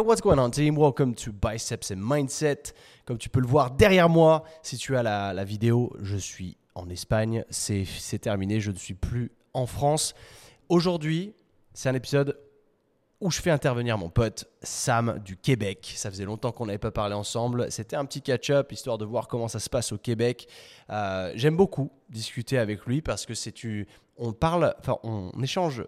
What's going on, team? Welcome to Biceps and Mindset. Comme tu peux le voir derrière moi, si tu as la, vidéo, je suis en Espagne. C'est terminé, je ne suis plus en France. Aujourd'hui, c'est un épisode où je fais intervenir mon pote Sam du Québec. Ça faisait longtemps qu'on n'avait pas parlé ensemble. C'était un petit catch-up histoire de voir comment ça se passe au Québec. Euh, J'aime beaucoup discuter avec lui parce que c'est on parle, enfin on échange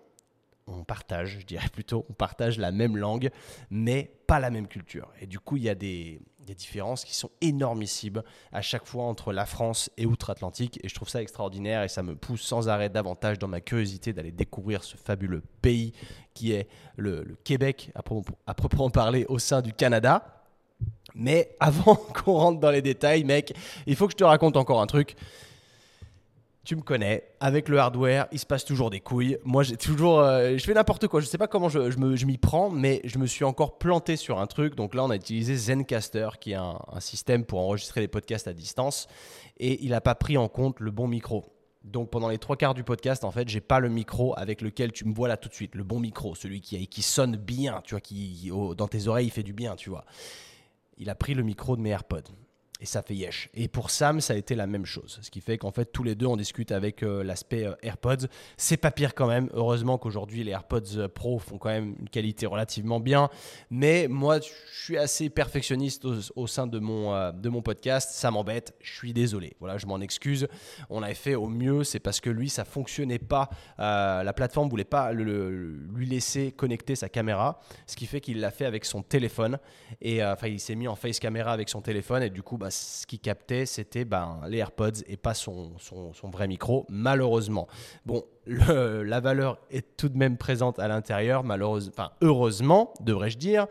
on partage, je dirais plutôt, on partage la même langue, mais pas la même culture. Et du coup, il y a des, différences qui sont énormissimes à chaque fois entre la France et Outre-Atlantique. Et je trouve ça extraordinaire et ça me pousse sans arrêt davantage dans ma curiosité d'aller découvrir ce fabuleux pays qui est le, Québec, à, propos- à proprement parler, au sein du Canada. Mais avant qu'on rentre dans les détails, mec, il faut que je te raconte encore un truc. Tu me connais, avec le hardware, il se passe toujours des couilles. Moi, j'ai toujours, euh, je fais n'importe quoi. Je sais pas comment je, je m'y prends, mais je me suis encore planté sur un truc. Donc là, on a utilisé Zencaster, qui est un, système pour enregistrer les podcasts à distance, et il n'a pas pris en compte le bon micro. Donc pendant les trois quarts du podcast, en fait, j'ai pas le micro avec lequel tu me vois là tout de suite, le bon micro, celui qui, qui sonne bien, tu vois, qui au- dans tes oreilles il fait du bien, tu vois. Il a pris le micro de mes AirPods. Et ça fait yesh. Et pour Sam, ça a été la même chose. Ce qui fait qu'en fait, tous les deux, on discute avec euh, l'aspect euh, AirPods. C'est pas pire quand même. Heureusement qu'aujourd'hui, les AirPods euh, Pro font quand même une qualité relativement bien. Mais moi, je suis assez perfectionniste au, sein de mon, euh, de mon podcast. Ça m'embête. Je suis désolé. Voilà, je m'en excuse. On avait fait au mieux. C'est parce que lui, ça fonctionnait pas. La plateforme voulait pas lui laisser connecter sa caméra. Ce qui fait qu'il l'a fait avec son téléphone. Et enfin, il s'est mis en face caméra avec son téléphone. Et du coup, bah, ce qu'il captait, c'était ben, les AirPods et pas son, son, son vrai micro, malheureusement. Bon, le- la valeur est tout de même présente à l'intérieur, malheureusement, enfin, heureusement, devrais-je dire.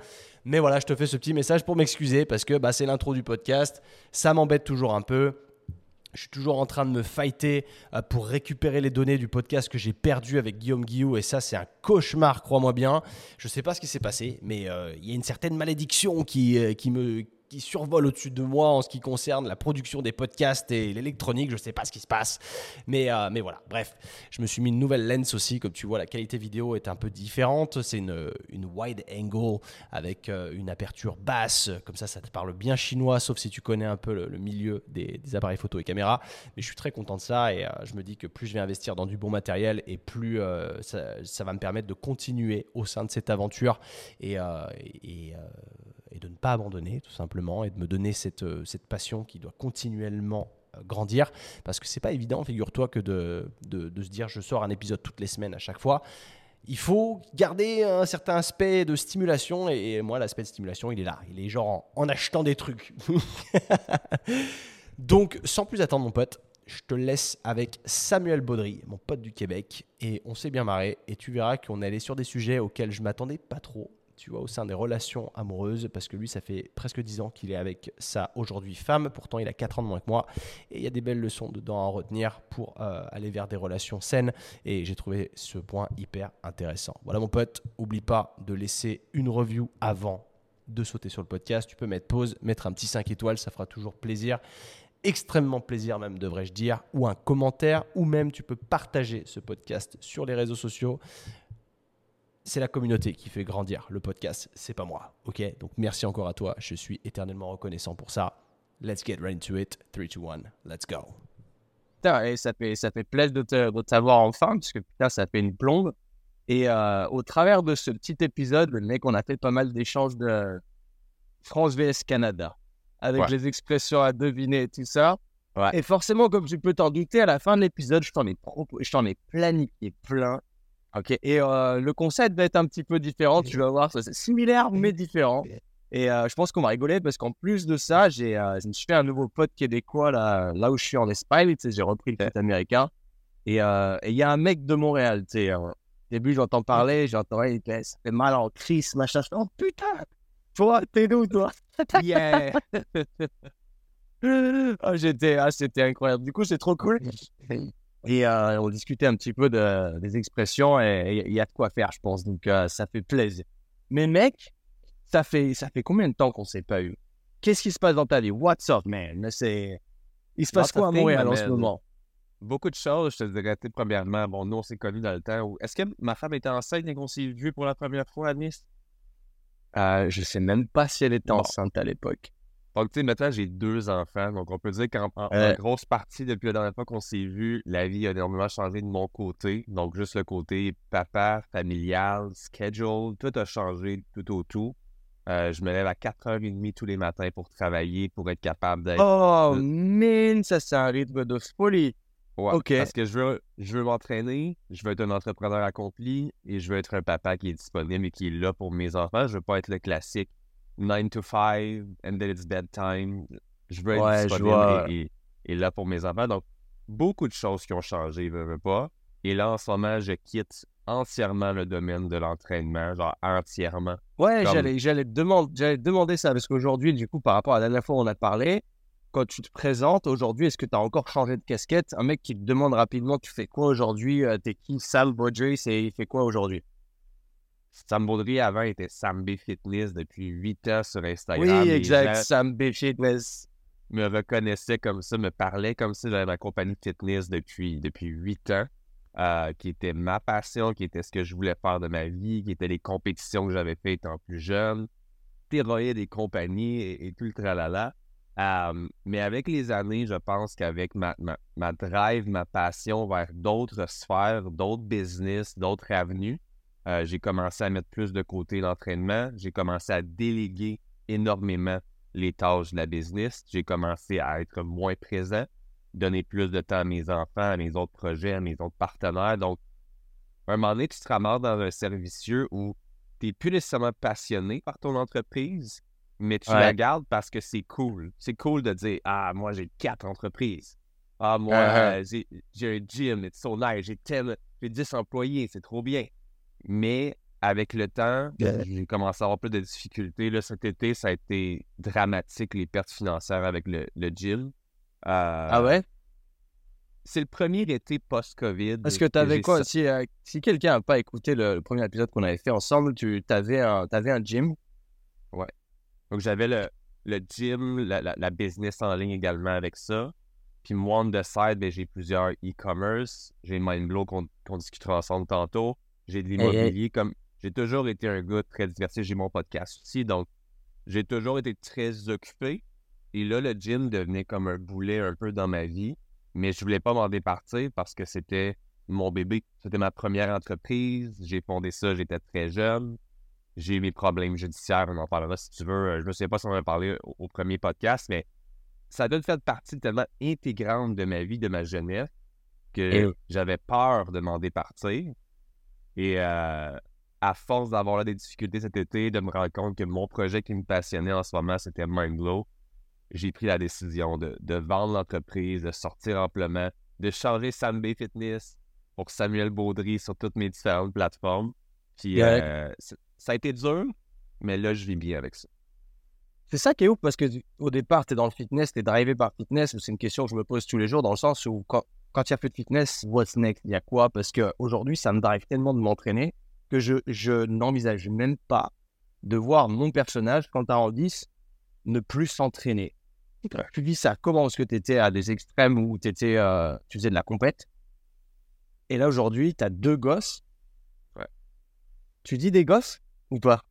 Mais voilà, je te fais ce petit message pour m'excuser parce que bah, c'est l'intro du podcast. Ça m'embête toujours un peu. Je suis toujours en train de me fighter euh, pour récupérer les données du podcast que j'ai perdu avec Guillaume Guillou et ça c'est un cauchemar, crois-moi bien. Je ne sais pas ce qui s'est passé, mais euh, il y a une certaine malédiction qui, euh, qui me qui survole au-dessus de moi en ce qui concerne la production des podcasts et l'électronique. Je ne sais pas ce qui se passe, mais, euh, mais voilà. Bref, je me suis mis une nouvelle lens aussi. Comme tu vois, la qualité vidéo est un peu différente. C'est une, wide angle avec euh, une aperture basse. Comme ça, ça te parle bien chinois, sauf si tu connais un peu le, milieu des, appareils photo et caméra. Mais je suis très content de ça et euh, je me dis que plus je vais investir dans du bon matériel et plus ça, va me permettre de continuer au sein de cette aventure et, et de ne pas abandonner tout simplement et de me donner cette, euh, cette passion qui doit continuellement euh, grandir. Parce que c'est pas évident figure-toi que de, de, de se dire je sors un épisode toutes les semaines à chaque fois il faut garder un certain aspect de stimulation. Et, moi l'aspect de stimulation il est là. Il est genre en, en achetant des trucs. Donc sans plus attendre mon pote je te laisse avec Samuel Baudry, mon pote du Québec, et on s'est bien marré. Et tu verras qu'on est allé sur des sujets auxquels je m'attendais pas trop, tu vois, au sein des relations amoureuses, parce que lui, ça fait presque 10 ans qu'il est avec sa aujourd'hui femme, pourtant il a 4 ans de moins que moi, et il y a des belles leçons dedans à retenir pour euh, aller vers des relations saines, et j'ai trouvé ce point hyper intéressant. Voilà mon pote, oublie pas de laisser une review avant de sauter sur le podcast, tu peux mettre pause, mettre un petit 5 étoiles, ça fera toujours plaisir. Extrêmement plaisir même devrais-je dire, ou un commentaire, ou même tu peux partager ce podcast sur les réseaux sociaux. C'est la communauté qui fait grandir le podcast, c'est pas moi. Ok, donc merci encore à toi, je suis éternellement reconnaissant pour ça. Let's get right into it. 3, 2, 1, let's go. Putain, et ça fait, ça fait plaisir de te, de t'avoir enfin, parce que putain, ça fait une plombe. Et euh, au travers de ce petit épisode, le mec, on a fait pas mal d'échanges de France vs Canada, avec Ouais. les expressions à deviner et tout ça. Ouais. Et forcément, comme tu peux t'en douter, à la fin de l'épisode, je t'en ai, t'en ai planifié plein. Ok. Et euh, le concept va être un petit peu différent, tu vas voir, c'est similaire mais différent. Et euh, je pense qu'on va rigoler parce qu'en plus de ça, j'ai euh, je me suis fait un nouveau pote québécois là, là où je suis en Espagne. Tu sais, j'ai repris le foot américain. Et il y a un mec de Montréal. Tu sais, au début, j'entends parler, j'entends, il fait, ça fait mal en crise, machin. Je oh putain, toi, t'es d'où, toi? Yeah Ah, j'étais, ah, c'était incroyable. Du coup, c'est trop cool. Et euh, on discutait un petit peu de, des expressions et il y a de quoi faire, je pense. Donc, euh, ça fait plaisir. Mais mec, ça fait, ça fait combien de temps qu'on s'est pas eu? Qu'est-ce qui se passe dans ta vie? What's up, man? C'est... Il se passe Lots of quoi à Montréal en ce moment? Beaucoup de choses, je te dirais. Premièrement, bon, nous, on s'est connus dans le temps où. Est-ce que ma femme était enceinte et qu'on s'est vu pour la première fois à Nice? Euh, je sais même pas si elle était Bon. enceinte à l'époque. Donc, tu sais, maintenant, j'ai deux enfants. Donc, on peut dire qu'en grosse partie, depuis la dernière fois qu'on s'est vu, la vie a énormément changé de mon côté. Donc, juste le côté papa, familial, schedule, tout a changé tout au tout. Euh, je me lève à 4h30 tous les matins pour travailler, pour être capable d'être. Oh, man, ça c'est un rythme de folie. Ouais, ok. Parce que je veux, je veux m'entraîner, je veux être un entrepreneur accompli et je veux être un papa qui est disponible et qui est là pour mes enfants. Je veux pas être le classique 9 to 5 and then it's bedtime. Je veux être Ouais, disponible vois. et, là pour mes enfants. Donc, beaucoup de choses qui ont changé, veux, veux pas. Et là, en ce moment, je quitte entièrement le domaine de l'entraînement, genre entièrement. Ouais, Comme- j'allais, j'allais, te demander, j'allais demander ça parce qu'aujourd'hui, du coup, par rapport à la dernière fois où on a parlé, quand tu te présentes aujourd'hui, est-ce que tu as encore changé de casquette? Un mec qui te demande rapidement, tu fais quoi aujourd'hui? Euh, T'es qui? Sam Baudry, c'est il fait quoi aujourd'hui? Sam Baudry avant était Sam B Fitness depuis 8 ans sur Instagram. Oui, exact. Sam B Fitness. me reconnaissait comme ça, me parlait comme ça. J'avais ma compagnie de fitness depuis, depuis 8 ans, euh, qui était ma passion, qui était ce que je voulais faire de ma vie, qui étaient les compétitions que j'avais faites étant plus jeune, stéroïdes et compagnie et, et tout le tralala. Euh, mais avec les années, je pense qu'avec ma, ma, ma drive, ma passion vers d'autres sphères, d'autres business, d'autres avenues, euh, j'ai commencé à mettre plus de côté l'entraînement. J'ai commencé à déléguer énormément les tâches de la business. J'ai commencé à être moins présent, donner plus de temps à mes enfants, à mes autres projets, à mes autres partenaires. Donc, à un moment donné, tu te ramasses dans un servicieux où tu n'es plus nécessairement passionné par ton entreprise, mais tu Ouais. la gardes parce que c'est cool. C'est cool de dire Ah, moi, j'ai quatre entreprises. Ah, moi, Uh-huh. euh, j'ai- un gym, it's so nice. J'ai tel- j'ai 10 employés, c'est trop bien. Mais avec le temps, Yeah. j'ai commencé à avoir plus de difficultés. Là, cet été, ça a été dramatique, les pertes financières avec le, le gym. Euh, ah ouais? C'est le premier été post-COVID. Parce que tu avais quoi? Si, euh, si quelqu'un n'a pas écouté le, le premier épisode qu'on avait fait ensemble, tu avais un, t'avais un gym? Donc, j'avais le, le gym, la, la- la business en ligne également avec ça. Puis moi, on the side, ben, j'ai plusieurs e-commerce. J'ai Mindblow qu'on qu'on discutera ensemble tantôt. J'ai de l'immobilier. Comme J'ai toujours été un gars très diversifié. J'ai mon podcast aussi. Donc, j'ai toujours été très occupé. Et là, le gym devenait comme un boulet un peu dans ma vie. Mais je voulais pas m'en départir parce que c'était mon bébé. C'était ma première entreprise. J'ai fondé ça, j'étais très jeune. J'ai eu mes problèmes judiciaires, on en parlera si tu veux. Je me souviens pas si on en a parlé au, au premier podcast, mais ça a fait partie tellement intégrante de ma vie, de ma jeunesse, que Et oui. j'avais peur de m'en départir. Et euh, à force d'avoir des difficultés cet été, de me rendre compte que mon projet qui me passionnait en ce moment, c'était Mindglow, j'ai pris la décision de, de vendre l'entreprise, de sortir amplement, de changer Sam B Fitness pour Samuel Baudry sur toutes mes différentes plateformes. Puis euh, ça a été dur, mais là, je vis bien avec ça. C'est ça qui est ouf parce que du- au départ, tu es dans le fitness, tu es drivé par fitness. C'est une question que je me pose tous les jours dans le sens où quand, quand il y a plus de fitness, what's next? Il y a quoi? Parce qu'aujourd'hui, ça me drive tellement de m'entraîner que je, je n'envisage même pas de voir mon personnage, quand tu en 10, ne plus s'entraîner. Tu vis ça comment Est-ce que tu étais à des extrêmes où t'étais, euh, tu faisais de la compète? Et là, aujourd'hui, tu as deux gosses. Ouais. Tu dis des gosses ou pas?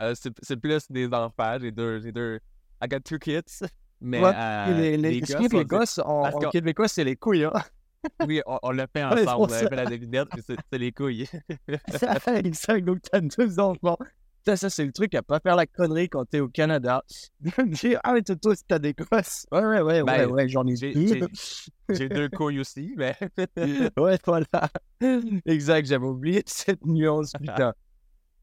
Euh, c'est c'est plus des enfants. J'ai deux, j'ai deux. I got two kids. Mais Ouais, euh, les, les, les explique gosses, les gosses québécois, c'est les couilles. Hein? Oui, on, on l'a fait Ouais, ensemble. On avait ça. fait la devinette, c'est les couilles. exact, donc t'as deux enfants. Ça, ça c'est le truc à pas faire la connerie quand t'es au Canada. De me dire, ah, mais toi, toi, t'as des gosses. Ouais, ouais, ouais, ouais, Ben, ouais, j'en ai. J'ai deux couilles aussi, mais. ouais, voilà. Exact, j'avais oublié cette nuance, putain.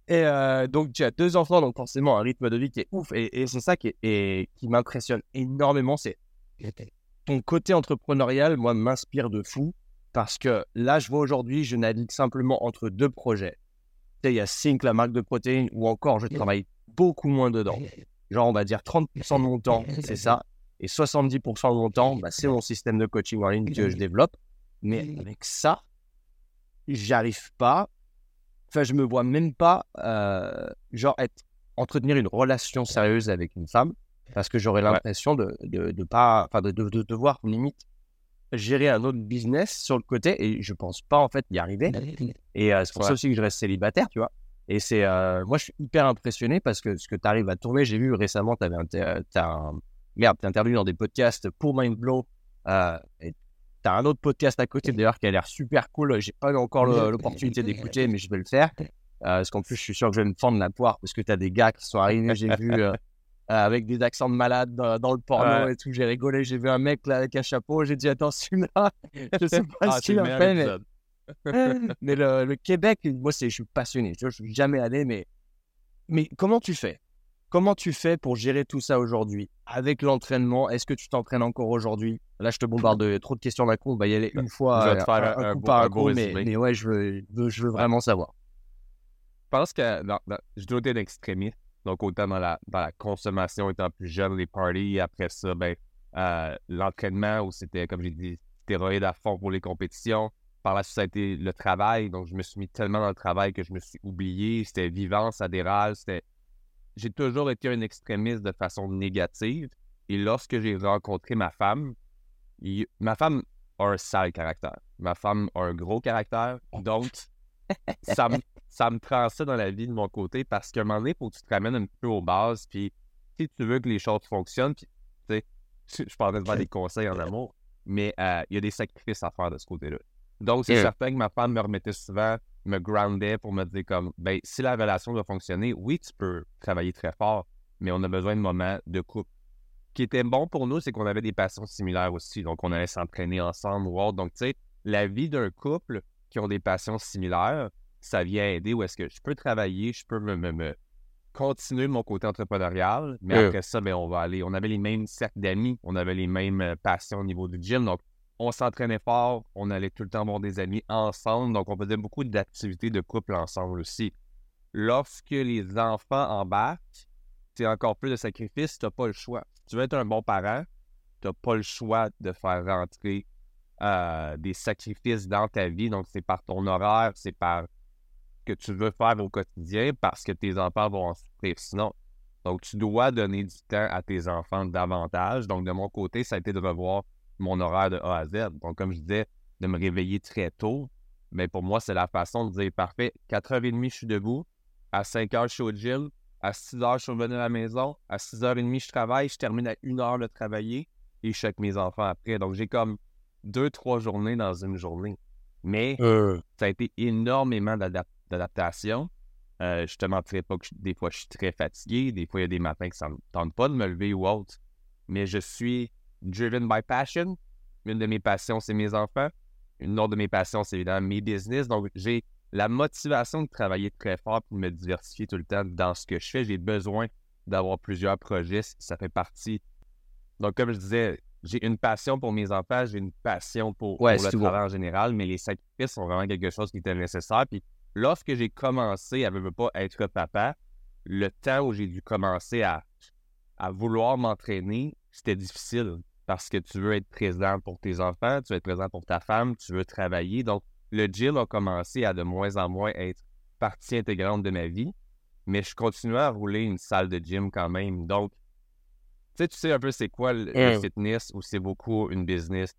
Et euh, donc, tu as deux enfants, donc forcément un rythme de vie qui est ouf. Et, c'est ça qui, qui m'impressionne énormément. C'est ton côté entrepreneurial, moi, m'inspire de fou. Parce que là, je vois aujourd'hui, je navigue simplement entre deux projets. Tu sais, il y a Sync, la marque de protéines, ou encore, je travaille beaucoup moins dedans. Genre, on va dire 30% de mon temps, c'est ça. Et 70% de mon temps, bah, c'est mon système de coaching en ligne que je développe. Mais avec ça, j'arrive pas. Enfin, je me vois même pas, euh, genre, être, entretenir une relation sérieuse avec une femme. Parce que j'aurais Ouais. l'impression de, de, de pas, enfin, de, de, de devoir limite gérer un autre business sur le côté et je pense pas en fait y arriver. Et euh, c'est pour Ouais. ça aussi que je reste célibataire, tu vois. Et c'est, euh, moi, je suis hyper impressionné parce que ce que tu arrives à tourner, j'ai vu récemment, tu avais un, un, merde, interviewé dans des podcasts pour Mindblow. Euh, et tu as un autre podcast à côté d'ailleurs qui a l'air super cool. J'ai pas encore l'opportunité d'écouter, mais je vais le faire. Euh, parce qu'en plus, je suis sûr que je vais me fendre la poire parce que tu as des gars qui sont arrivés, j'ai vu, euh, avec des accents de malade dans, le porno et tout. J'ai rigolé. J'ai vu un mec là avec un chapeau. J'ai dit, attends, celui-là, je sais pas ah, ce qu'il a fait, mais mais le, Québec, moi, je suis passionné. Je, ne suis jamais allé, mais, mais comment tu fais? Comment tu fais pour gérer tout ça aujourd'hui? Avec l'entraînement, est-ce que tu t'entraînes encore aujourd'hui? Là, je te bombarde de trop de questions d'un coup. On va y aller une fois, je vais te euh, faire un, coup par un coup, mais, ouais, je veux, je veux vraiment savoir. Je pense que je dois être extrémiste. Donc, autant dans la, dans la consommation, étant plus jeune, les parties, après ça, ben, euh, l'entraînement, où c'était, comme j'ai dit, stéroïdes à fond pour les compétitions par la suite, ça a été le travail. Donc, je me suis mis tellement dans le travail que je me suis oublié. C'était vivance adhérale. C'était... J'ai toujours été un extrémiste de façon négative. Et lorsque j'ai rencontré ma femme, ma femme a un sale caractère. Ma femme a un gros caractère. Donc, ça me, ça me prend ça dans la vie de mon côté parce qu'à un moment donné, il faut que tu te ramènes un peu aux bases. Puis, si tu veux que les choses fonctionnent, puis, tu sais, je parle de faire des conseils en amour, mais euh, il y a des sacrifices à faire de ce côté-là. Donc, c'est certain que ma femme me remettait souvent, me groundait pour me dire comme, ben, si la relation doit fonctionner, oui, tu peux travailler très fort, mais on a besoin de moments de couple. Ce qui était bon pour nous, c'est qu'on avait des passions similaires aussi. Donc, on allait s'entraîner ensemble ou autre. Donc, tu sais, la vie d'un couple qui ont des passions similaires, ça vient aider où est-ce que je peux travailler, je peux me, me, continuer mon côté entrepreneurial, mais après ça, ben, on va aller. On avait les mêmes cercles d'amis, on avait les mêmes euh, passions au niveau du gym. Donc, on s'entraînait fort, on allait tout le temps voir des amis ensemble, donc on faisait beaucoup d'activités de couple ensemble aussi. Lorsque les enfants embarquent, c'est encore plus de sacrifices, tu n'as pas le choix. Si tu veux être un bon parent, tu n'as pas le choix de faire rentrer euh, des sacrifices dans ta vie. Donc, c'est par ton horaire, c'est par ce que tu veux faire au quotidien parce que tes enfants vont en souffrir sinon. Donc, tu dois donner du temps à tes enfants davantage. Donc, de mon côté, ça a été de revoir mon horaire de A à Z. Donc, comme je disais, de me réveiller très tôt, mais pour moi, c'est la façon de dire parfait, 4h30, je suis debout, à 5h, je suis au gym, à 6h, je suis revenu à la maison, à 6h30, je travaille, je termine à 1h de travailler et je suis avec mes enfants après. Donc, j'ai comme deux, trois journées dans une journée. Mais euh. ça a été énormément d'adaptation. Euh, je te mentirais pas que des fois, je suis très fatigué. Des fois, il y a des matins que ça ne me tente pas de me lever ou autre. Mais je suis driven by passion. Une de mes passions, c'est mes enfants. Une autre de mes passions, c'est évidemment mes business. Donc, j'ai la motivation de travailler très fort pour me diversifier tout le temps dans ce que je fais. J'ai besoin d'avoir plusieurs projets. Ça fait partie. Donc, comme je disais, j'ai une passion pour mes enfants, j'ai une passion pour, le travail en général, mais les sacrifices sont vraiment quelque chose qui était nécessaire. Puis, lorsque j'ai commencé à ne pas être papa, le temps où j'ai dû commencer à, à vouloir m'entraîner, c'était difficile parce que tu veux être présent pour tes enfants, tu veux être présent pour ta femme, tu veux travailler. Donc, le gym a commencé à de moins en moins être partie intégrante de ma vie, mais je continuais à rouler une salle de gym quand même. Donc, tu sais, tu sais un peu c'est quoi le, mmh. fitness ou c'est beaucoup une business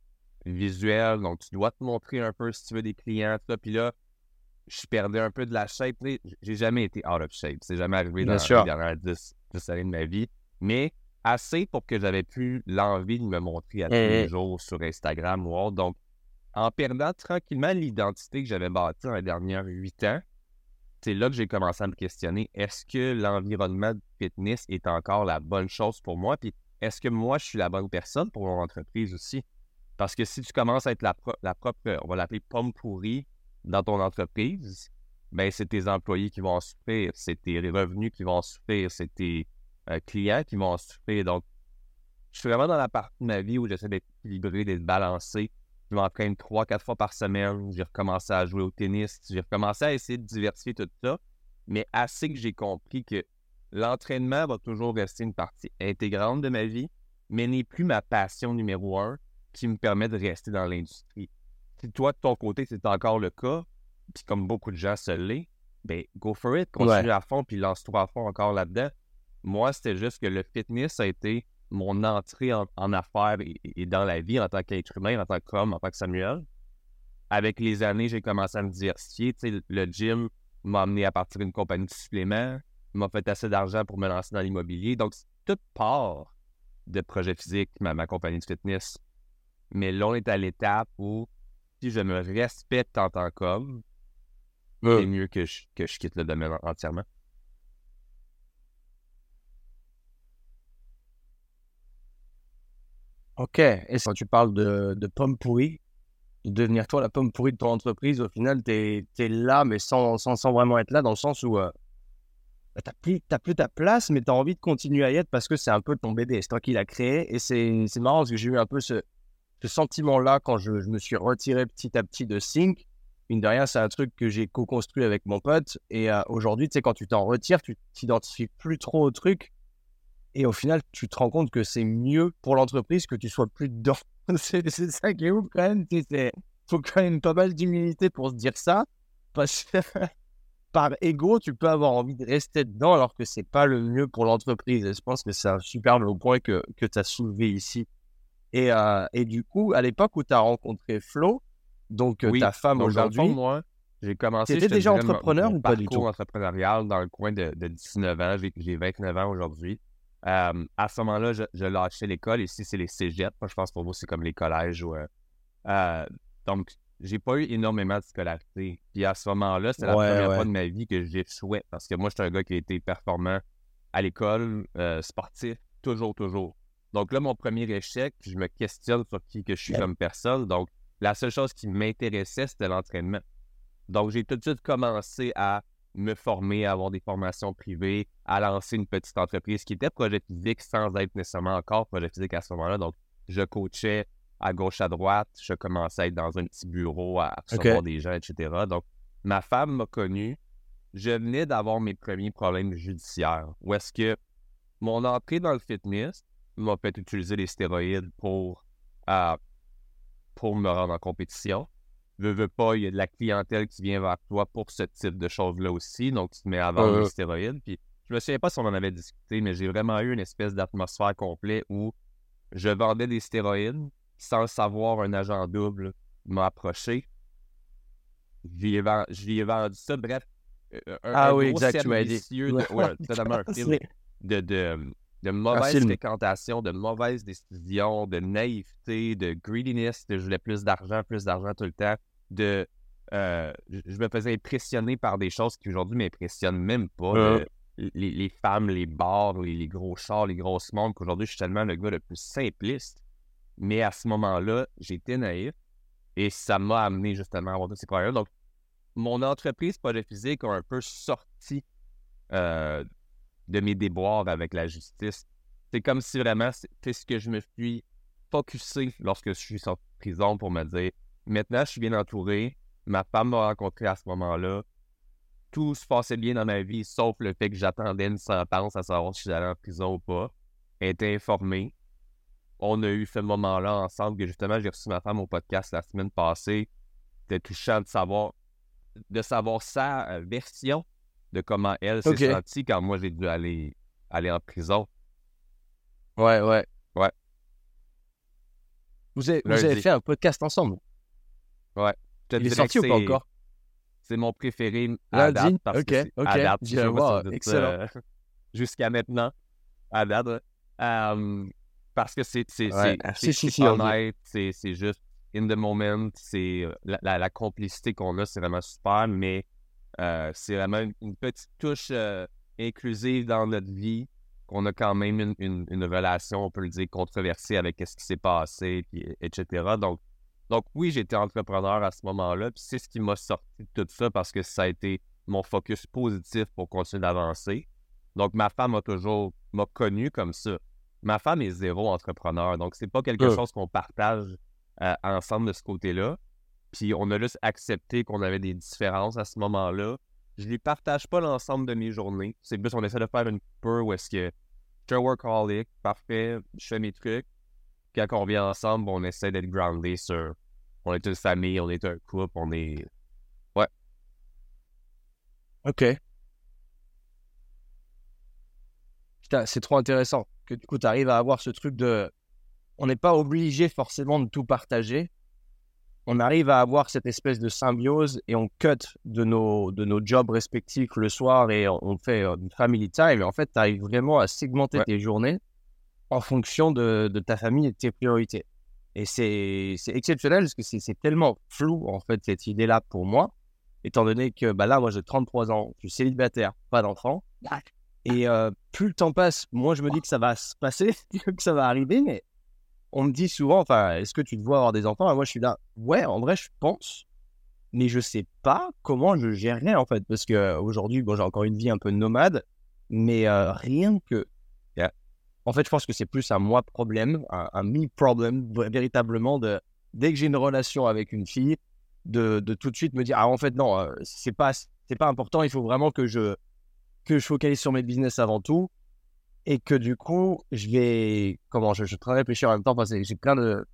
visuelle. Donc, tu dois te montrer un peu si tu veux des clients, tout ça. Puis là, je perdais un peu de la shape. J'ai jamais été out of shape. C'est jamais arrivé dans les dernières 10, 10 années de ma vie. Mais assez pour que j'avais plus l'envie de me montrer à tous les mmh jours sur Instagram ou autre. Donc, en perdant tranquillement l'identité que j'avais bâtie dans les dernières huit ans, c'est là que j'ai commencé à me questionner est-ce que l'environnement de fitness est encore la bonne chose pour moi? Puis est-ce que moi, je suis la bonne personne pour mon entreprise aussi? Parce que si tu commences à être la, la propre, on va l'appeler pomme pourrie dans ton entreprise, ben c'est tes employés qui vont en souffrir, c'est tes revenus qui vont en souffrir, c'est tes, euh, clients qui vont souffrir. Donc, je suis vraiment dans la partie de ma vie où j'essaie d'être équilibré, d'être balancé. Je m'entraîne trois, quatre fois par semaine. J'ai recommencé à jouer au tennis. J'ai recommencé à essayer de diversifier tout ça. Mais assez que j'ai compris que l'entraînement va toujours rester une partie intégrante de ma vie, mais n'est plus ma passion numéro un qui me permet de rester dans l'industrie. Si toi, de ton côté, c'est encore le cas, puis comme beaucoup de gens se l'est, ben go for it, continue à fond, puis lance-toi à fond encore là-dedans. Moi, c'était juste que le fitness a été mon entrée en, affaires et, dans la vie en tant qu'être humain, en tant qu'homme, en tant que Samuel. Avec les années, j'ai commencé à me diversifier. Le gym m'a amené à partir d'une compagnie de suppléments, m'a fait assez d'argent pour me lancer dans l'immobilier. Donc, c'est toute part de projet physique, ma, ma compagnie de fitness. Mais là, on est à l'étape où, si je me respecte en tant qu'homme, c'est mieux que je, que je quitte le domaine en- entièrement. Ok. Et quand tu parles de, pomme pourrie, de devenir toi la pomme pourrie de ton entreprise, au final, tu es, là, mais sans, sans, vraiment être là, dans le sens où euh, bah, t'as plus, t'as plus ta place, mais tu as envie de continuer à y être parce que c'est un peu ton bébé. C'est toi qui l'as créé. Et c'est c'est marrant parce que j'ai eu un peu ce, ce sentiment-là quand je, je me suis retiré petit à petit de Sync. Mine de rien, c'est un truc que j'ai co-construit avec mon pote. Et euh, aujourd'hui, tu sais, quand tu t'en retires, tu t'identifies plus trop au truc. Et au final, tu te rends compte que c'est mieux pour l'entreprise que tu sois plus dedans. c'est ça qui est ouf quand même. Il faut quand même pas mal d'humilité pour se dire ça. Parce que par ego, tu peux avoir envie de rester dedans alors que c'est pas le mieux pour l'entreprise. Et je pense que c'est un super beau point que, que tu as soulevé ici. Et, euh, et du coup, à l'époque où tu as rencontré Flo, donc euh, Oui, ta femme aujourd'hui, moi, j'ai commencé. T'étais je te déjà entrepreneur ou pas du tout? entrepreneurial dans le coin de, de 19 ans. J'ai 29 ans aujourd'hui. Euh, à ce moment-là, je, je lâchais l'école. Ici, c'est les cégeps. Moi, je pense pour vous, c'est comme les collèges. Ou, euh, euh, donc, j'ai pas eu énormément de scolarité. Puis à ce moment-là, c'est la Ouais, première ouais. fois de ma vie que j'échouais. Parce que moi, je suis un gars qui a été performant à l'école, euh, sportif, toujours, toujours. Donc là, mon premier échec, je me questionne sur qui que je suis comme personne. Donc, la seule chose qui m'intéressait, c'était l'entraînement. Donc, j'ai tout de suite commencé à me former, à avoir des formations privées, à lancer une petite entreprise qui était projet physique sans être nécessairement encore projet physique à ce moment-là. Donc, je coachais à gauche, à droite. Je commençais à être dans un petit bureau, à recevoir des gens, etc. Donc, ma femme m'a connu. Je venais d'avoir mes premiers problèmes judiciaires. Où est-ce que mon entrée dans le fitness m'a fait utiliser les stéroïdes pour, euh, pour me rendre en compétition. Veux, veux pas, il y a de la clientèle qui vient vers toi pour ce type de choses-là aussi. Donc, tu te mets à vendre ouais. stéroïdes. Puis, je me souviens pas si on en avait discuté, mais j'ai vraiment eu une espèce d'atmosphère complète où je vendais des stéroïdes sans le savoir, un agent double m'a approché. Je lui ai, ai vendu ça. Bref, euh, un, Ah un oui, gros exact, tu m'as dit. de- ouais, totalement un film C'est- de, de, de mauvaise film. fréquentation, de mauvaises décisions, de naïveté, de greediness, de je voulais plus d'argent, plus d'argent tout le temps, de euh, je me faisais impressionner par des choses qui aujourd'hui m'impressionnent même pas. Euh. les, les femmes, les bars, les, les gros chars, les grosses montres, qu'aujourd'hui je suis tellement le gars le plus simpliste. Mais à ce moment-là, j'étais naïf et ça m'a amené justement à avoir tous ces problèmes. Donc, mon entreprise Projet Physique a un peu sorti euh, de mes déboires avec la justice. C'est comme si vraiment, c'est ce que je me suis focusé lorsque je suis sorti de prison pour me dire maintenant, je suis bien entouré. Ma femme m'a rencontré à ce moment-là. Tout se passait bien dans ma vie, sauf le fait que j'attendais une sentence à savoir si j'allais en prison ou pas. Elle était informée. On a eu ce moment-là ensemble que justement, j'ai reçu ma femme au podcast la semaine passée. C'était touchant de savoir, de savoir sa euh, version de comment elle s'est sentie quand moi j'ai dû aller, aller en prison. Ouais, ouais. Ouais. Vous avez, vous avez fait un podcast ensemble. Je te Il est sorti ou pas encore? C'est mon préféré à Lundi? date parce Ok, que à date, je Excellent. euh, jusqu'à maintenant, à date. ouais. Euh, parce que c'est c'est Ouais. c'est- honnête, c'est c'est juste in the moment, c'est euh, la, la- la complicité qu'on a, c'est vraiment super, mais euh, c'est vraiment une, petite touche euh, inclusive dans notre vie, qu'on a quand même une, une- une relation, on peut le dire, controversée avec ce qui s'est passé, puis, etc. Donc, donc oui, j'étais entrepreneur à ce moment-là, puis c'est ce qui m'a sorti de tout ça parce que ça a été mon focus positif pour continuer d'avancer. Donc ma femme a toujours m'a connu comme ça. Ma femme est zéro entrepreneur, donc c'est pas quelque Euh. chose qu'on partage euh, ensemble de ce côté-là. Puis on a juste accepté qu'on avait des différences à ce moment-là. Je lui partage pas l'ensemble de mes journées. C'est plus on essaie de faire une peu où est-ce que je suis workaholic, parfait, je fais mes trucs. Quand on vient ensemble, on essaie d'être groundé sur on est une famille, on est un couple, on est. Ok. Putain, c'est trop intéressant que du coup, tu arrives à avoir ce truc de. On n'est pas obligé forcément de tout partager, on arrive à avoir cette espèce de symbiose et on cut de nos, de nos jobs respectifs le soir et on, fait euh, une family time. Et en fait, tu arrives vraiment à segmenter tes journées en fonction de, de, ta famille et de tes priorités. Et c'est exceptionnel parce que c'est tellement flou, en fait, cette idée-là pour moi, étant donné que bah là, moi, j'ai 33 ans, je suis célibataire, pas d'enfant. Et euh, plus le temps passe, moi, je me dis que ça va se passer, que ça va arriver, mais on me dit souvent, enfin, est-ce que tu te vois avoir des enfants? Moi, je suis là, ouais, en vrai, je pense, mais je sais pas comment je gérerai en fait, parce que aujourd'hui, bon, j'ai encore une vie un peu nomade, mais euh, rien que, en fait, je pense que c'est plus un moi problème, un, me problem, véritablement dès que j'ai une relation avec une fille, de, tout de suite me dire, ah, en fait, non, euh, c'est pas, pas important, il faut vraiment que je que je focalise sur mes business avant tout et que du coup, je vais. Comment Je, je travaille réfléchir en même temps parce que j'ai plein de.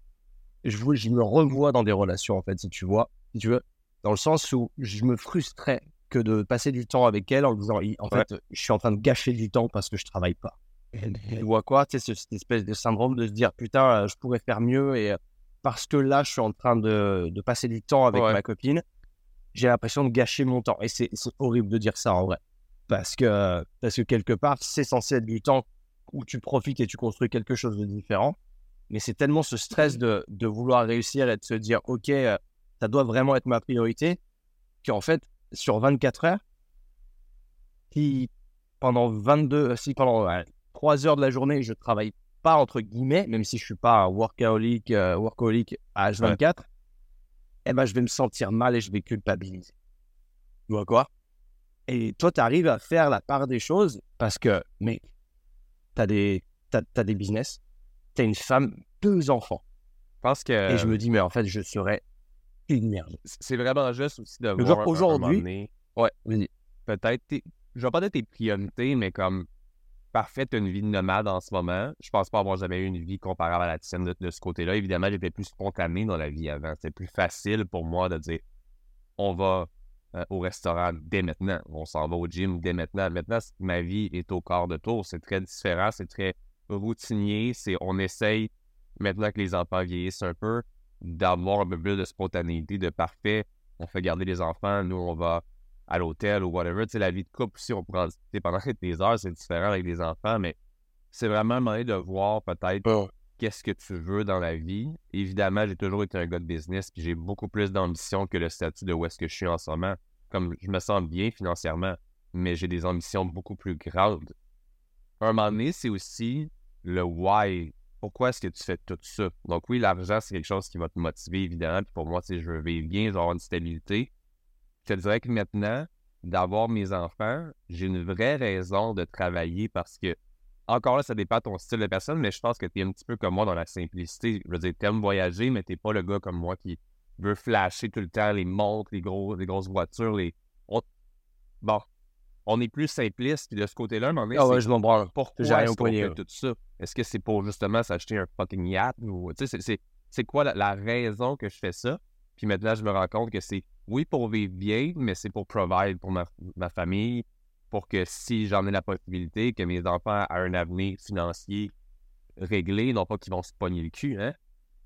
Je, je me revois dans des relations, en fait, si tu vois. Si tu veux. Dans le sens où je me frustrais que de passer du temps avec elle en disant, en fait, je suis en train de gâcher du temps parce que je travaille pas. Tu vois quoi Tu sais, cette espèce de syndrome de se dire, putain, euh, je pourrais faire mieux et euh, parce que là, je suis en train de, de passer du temps avec ma copine, j'ai l'impression de gâcher mon temps. Et c'est horrible de dire ça en vrai parce que, parce que quelque part, c'est censé être du temps où tu profites et tu construis quelque chose de différent. Mais c'est tellement ce stress de, de, vouloir réussir et de se dire, OK, euh, ça doit vraiment être ma priorité, qu'en fait, sur 24 heures, si pendant 22, si pendant 3 heures de la journée, je travaille pas, entre guillemets, même si je suis pas un workaholic, euh, workaholic à H24, eh ben, je vais me sentir mal et je vais culpabiliser. Tu vois quoi? Et toi, tu arrives à faire la part des choses parce que, mec, tu as des, as, des business, tu as une femme, deux enfants. Parce que. Et je me dis, mais en fait, je serais une merde. C'est vraiment juste aussi de voir. Aujourd'hui. Ouais, vas-y. Peut-être. Je vais pas dire tes priorités, mais comme. Parfait, une vie de nomade en ce moment. Je pense pas avoir jamais eu une vie comparable à la tienne de, de ce côté-là. Évidemment, j'étais plus spontané dans la vie avant. C'était plus facile pour moi de dire on va euh, au restaurant dès maintenant. On s'en va au gym dès maintenant. Maintenant, ma vie est au quart de tour. C'est très différent, c'est très routinier. C'est, on essaye, maintenant que les enfants vieillissent un peu, d'avoir un peu plus de spontanéité, de parfait. On fait garder les enfants, nous, on va à l'hôtel ou whatever. Tu sais, la vie de couple aussi, on discuter pendant des heures, c'est différent avec des enfants, mais c'est vraiment un moment de voir peut-être qu'est-ce que tu veux dans la vie. Évidemment, j'ai toujours été un gars de business, puis j'ai beaucoup plus d'ambition que le statut de où est-ce que je suis en ce moment. Comme je me sens bien financièrement, mais j'ai des ambitions beaucoup plus grandes. un moment donné, c'est aussi le why. Pourquoi est-ce que tu fais tout ça? Donc oui, l'argent, c'est quelque chose qui va te motiver, évidemment. Puis pour moi, si je veux vivre bien, je veux avoir une stabilité. Je te dirais que maintenant, d'avoir mes enfants, j'ai une vraie raison de travailler parce que encore là, ça dépend de ton style de personne, mais je pense que tu es un petit peu comme moi dans la simplicité. Je veux dire, tu aimes voyager, mais tu pas le gars comme moi qui veut flasher tout le temps les montres, les, gros, les grosses voitures. Les... Bon, on est plus simpliste. Puis de ce côté-là, donné, ah ouais, je m'en branle. Pourquoi est-ce qu'on fait tout ça? Est-ce que c'est pour justement s'acheter un fucking yacht? Ou, c'est quoi la, raison que je fais ça? Puis maintenant, je me rends compte que c'est, oui, pour vivre bien, mais c'est pour provide pour ma, ma famille, pour que si j'en ai la possibilité, que mes enfants aient un avenir financier réglé, non pas qu'ils vont se pogner le cul, hein,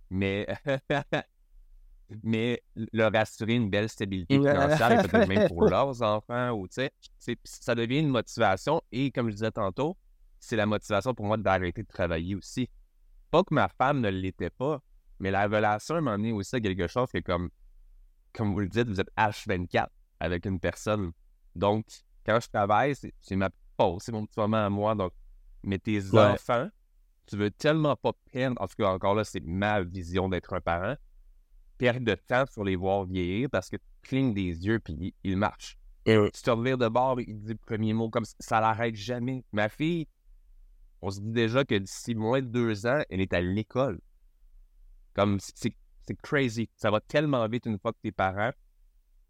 mais, mais leur assurer une belle stabilité financière et peut-être même pour leurs enfants, ou tu sais, ça devient une motivation et comme je disais tantôt, c'est la motivation pour moi d'arrêter de travailler aussi. Pas que ma femme ne l'était pas, mais la relation m'a amené aussi à quelque chose que comme, comme vous le dites, vous êtes H24 avec une personne. Donc, quand je travaille, c'est ma pause, c'est mon petit moment à moi. Donc, mais tes enfants, tu veux tellement pas perdre, en tout cas, encore là, c'est ma vision d'être un parent, perdre de temps sur les voir vieillir parce que tu clignes des yeux puis ils marchent. Et Tu te reviens de bord, il dit le premier mot comme ça l'arrête jamais. Ma fille, on se dit déjà que d'ici moins de deux ans, elle est à l'école. Comme c'est crazy. Ça va tellement vite une fois que t'es parent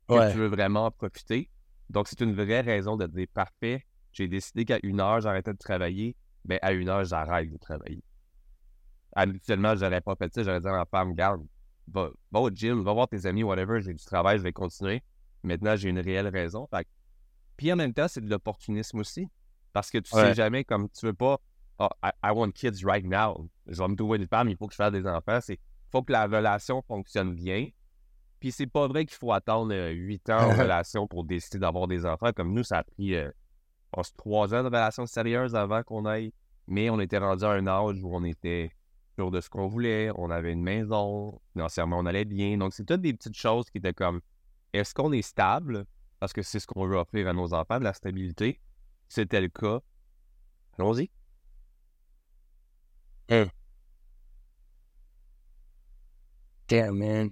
que tu veux vraiment en profiter. Donc, c'est une vraie raison de dire parfait, j'ai décidé qu'à une heure, j'arrêtais de travailler, mais à une heure, j'arrête de travailler. Habituellement, j'aurais pas fait ça, j'aurais dit à ma femme, garde, va, au gym, va voir tes amis, whatever, j'ai du travail, je vais continuer. Maintenant, j'ai une réelle raison. Puis en même temps, c'est de l'opportunisme aussi. Parce que tu sais jamais, comme tu veux pas, oh, I, want kids right now. Je vais me trouver une femme, il faut que je fasse des enfants. Il faut que la relation fonctionne bien. Puis c'est pas vrai qu'il faut attendre euh, huit ans en relation pour décider d'avoir des enfants. Comme nous, ça a pris, euh, trois ans de relation sérieuse avant qu'on aille. Mais on était rendu à un âge où on était sûr de ce qu'on voulait. On avait une maison. Financièrement, on allait bien. Donc, c'est toutes des petites choses qui étaient comme est-ce qu'on est stable? Parce que c'est ce qu'on veut offrir à nos enfants, de la stabilité. C'était le cas. Allons-y. Damn, man.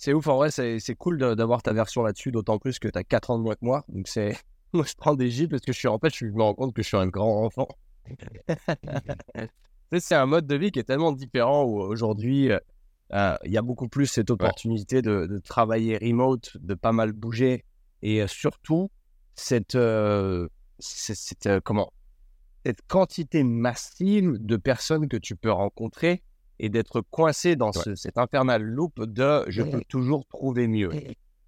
C'est ouf, en vrai, c'est cool d'avoir ta version là-dessus, d'autant plus que tu as 4 ans de moins que moi. Donc, c'est. Moi, je prends des gifs parce que je suis en fait, je me rends compte que je suis un grand enfant. C'est un mode de vie qui est tellement différent où aujourd'hui, euh, euh, il y a beaucoup plus cette opportunité de, de travailler remote, de pas mal bouger et euh, surtout cette, euh, cette, euh, comment, cette quantité massive de personnes que tu peux rencontrer et d'être coincé dans ce- cet infernal loop de je peux toujours trouver mieux.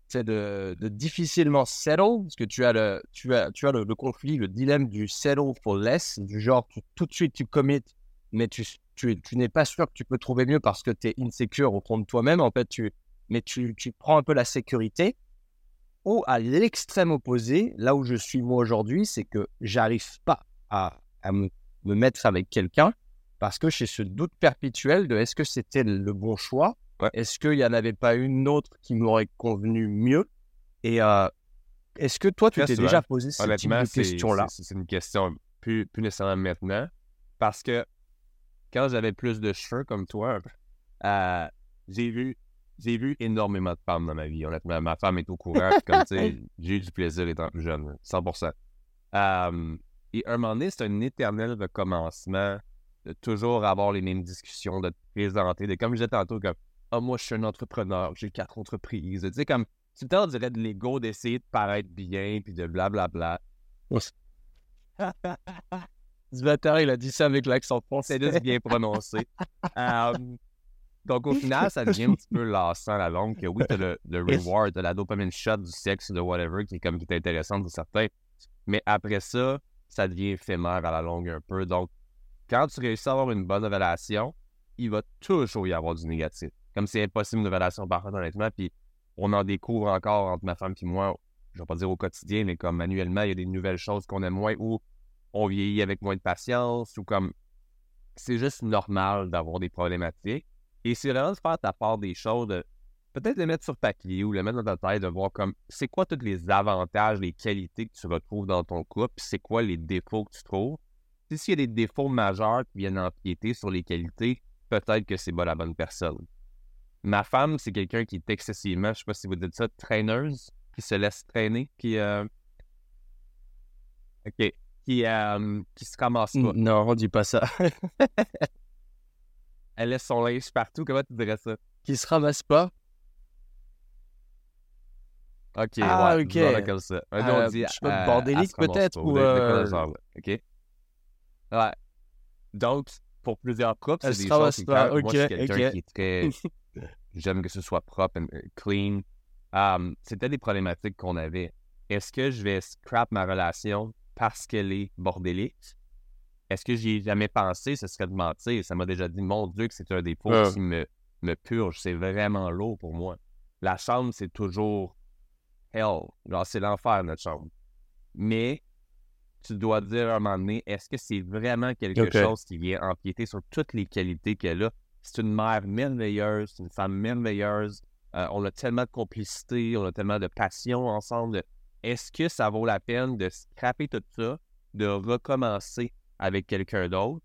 C'est de, de difficilement settle, parce que tu as, le, tu as, tu as le, le conflit, le dilemme du settle for less, du genre tu- tout de suite tu commit, mais tu, tu, tu n'es pas sûr que tu peux trouver mieux parce que tu es insecure au fond de toi-même, en fait, tu, mais tu, tu prends un peu la sécurité. Ou à l'extrême opposé, là où je suis moi aujourd'hui, c'est que j'arrive pas à, à me, me mettre avec quelqu'un parce que j'ai ce doute perpétuel de est-ce que c'était le bon choix? Ouais. Est-ce qu'il n'y en avait pas une autre qui m'aurait convenu mieux? Et euh, est-ce que toi, tu t'es déjà posé ce type Honnêtement, de c'est question-là? c'est- une question plus, plus nécessairement maintenant. Parce que quand j'avais plus de cheveux comme toi, euh, j'ai vu j'ai vu énormément de femmes dans ma vie. Honnêtement, ma femme est au courant. comme tu sais, j'ai eu du plaisir étant plus jeune, 100%. Euh, et à un moment donné, c'est un éternel recommencement de toujours avoir les mêmes discussions, de te présenter, de comme je disais tantôt, comme Ah, moi, je suis un entrepreneur, j'ai quatre entreprises. Tu sais, comme tout le temps, on dirait de l'ego d'essayer de paraître bien, puis de blablabla. Ce bâtard, il a dit ça avec l'accent français. C'est juste bien prononcé. Euh, donc, au final, ça devient un petit peu lassant à la longue. Que oui, tu as le, le reward, t'as la dopamine shot du sexe, de whatever, qui est comme qui est intéressant pour certains. Mais après ça, ça devient éphémère à la longue un peu. Donc, quand tu réussis à avoir une bonne relation, il va toujours y avoir du négatif. Comme c'est impossible une relation parfaite, honnêtement. Puis, on en découvre encore entre ma femme et moi, je vais pas dire au quotidien, mais comme manuellement, il y a des nouvelles choses qu'on aime moins ou on vieillit avec moins de patience ou comme c'est juste normal d'avoir des problématiques. Et c'est vraiment de faire ta part des choses, de peut-être les mettre sur papier ou les mettre dans ta tête, de voir comme c'est quoi tous les avantages, les qualités que tu retrouves dans ton couple, c'est quoi les défauts que tu trouves. Si s'il y a des défauts majeurs qui viennent empiéter sur les qualités, peut-être que c'est pas la bonne personne. Ma femme, c'est quelqu'un qui est excessivement, je sais pas si vous dites ça, traineuse, qui se laisse traîner, qui euh, OK. Qui, euh, qui se ramasse pas. Non, on dit pas ça. Elle laisse son linge partout. Comment tu dirais ça? Qui se ramasse pas OK, Ah, ouais. ok. comme ça. Un Euh, on dit, je sais pas, bordélique peut-être, ou, euh, OK? Ouais. Donc, pour plusieurs couples, Elle c'est des choses qui Moi, je suis ok, quelqu'un ok. qui est très... J'aime que ce soit propre et clean. Um, C'était des problématiques qu'on avait. Est-ce que je vais scrap ma relation parce qu'elle est bordélique? Est-ce que j'y ai jamais pensé? Ce serait de mentir. Ça m'a déjà dit, mon Dieu, que c'est un défaut Ouais. qui me, me purge. C'est vraiment lourd pour moi. La chambre, c'est toujours hell. Genre, c'est l'enfer, notre chambre. Mais tu dois dire à un moment donné, est-ce que c'est vraiment quelque chose qui vient empiéter sur toutes les qualités qu'elle a? C'est une mère merveilleuse, c'est une femme merveilleuse. Euh, on a tellement de complicité, on a tellement de passion ensemble. Est-ce que ça vaut la peine de scraper tout ça, de recommencer avec quelqu'un d'autre?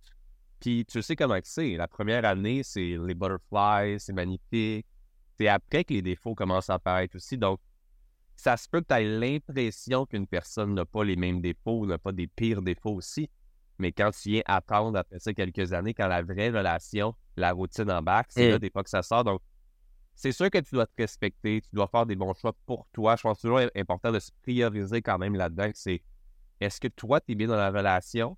Puis tu sais comment c'est. La première année, c'est les butterflies, c'est magnifique. C'est après que les défauts commencent à apparaître aussi. Donc, ça se peut que tu aies l'impression qu'une personne n'a pas les mêmes défauts, n'a pas des pires défauts aussi. Mais quand tu viens attendre après ça quelques années, quand la vraie relation, la routine embarque, c'est Mm. là des fois que ça sort. Donc, c'est sûr que tu dois te respecter, tu dois faire des bons choix pour toi. Je pense toujours important de se prioriser quand même là-dedans. C'est est-ce que toi, tu es bien dans la relation?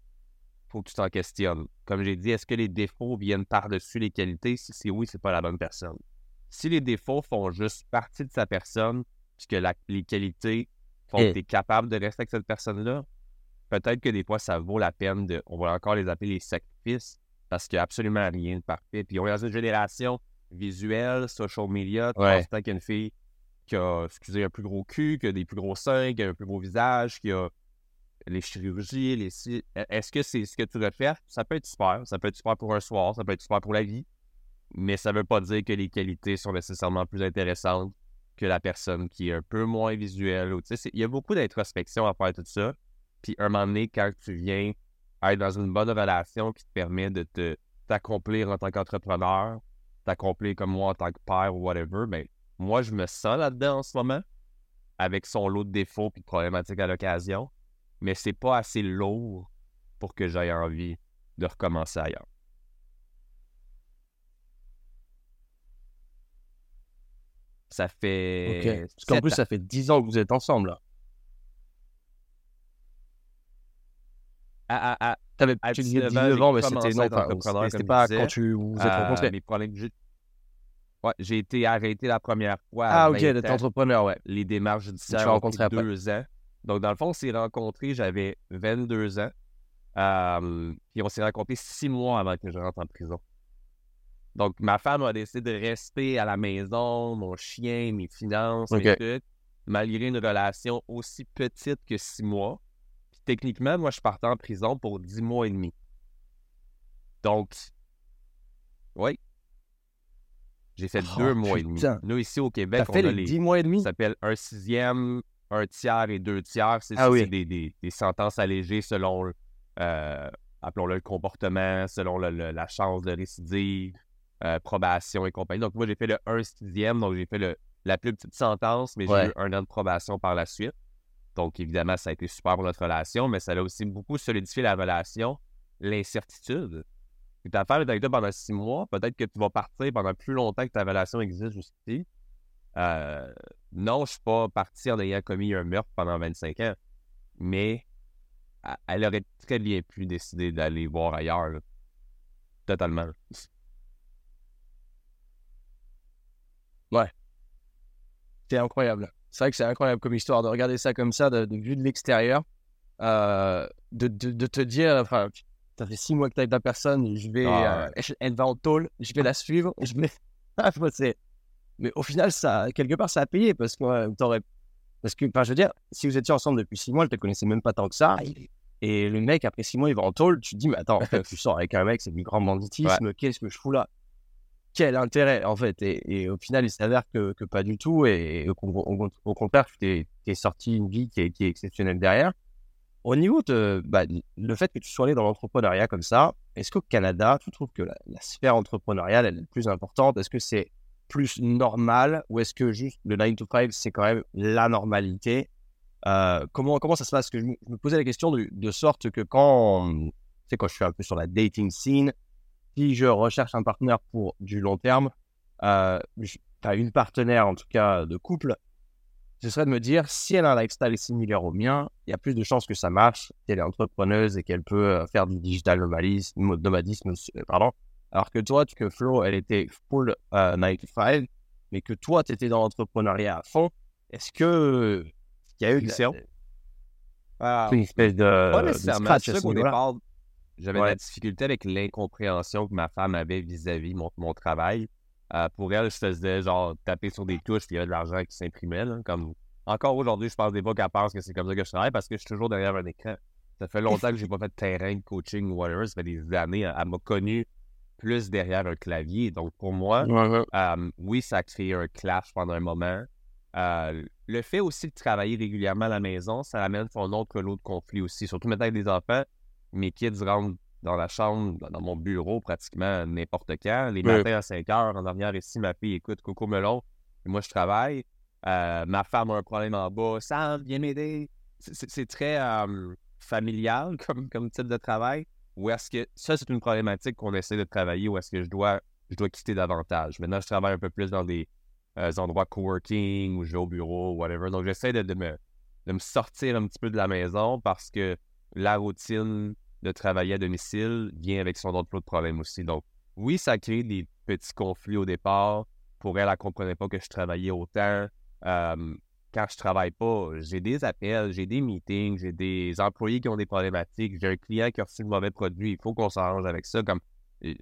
faut que tu t'en questionnes. Comme j'ai dit, est-ce que les défauts viennent par-dessus les qualités? Si c'est oui, c'est pas la bonne personne. Si les défauts font juste partie de sa personne, puisque la- les qualités font que Mm. tu es capable de rester avec cette personne-là, peut-être que des fois, ça vaut la peine de. On va encore les appeler les sacrifices, parce qu'il n'y a absolument rien de parfait. Puis on est dans une génération visuel, social media. Tu Ouais. qu'il y a une fille qui a, excusez, un plus gros cul, qui a des plus gros seins, qui a un plus gros visage, qui a les chirurgies, les E- Est-ce que c'est ce que tu recherches? Ça peut être super. Ça peut être super pour un soir, ça peut être super pour la vie. Mais ça veut pas dire que les qualités sont nécessairement plus intéressantes que la personne qui est un peu moins visuelle. Il y a beaucoup d'introspection à faire tout ça. Puis un moment donné, quand tu viens être dans une bonne relation qui te permet de te t'accomplir en tant qu'entrepreneur, t'accomplir comme moi en tant que père ou whatever, ben moi je me sens là-dedans en ce moment, avec son lot de défauts et de problématiques à l'occasion, mais c'est pas assez lourd pour que j'aie envie de recommencer ailleurs. Ça fait. Ok. Parce qu'en plus, ans. ça fait 10 ans que vous êtes ensemble. Là. À- à- à- T'avais, tu disais 19 ans, 19 ans, j'ai mais c'était non, c'était pas disais. quand tu vous êtes euh, rencontrés. les problèmes j'ai- Ouais, j'ai été arrêté la première fois. Ah, ok, 20 d'être entrepreneur, ouais. les démarches judiciaires ont rencontré pris deux ans. Donc, dans le fond, on s'est rencontrés, j'avais 22 ans. Euh, puis on s'est rencontrés six mois avant que je rentre en prison. Donc, ma femme a décidé de rester à la maison, mon chien, mes finances, mes Ok. trucs, malgré une relation aussi petite que six mois. Puis techniquement, moi, je partais en prison pour dix mois et demi. Donc, oui. J'ai fait Oh, deux mois et demi. Nous, ici au Québec, on fait a les. 10 mois et demi? Ça s'appelle un sixième, un tiers et deux tiers. C'est Ah oui. des, des- des sentences allégées selon, euh, appelons-le le comportement, selon le- le- la chance de récidive, euh, probation et compagnie. Donc, moi, j'ai fait le un sixième, donc j'ai fait le, la plus petite sentence, mais j'ai eu un an de probation par la suite. Donc, évidemment, ça a été super pour notre relation, mais ça a aussi beaucoup solidifié la relation, l'incertitude. Si ta femme est avec toi pendant six mois, peut-être que tu vas partir pendant plus longtemps que ta relation existe jusqu'ici. Euh, non, je suis pas parti en ayant commis un meurtre pendant 25 ans, mais elle aurait très bien pu décider d'aller voir ailleurs. là. Totalement. C'est incroyable. C'est vrai que c'est incroyable comme histoire de regarder ça comme ça, de, de vue de l'extérieur, euh, de, de, de te dire, enfin, ça fait six mois que tu avec la personne, je vais, Ah, euh, elle- va en tôle, je vais la suivre, je vais. Ah, Mais au final, ça, quelque part, ça a payé parce que euh, t'aurais. Parce que, enfin, je veux dire, si vous étiez ensemble depuis six mois, elle te connaissait même pas tant que ça. Et le mec, après six mois, il va en tôle. Tu te dis, mais attends, en fait, tu sors avec un mec, c'est du grand banditisme. Qu'est-ce que je fous là? Quel intérêt, en fait et, au final, il s'avère que, pas du tout. Et, au, contraire, tu t'es, sorti une vie qui est, qui exceptionnelle derrière. Au niveau de bah, le fait que tu sois allé dans l'entrepreneuriat comme ça, est-ce qu'au Canada, tu trouves que la, la sphère entrepreneuriale est plus importante? Est-ce que c'est plus normal ou est-ce que juste le 9 to 5 c'est quand même la normalité? Euh, comment, ça se passe? Que je me, je me posais la question de, de sorte que quand, tu sais, quand je suis un peu sur la dating scene, si je recherche un partenaire pour du long terme, euh, enfin, une partenaire en tout cas de couple, ce serait de me dire si elle a un lifestyle similaire au mien, il y a plus de chances que ça marche, si elle est entrepreneuse et qu'elle peut euh, faire du digital nomadisme, nomadisme euh, pardon. Alors que toi, que Flo, elle était full euh, 9 to 5, mais que toi, tu étais dans l'entrepreneuriat à fond, est-ce que il y a eu la- Friction? Ah, une espèce de, scratch à ce niveau-là j'avais de la difficulté avec l'incompréhension que ma femme avait vis-à-vis mon, mon travail. Euh, pour elle, je faisais genre taper sur des touches, puis il y avait de l'argent qui s'imprimait. là, Comme... Encore aujourd'hui, je pense des fois qu'elle pense que c'est comme ça que je travaille parce que je suis toujours derrière un écran. Ça fait longtemps que j'ai pas fait de terrain, de coaching ou whatever. Ça fait des années. Elle, elle m'a connu plus derrière un clavier. Donc pour moi, Ouais, ouais. euh, oui, ça a créé un clash pendant un moment. Euh, le fait aussi de travailler régulièrement à la maison, ça amène son autre lot de conflit aussi. Surtout maintenant avec des enfants, mes kids rentrent dans la chambre, dans- mon bureau pratiquement n'importe quand. Les matins à 5 heures, en arrière ici, ma fille écoute Coco Melon. Et moi, je travaille. Euh, ma femme a un problème en bas. Sam, viens m'aider. C'est très euh, familial comme, comme type de travail. Ou est-ce que ça, c'est une problématique qu'on essaie de travailler ou est-ce que je dois, je dois quitter davantage? Maintenant, je travaille un peu plus dans des euh, endroits coworking ou je vais au bureau, whatever. Donc, j'essaie de, de me, de me sortir un petit peu de la maison parce que la routine de travailler à domicile vient avec son autre lot de problèmes aussi. Donc, oui, ça crée des petits conflits au départ. Pour elle, elle ne comprenait pas que je travaillais autant. Euh, quand je travaille pas, j'ai des appels, j'ai des meetings, j'ai des employés qui ont des problématiques, j'ai un client qui a reçu le mauvais produit, il faut qu'on s'arrange avec ça. Comme euh,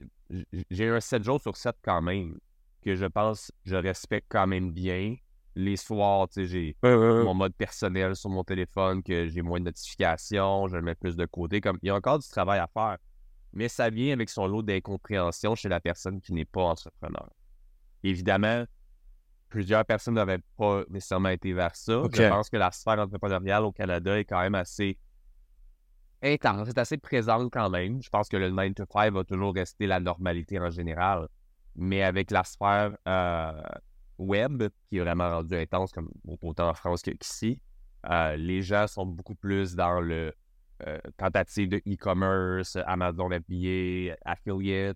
j'ai un 7 jours sur 7 quand même que je pense je respecte quand même bien. Les soirs, tu sais, j'ai Ouais, ouais, ouais. mon mode personnel sur mon téléphone, que j'ai moins de notifications, je le mets plus de côté. Comme, il y a encore du travail à faire. Mais ça vient avec son lot d'incompréhension chez la personne qui n'est pas entrepreneur. Évidemment, plusieurs personnes n'avaient pas nécessairement été vers ça. Je pense que la sphère entrepreneuriale au Canada est quand même assez intense, c'est assez présente quand même. Je pense que le 9 to 5 va toujours rester la normalité en général. Mais avec la sphère euh, web, qui est vraiment rendue intense, comme autant en France que- qu'ici, euh, les gens sont beaucoup plus dans le euh, tentative de e-commerce, Amazon FBA, affiliate.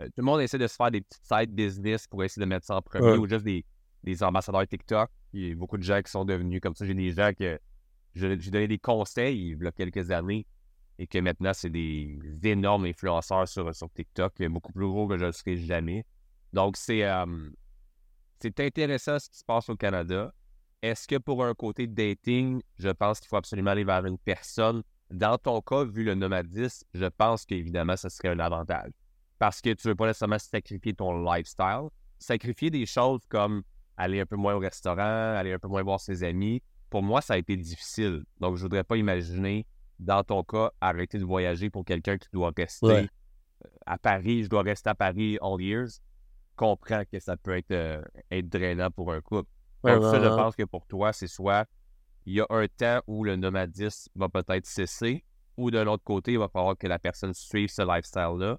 Euh, tout le monde essaie de se faire des petites side business pour essayer de mettre ça en premier Ouais. ou juste des, des ambassadeurs TikTok. Il y a beaucoup de gens qui sont devenus comme ça. J'ai des gens que je- j'ai donné des conseils il y a quelques années et que maintenant, c'est des énormes influenceurs sur, sur TikTok, beaucoup plus gros que je ne le serai jamais. Donc, c'est euh, c'est intéressant ce qui se passe au Canada. Est-ce que pour un côté dating, je pense qu'il faut absolument aller vers une personne? Dans ton cas, vu le nomadisme, je pense qu'évidemment, ce serait un avantage. Parce que tu ne veux pas nécessairement sacrifier ton lifestyle. Sacrifier des choses comme aller un peu moins au restaurant, aller un peu moins voir ses amis. Pour moi, ça a été difficile. Donc, je ne voudrais pas imaginer, dans ton cas, arrêter de voyager pour quelqu'un qui doit rester Ouais. euh, à Paris. Je dois rester à Paris all years. Comprends que ça peut être, euh, être drainant pour un couple. Ouais, Donc, ça, ouais, je pense que pour toi, c'est soit il y a un temps où le nomadisme va peut-être cesser, ou d'un autre côté, il va falloir que la personne suive ce lifestyle-là.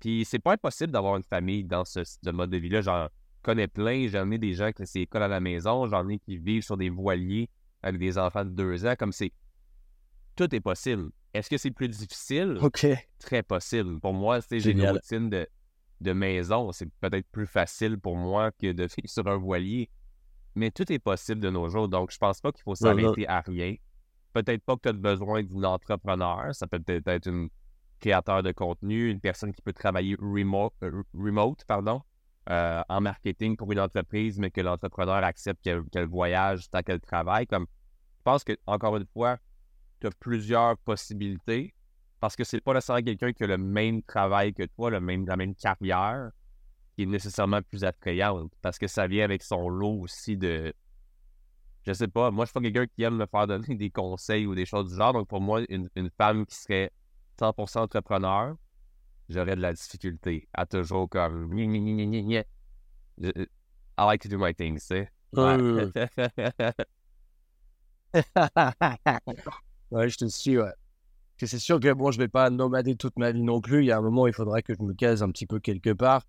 Puis c'est pas impossible d'avoir une famille dans ce, ce mode de vie-là. J'en connais plein. J'en ai des gens qui c'est école à la maison. J'en ai qui vivent sur des voiliers avec des enfants de deux ans. Comme c'est. Tout est possible. Est-ce que c'est plus difficile? Ok. Très possible. Pour moi, j'ai une routine de, de maison. C'est peut-être plus facile pour moi que de vivre sur un voilier. Mais tout est possible de nos jours. Donc, je pense pas qu'il faut s'arrêter à rien. Peut-être pas que tu as besoin d'un entrepreneur. Ça peut peut-être être un créateur de contenu, une personne qui peut travailler remote, euh, remote pardon, euh, en marketing pour une entreprise, mais que l'entrepreneur accepte qu'elle qu'elle voyage tant qu'elle travaille. Comme, je pense que, encore une fois, tu as plusieurs possibilités parce que c'est pas nécessairement quelqu'un qui a le même travail que toi, le même, la même carrière, qui est nécessairement plus attrayante parce que ça vient avec son lot aussi de. Je sais pas, moi je suis pas quelqu'un qui aime me faire donner des conseils ou des choses du genre, donc pour moi, une, une femme qui serait 100% entrepreneur, j'aurais de la difficulté à toujours comme. Je- I like to do my things, tu sais. Ouais, je te suis, ouais. Que c'est sûr que bon, je vais pas nomader toute ma vie non plus. Il y a un moment, il faudrait que je me case un petit peu quelque part.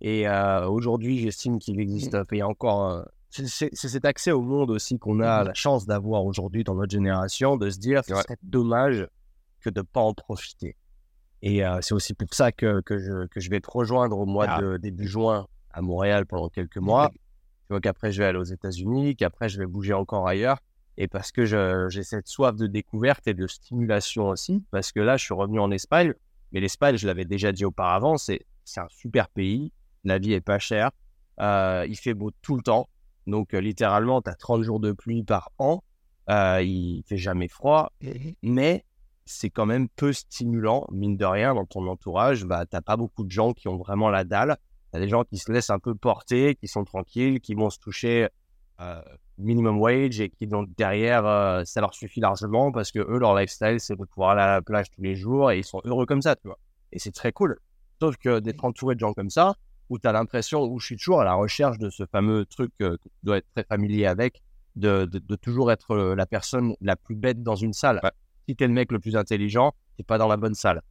Et euh, aujourd'hui, j'estime qu'il existe, il y a encore un- c'est cet accès au monde aussi qu'on a la chance d'avoir aujourd'hui dans notre génération, de se dire ce Ouais. serait dommage que de pas en profiter. Et euh, c'est aussi pour ça que, que, je, que je vais te rejoindre au mois Ah. de début juin à Montréal pendant quelques mois. Tu vois qu'après, je vais aller aux États-Unis, qu'après, je vais bouger encore ailleurs. Et parce que j'ai cette soif de découverte et de stimulation aussi. Parce que là, je suis revenu en Espagne. Mais l'Espagne, je l'avais déjà dit auparavant, c'est un super pays. La vie est pas chère. Euh, il fait beau tout le temps. Donc, euh, littéralement, tu as 30 jours de pluie par an. Euh, il fait jamais froid. Mais c'est quand même peu stimulant, mine de rien, dans ton entourage. Bah, tu pas beaucoup de gens qui ont vraiment la dalle. Tu as des gens qui se laissent un peu porter, qui sont tranquilles, qui vont se toucher euh, minimum wage et qui, donc, derrière, euh, ça leur suffit largement parce que eux, leur lifestyle, c'est de pouvoir aller à la plage tous les jours et ils sont heureux comme ça, tu vois. Et c'est très cool. Sauf que d'être entouré de gens comme ça, où tu as l'impression, où je suis toujours à la recherche de ce fameux truc euh, que tu dois être très familier avec, de, de, de toujours être euh, la personne la plus bête dans une salle. Ouais. Si t'es le mec le plus intelligent, t'es pas dans la bonne salle.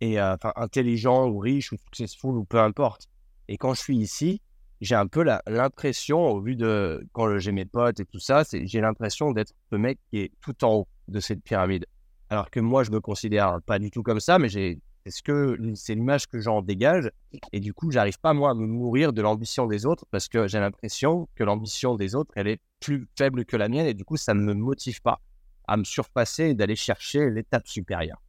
Et euh, enfin, intelligent ou riche ou successful ou peu importe. Et quand je suis ici, j'ai un peu l'impression, au vu de quand j'ai mes potes et tout ça, j'ai l'impression d'être le mec qui est tout en haut de cette pyramide. Alors que moi, je me considère pas du tout comme ça, mais j'ai c'est ce que c'est l'image que j'en dégage? Et du coup, j'arrive pas moi à me mourir de l'ambition des autres parce que j'ai l'impression que l'ambition des autres, elle est plus faible que la mienne et du coup, ça ne me motive pas à me surpasser et d'aller chercher l'étape supérieure.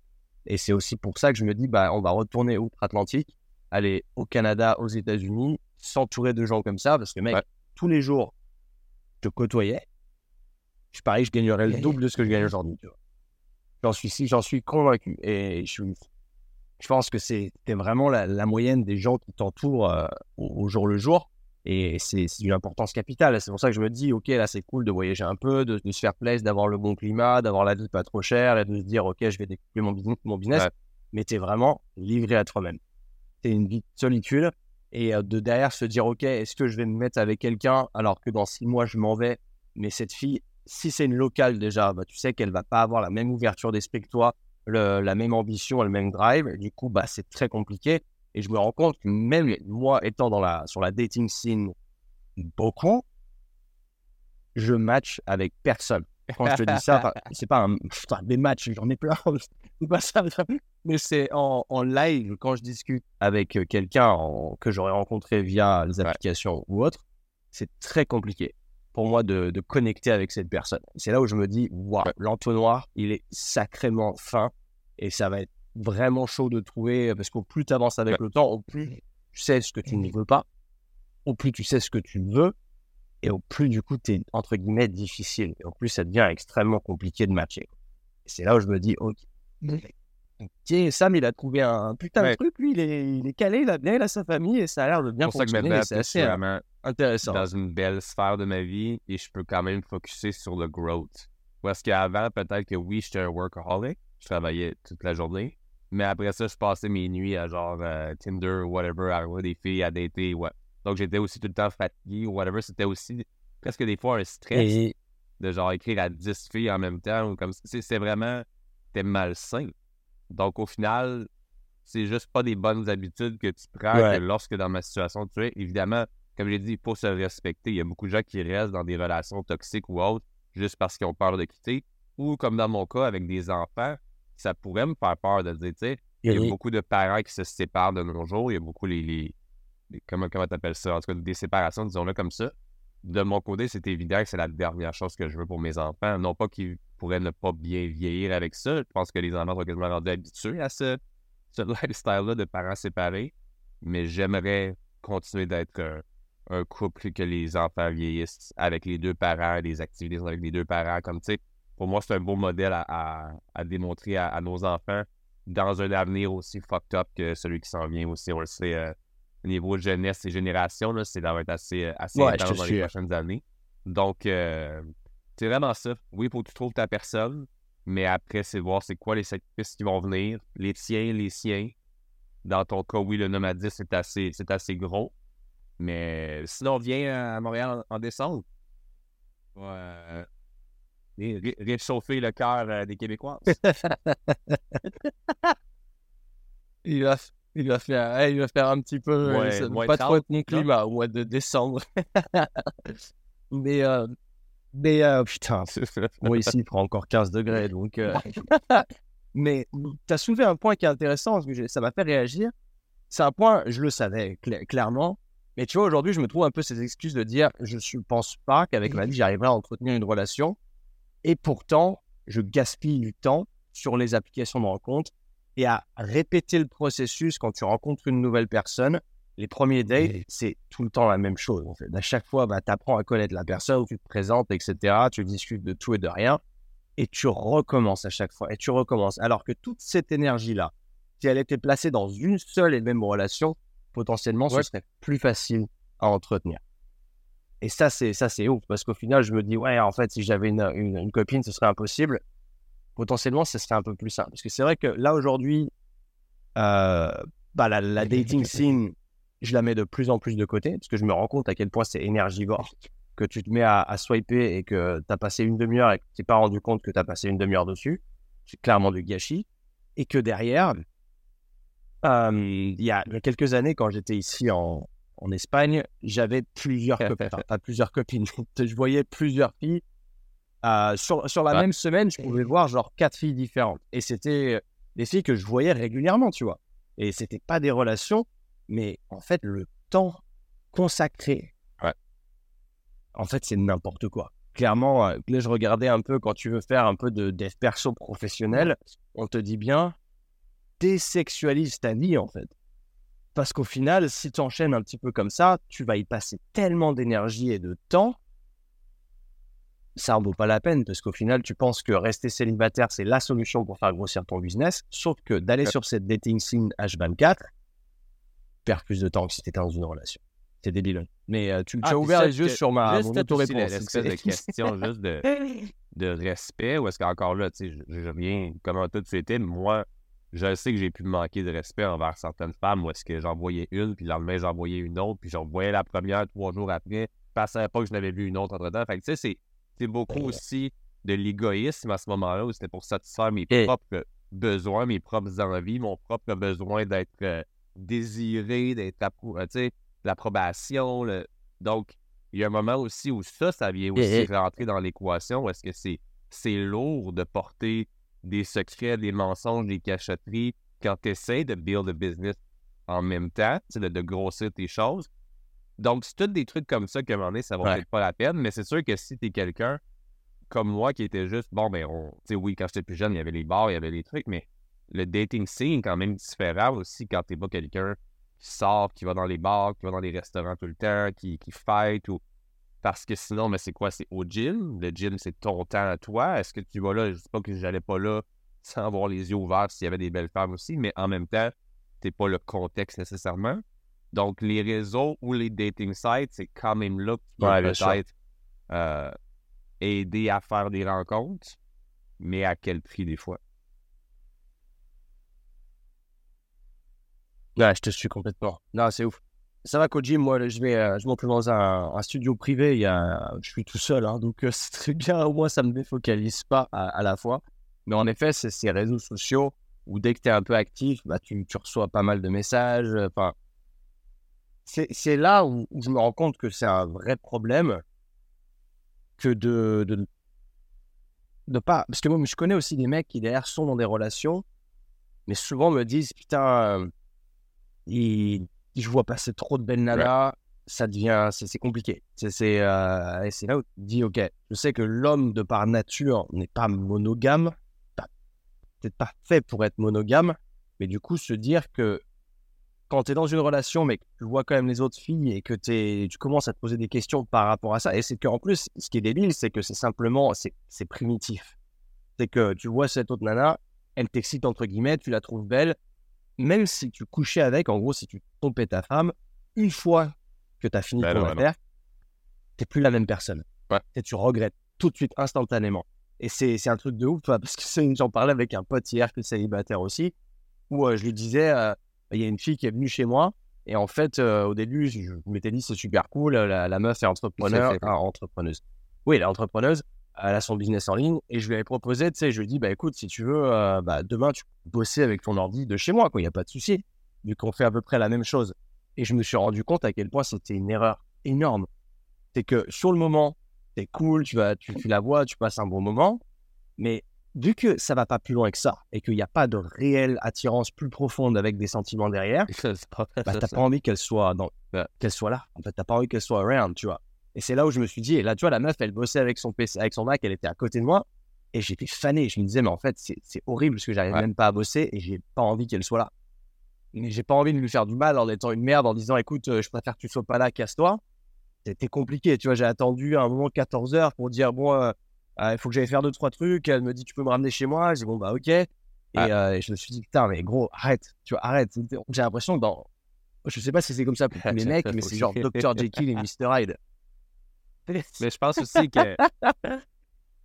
Et c'est aussi pour ça que je me dis, bah, on va retourner outre-Atlantique, aller au Canada, aux États-Unis, s'entourer de gens comme ça, parce que mec, Ouais. tous les jours, je te côtoyais, je parie, je gagnerais le double de ce que je gagne aujourd'hui. J'en suis si, j'en suis convaincu. Et je pense que c'était vraiment la, la, moyenne des gens qui t'entourent euh, au, au, jour le jour. Et c'est d'une importance capitale. C'est pour ça que je me dis, OK, là, c'est cool de voyager un peu, de, de se faire plaisir, d'avoir le bon climat, d'avoir la vie pas trop chère et de se dire, OK, je vais découper mon business. Mon business. Ouais. Mais tu es vraiment livré à toi-même. C'est une vie de solitude. Et euh, de derrière se dire, OK, est-ce que je vais me mettre avec quelqu'un alors que dans six mois, je m'en vais? Mais cette fille, si c'est une locale déjà, bah, tu sais qu'elle va pas avoir la même ouverture d'esprit que toi, le, la même ambition, le même drive. Du coup, bah, c'est très compliqué. Et je me rends compte que même moi, étant dans la, sur la dating scene beaucoup, je match avec personne. Quand je te dis ça, c'est pas un, putain, des matchs, j'en ai plein. c'est pas ça, mais c'est en, en, live quand je discute avec quelqu'un que j'aurais rencontré via les applications ouais. ou autres. C'est très compliqué pour moi de, de connecter avec cette personne. C'est là où je me dis, waouh, ouais. l'entonnoir, il est sacrément fin et ça va être vraiment chaud de trouver parce qu'au plus tu avances avec ouais. le temps, au plus tu sais ce que tu ne veux pas, au plus tu sais ce que tu veux et au plus du coup tu es entre guillemets difficile et au plus ça devient extrêmement compliqué de matcher. C'est là où je me dis, ok, ok, Sam il a trouvé un putain ouais. de truc, lui il est, il est calé, il a bien, il a sa famille et ça a l'air de bien fonctionner. C'est assez euh, vraiment intéressant. Dans une belle sphère de ma vie et je peux quand même focuser sur le growth. Parce qu'avant, peut-être que oui, j'étais un workaholic, je travaillais toute la journée, mais après ça, je passais mes nuits à genre euh, Tinder ou whatever, à avoir des filles, à dater, ouais. Donc j'étais aussi tout le temps fatigué ou whatever. C'était aussi presque des fois un stress Et... de genre écrire à 10 filles en même temps ou comme c'est vraiment t'es malsain. Donc au final, c'est juste pas des bonnes habitudes que tu prends ouais. que lorsque dans ma situation tu es. Évidemment, comme j'ai dit, il faut se respecter. Il y a beaucoup de gens qui restent dans des relations toxiques ou autres juste parce qu'ils ont peur de quitter. Ou comme dans mon cas avec des enfants, ça pourrait me faire peur de dire, tu sais, il y a oui. beaucoup de parents qui se séparent de nos jours. Il y a beaucoup les, les, les comment comment t'appelles ça? En tout cas, des séparations, disons-le comme ça. De mon côté, c'est évident que c'est la dernière chose que je veux pour mes enfants. Non pas qu'ils pourraient ne pas bien vieillir avec ça. Je pense que les enfants sont quasiment rendus habitués à ce, ce lifestyle-là de parents séparés. Mais j'aimerais continuer d'être un, couple que les enfants vieillissent avec les deux parents, des activités avec les deux parents. Comme tu sais, pour moi, c'est un beau modèle à, démontrer à, nos enfants dans un avenir aussi fucked up que celui qui s'en vient aussi. On le sait, euh, niveau jeunesse et génération, là, c'est va être assez, assez ouais, intense dans les prochaines années. Donc, euh, c'est vraiment ça. Oui, il faut que tu trouves ta personne, mais après, c'est voir c'est quoi les sacrifices qui vont venir, les tiens, les siens. Dans ton cas, oui, le nomadisme, c'est assez, c'est assez gros. Mais sinon, on vient à Montréal en, en décembre. Ouais réchauffer le cœur euh, des Québécois. il, va, il, va faire, il va faire un petit peu. Ouais, euh, pas trop être mon climat au mois de décembre. mais, euh, mais euh, putain, moi ici, il prend encore 15 degrés. Donc, euh... mais tu as soulevé un point qui est intéressant parce que ça m'a fait réagir. C'est un point, je le savais cl clairement. Mais tu vois, aujourd'hui, je me trouve un peu ces excuses de dire je ne pense pas qu'avec ma vie, j'arriverai à entretenir une relation et pourtant, je gaspille du temps sur les applications de rencontre et à répéter le processus quand tu rencontres une nouvelle personne. Les premiers dates, oui. c'est tout le temps la même chose. En fait. À chaque fois, bah, tu apprends à connaître la personne, tu te présentes, etc. Tu discutes de tout et de rien. Et tu recommences à chaque fois. Et tu recommences. Alors que toute cette énergie-là, si elle était placée dans une seule et même relation, potentiellement, ouais. ce serait plus facile à entretenir. Et ça, c'est ça, c'est ouf parce qu'au final, je me dis ouais, en fait, si j'avais une, une, une, copine, ce serait impossible. Potentiellement, ce serait un peu plus simple parce que c'est vrai que là aujourd'hui, euh, bah, la, la, dating scene, je la mets de plus en plus de côté parce que je me rends compte à quel point c'est énergivore que tu te mets à, à swiper et que tu as passé une demi-heure et que tu t'es pas rendu compte que tu as passé une demi-heure dessus. C'est clairement du gâchis. Et que derrière, euh, il y, a, quelques années, quand j'étais ici en, en Espagne, j'avais plusieurs copains, enfin, plusieurs copines. je voyais plusieurs filles. Euh, sur, sur, la ouais. même semaine, je pouvais voir genre quatre filles différentes. Et c'était des filles que je voyais régulièrement, tu vois. Et c'était pas des relations, mais en fait, le temps consacré, ouais. en fait, c'est n'importe quoi. Clairement, euh, là, je regardais un peu quand tu veux faire un peu de dev perso professionnel, on te dit bien, désexualise ta vie, en fait. Parce qu'au final, si tu enchaînes un petit peu comme ça, tu vas y passer tellement d'énergie et de temps ça en vaut pas la peine parce qu'au final, tu penses que rester célibataire, c'est la solution pour faire grossir ton business. Sauf que d'aller sur cette dating scene H24, perd plus de temps que si tu étais dans une relation. C'est débile. Mais euh, tu, tu Ah, as ouvert les yeux sur ma juste mon aussi l'espèce de question juste de, de respect, ou est-ce qu'encore là, tu sais, je- je reviens comment tout c'était, mais moi, je sais que j'ai pu manquer de respect envers certaines femmes, où est-ce que j'en voyais une, puis le lendemain, j'en voyais une autre, puis j'en voyais la première trois jours après, je ne savais pas que je n'avais vu une autre entre-temps. Fait que, tu sais, c'est- c'est beaucoup aussi de l'égoïsme à ce moment-là, où c'était pour satisfaire mes Et- propres besoins, mes propres envies, mon propre besoin d'être euh, désiré, d'être euh, l'approbation. le- Donc, il y a un moment aussi où ça, ça vient aussi Et- rentrer dans l'équation. Est-ce que c'est c'est lourd de porter des secrets, des mensonges, des cachotteries quand tu essaies de build a business en même temps, de grossir tes choses. Donc, c'est tous des trucs comme ça qu'à un moment donné, ça vaut Ouais. peut-être pas la peine, mais c'est sûr que si tu es quelqu'un comme moi qui était juste, bon, ben, on, tu sais, oui, quand j'étais plus jeune, il y avait les bars, il y avait les trucs, mais le dating scene est quand même différent aussi quand t'es pas quelqu'un qui sort, qui va dans les bars, qui va dans les restaurants tout le temps, qui, qui fight ou. Parce que sinon, mais c'est quoi? C'est au gym? Le gym, c'est ton temps à toi? Est-ce que tu vas là? Je sais pas que j'allais pas là sans avoir les yeux ouverts s'il y avait des belles femmes aussi, mais en même temps, t'es pas le contexte nécessairement. Donc, les réseaux ou les dating sites, c'est quand même là que tu peux Ouais, peut-être euh, aider à faire des rencontres, mais à quel prix des fois? Ouais, je te suis complètement. Non, c'est ouf. Ça va gym, moi, je vais, euh, je monte dans un, un studio privé. Il y a, je suis tout seul, hein, donc euh, c'est très bien. Au moins, ça me défocalise pas à, à la fois. Mais en effet, c'est ces réseaux sociaux où dès que tu es un peu actif, bah, tu, tu reçois pas mal de messages. Enfin, c'est c'est là où, où je me rends compte que c'est un vrai problème que de, de, de pas. Parce que moi, je connais aussi des mecs qui derrière sont dans des relations, mais souvent me disent Putain, il- je vois passer trop de belles nanas, ça devient. C'est c'est compliqué. C'est c'est, euh, là où tu dis Ok, je sais que l'homme, de par nature, n'est pas monogame, peut-être pas fait pour être monogame, mais du coup, se dire que quand tu es dans une relation, mais que tu vois quand même les autres filles et que t'es- tu commences à te poser des questions par rapport à ça, et c'est qu'en plus, ce qui est débile, c'est que c'est simplement, c'est primitif. C'est que tu vois cette autre nana, elle t'excite entre guillemets, tu la trouves belle, même si tu couchais avec, en gros, si tu trompais ta femme, une fois que tu as fini Ben ton non, non. affaire, t'es plus la même personne. Ouais. Et tu regrettes tout de suite, instantanément. Et c'est un truc de ouf, toi, parce que j'en parlais avec un pote hier qui est célibataire aussi, où euh, je lui disais, euh, il y a une fille qui est venue chez moi, et en fait, euh, au début, je, je m'étais dit, c'est super cool, la, la meuf est entrepreneur, ah, entrepreneuse. Oui, elle est entrepreneuse, elle a son business en ligne, et je lui avais proposé, tu sais, je lui ai dit, bah écoute, si tu veux, euh, bah, demain, tu peux bosser avec ton ordi de chez moi, quoi, il n'y a pas de souci, vu qu'on fait à peu près la même chose. Et je me suis rendu compte à quel point c'était une erreur énorme. C'est que sur le moment, c'est cool, tu, vas, tu, tu la vois, tu passes un bon moment, mais vu que ça va pas plus loin que ça, et qu'il n'y a pas de réelle attirance plus profonde avec des sentiments derrière, bah, t'as pas envie qu'elle soit dans, Ouais. qu'elle soit là. En fait, t'as pas envie qu'elle soit around, tu vois. Et c'est là où je me suis dit, et là, tu vois, la meuf, elle bossait avec son PC, avec son Mac, elle était à côté de moi, et j'étais fané. Je me disais, mais en fait, c'est horrible parce que j'arrive Ouais. même pas à bosser et j'ai pas envie qu'elle soit là. Mais j'ai pas envie de lui faire du mal en étant une merde, en disant, écoute, euh, je préfère que tu sois pas là, casse-toi. C'était compliqué, tu vois. J'ai attendu un moment 14 heures pour dire, bon, euh, il faut que j'aille faire deux, trois trucs. Elle me dit, tu peux me ramener chez moi. J'ai dit, bon, bah, ok. Et, Ouais. euh, et je me suis dit, putain, mais gros, arrête, tu vois, arrête. J'ai l'impression que dans. Je sais pas si c'est comme ça pour tous les mecs, mais c'est genre Dr. Jekyll et Mr. Hyde. Mais je pense aussi que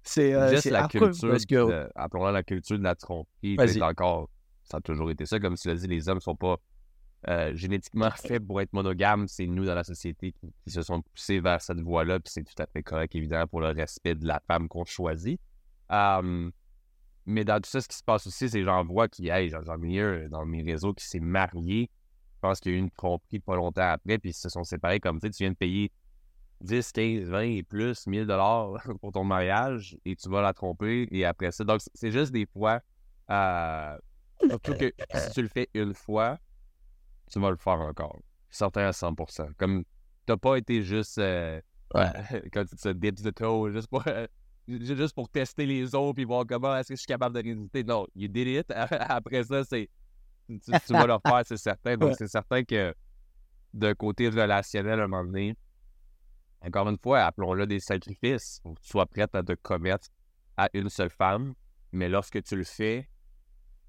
C'est euh, juste la affreux, culture, parce que de- appelons-la la culture de la tromperie, c'est encore, ça a toujours été ça. Comme tu l'as dit, les hommes sont pas euh, génétiquement faits pour être monogames. C'est nous dans la société qui, qui se sont poussés vers cette voie-là, puis c'est tout à fait correct, évidemment, pour le respect de la femme qu'on choisit. Um, mais dans tout ça, ce qui se passe aussi, c'est que j'en vois qui, hey, j'en ai un dans mes réseaux qui s'est marié. Je pense qu'il y a eu une tromperie pas longtemps après, puis ils se sont séparés comme tu sais, tu viens de payer 10, 15, 20 et plus, 1000 dollars pour ton mariage et tu vas la tromper et après ça. Donc, c'est juste des fois, euh, surtout que si tu le fais une fois, tu vas le faire encore. Certain à 100%. Comme t'as pas été juste, euh, Ouais. quand tu te dips the toe, juste pour, euh, ju- juste pour tester les autres puis voir comment est-ce que je suis capable de résister. Non, you did it. Après ça, c'est tu, tu vas le faire, c'est certain. Donc, Ouais. c'est certain que d'un côté relationnel, à un moment donné, encore une fois, appelons-le des sacrifices. Faut que tu sois prête à te commettre à une seule femme. Mais lorsque tu le fais,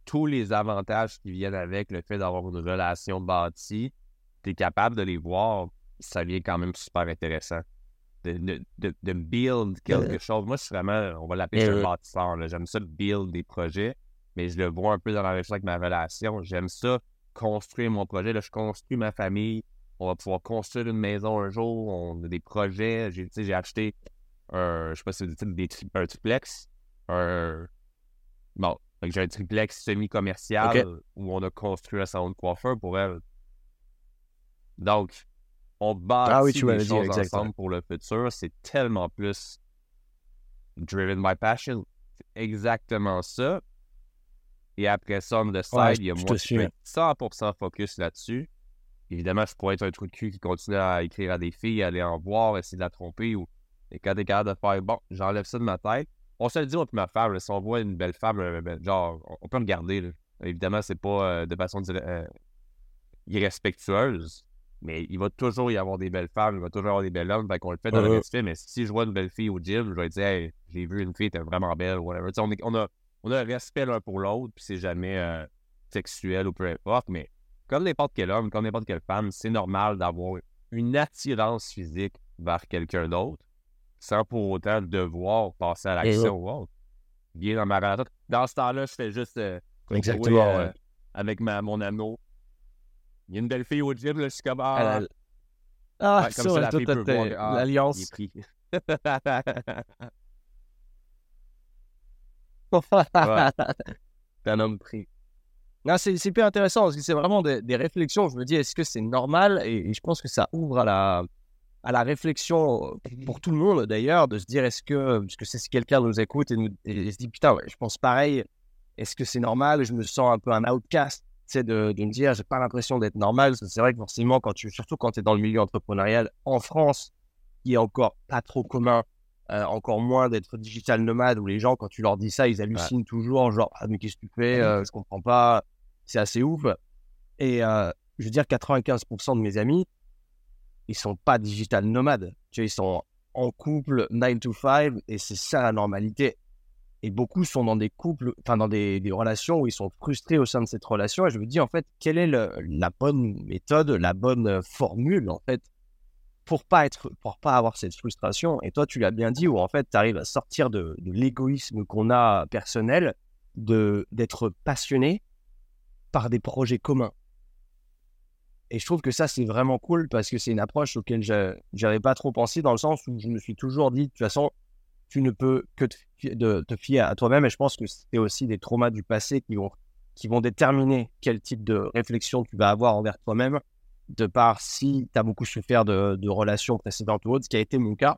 tous les avantages qui viennent avec le fait d'avoir une relation bâtie, tu es capable de les voir, ça devient quand même super intéressant. De, de, de, build quelque chose. Moi, je suis vraiment, on va l'appeler un bâtisseur. J'aime ça build des projets, mais je le vois un peu dans la relation avec ma relation. J'aime ça construire mon projet. Là, je construis ma famille. On va pouvoir construire une maison un jour. On a des projets. J'ai acheté un, je sais pas si vous dites, des, un triplex. Un, bon, j'ai un triplex semi-commercial où on a construit un salon de coiffeur pour elle. Donc, on bâtit ah oui, tu des choses ensemble pour le futur. C'est tellement plus driven by passion. C'est exactement ça. Et après ça, on the side, il y a moi qui suis 100% focus là-dessus. Évidemment, je pourrais être un truc de cul qui continue à écrire à des filles, aller en voir, essayer de la tromper. Ou... Et quand t'es capable de faire, bon, j'enlève ça de ma tête. On se le dit, on peut ma femme, si on voit une belle femme, euh, ben, genre, on peut regarder. Là. Évidemment, c'est pas euh, de façon euh, irrespectueuse. Mais il va toujours y avoir des belles femmes, il va toujours y avoir des belles hommes. Fait qu'on le fait dans le respect. Mais si je vois une belle fille au gym, je vais dire, hey, j'ai vu une fille, t'es vraiment belle, whatever. on, on, a, on a un respect l'un pour l'autre, puis c'est jamais euh, sexuel ou peu importe. Mais comme n'importe quel homme, comme n'importe quelle femme, c'est normal d'avoir une attirance physique vers quelqu'un d'autre sans pour autant devoir passer à l'action ou autre. Bien dans ma relation. Dans ce temps-là, je fais juste euh, Exactement, euh, avec ma, mon anneau il y a une belle fille au gym, là, je suis comme. Ah, ah ouais, comme ça, la. Ah, l'alliance. ouais. T'es un homme pris. Non, c'est super intéressant parce que c'est vraiment des, des, réflexions. Je me dis, est-ce que c'est normal? Et, je pense que ça ouvre à la, à la réflexion pour tout le monde d'ailleurs, de se dire, est-ce que, parce que c'est si quelqu'un nous écoute et, nous, et, se dit, putain, ouais, je pense pareil, est-ce que c'est normal? Je me sens un peu un outcast de, de me dire, j'ai pas l'impression d'être normal. C'est vrai que forcément, quand tu, surtout quand tu es dans le milieu entrepreneurial en France, qui est encore pas trop commun, euh, encore moins d'être digital nomade, où les gens, quand tu leur dis ça, ils hallucinent toujours, genre, ah, mais qu'est-ce que tu fais? Euh, Je comprends pas. C'est assez ouf. Et euh, je veux dire, 95% de mes amis, ils sont pas digital nomades. Tu vois, ils sont en couple 9 to 5 et c'est ça la normalité. Et beaucoup sont dans des couples, enfin dans des, relations où ils sont frustrés au sein de cette relation. Et je me dis en fait, quelle est la bonne méthode, la bonne formule en fait pour pas être, pour pas avoir cette frustration? Et toi, tu l'as bien dit, où en fait, tu arrives à sortir de, de l'égoïsme qu'on a personnel, de d'être passionné par des projets communs. Et je trouve que ça, c'est vraiment cool parce que c'est une approche auquel j'avais pas trop pensé dans le sens où je me suis toujours dit, de toute façon, tu ne peux que te, de, te fier à toi-même. Et je pense que c'est aussi des traumas du passé qui vont, qui vont déterminer quel type de réflexion tu vas avoir envers toi-même, de par si tu as beaucoup souffert de, de, relations précédentes ou autres, ce qui a été mon cas,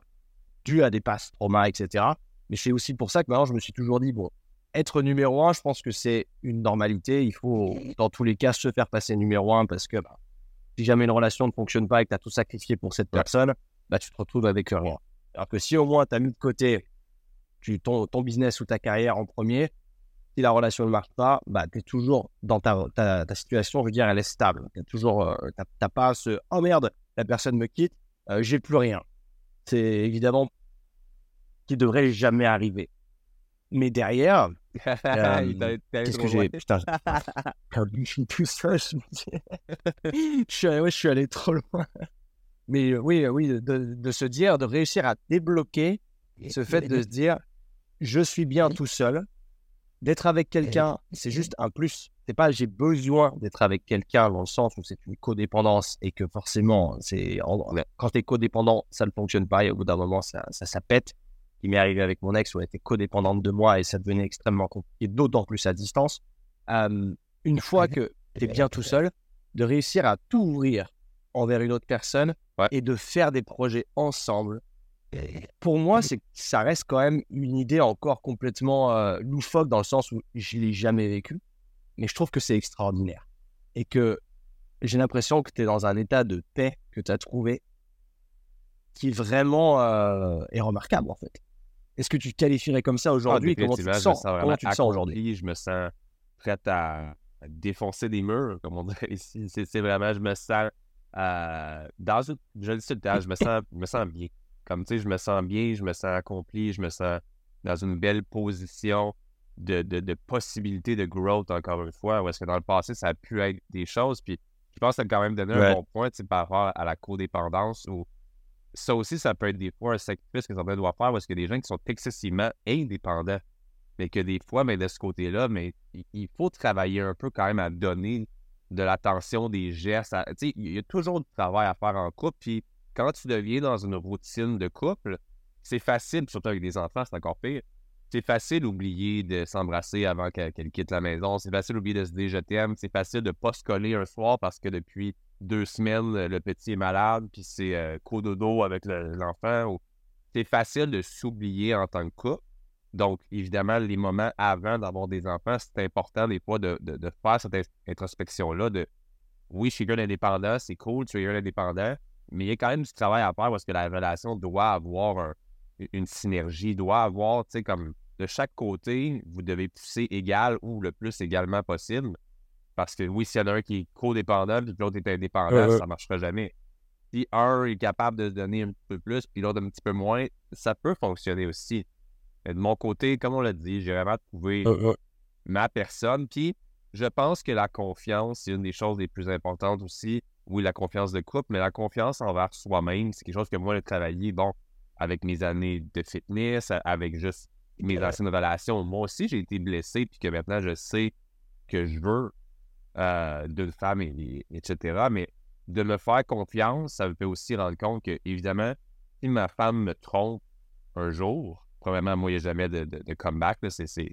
dû à des passes traumas, etc. Mais c'est aussi pour ça que maintenant, je me suis toujours dit, bon, être numéro un, je pense que c'est une normalité. Il faut, dans tous les cas, se faire passer numéro un parce que bah, si jamais une relation ne fonctionne pas et que tu as tout sacrifié pour cette personne, bah, tu te retrouves avec rien. Alors que si au moins tu as mis de côté tu, ton, ton, business ou ta carrière en premier, si la relation ne marche pas, bah, tu es toujours dans ta, ta, situation, je veux dire, elle est stable. Tu toujours, euh, pas ce oh merde, la personne me quitte, euh, j'ai plus rien. C'est évidemment qui devrait jamais arriver. Mais derrière, euh, qu'est-ce que j'ai Putain, je suis tout seul. Je suis, allé, ouais, je suis allé trop loin. Mais oui, oui, de, de, se dire, de réussir à débloquer ce fait de se dire, je suis bien tout seul. D'être avec quelqu'un, c'est juste un plus. C'est pas j'ai besoin d'être avec quelqu'un dans le sens où c'est une codépendance et que forcément, c'est quand tu es codépendant, ça ne fonctionne pas et au bout d'un moment, ça, ça, ça pète. Il m'est arrivé avec mon ex où elle était codépendante de moi et ça devenait extrêmement compliqué, d'autant plus à distance. une fois que tu es bien tout seul, de réussir à tout ouvrir envers une autre personne et de faire des projets ensemble pour moi, c'est ça reste quand même une idée encore complètement euh, loufoque dans le sens où je l'ai jamais vécu, mais je trouve que c'est extraordinaire et que j'ai l'impression que tu es dans un état de paix que tu as trouvé qui vraiment euh, est remarquable en fait. Est-ce que tu te qualifierais comme ça ah, aujourd'hui? Comment tu te sens? Comment tu te sens aujourd'hui? Je me sens prêt à, défoncer des murs, comme on dirait ici. C'est vraiment, je me sens euh, dans une, je le dis je me sens, je me sens bien. Comme, tu sais, je me sens bien, je me sens accompli, je me sens dans une belle position de, de, de possibilité de growth, encore une fois, parce que dans le passé, ça a pu être des choses. Puis je pense que ça a quand même donné un bon point par rapport à la codépendance où ça aussi, ça peut être des fois un sacrifice que certains doivent faire parce qu'il y a des gens qui sont excessivement indépendants. Mais que des fois, mais de ce côté-là, mais il faut travailler un peu quand même à donner de l'attention, des gestes. Il y a toujours du travail à faire en couple. Puis quand tu deviens dans une routine de couple, c'est facile, surtout avec des enfants, c'est encore pire. C'est facile d'oublier de s'embrasser avant qu'elle quitte la maison. C'est facile d'oublier de se dire je t'aime. C'est facile de ne pas se coller un soir parce que depuis deux semaines, le petit est malade, puis c'est euh, co-dodo avec l'enfant. C'est facile de s'oublier en tant que couple. Donc, évidemment, les moments avant d'avoir des enfants, c'est important des fois de, faire cette introspection-là de oui, je suis un indépendant, c'est cool, tu es un indépendant, mais il y a quand même du travail à faire parce que la relation doit avoir une synergie, doit avoir, tu sais, comme de chaque côté, vous devez pousser égal ou le plus également possible. Parce que oui, s'il y en a un qui est codépendant et l'autre est indépendant, ça ne marchera jamais. Si un est capable de donner un peu plus puis l'autre un petit peu moins, ça peut fonctionner aussi. de mon côté, comme on l'a dit, j'ai vraiment trouvé ma personne. Puis je pense que la confiance, c'est une des choses les plus importantes aussi. Oui, la confiance de couple, mais la confiance envers soi-même, c'est quelque chose que moi, j'ai travaillé, bon, avec mes années de fitness, avec juste mes anciennes relations. Moi aussi, j'ai été blessé, puis que maintenant, je sais que je veux euh, d'une femme, et, etc. Mais de me faire confiance, ça me fait aussi rendre compte que, évidemment, si ma femme me trompe un jour, probablement, moi, il n'y a jamais de, de, comeback. C'est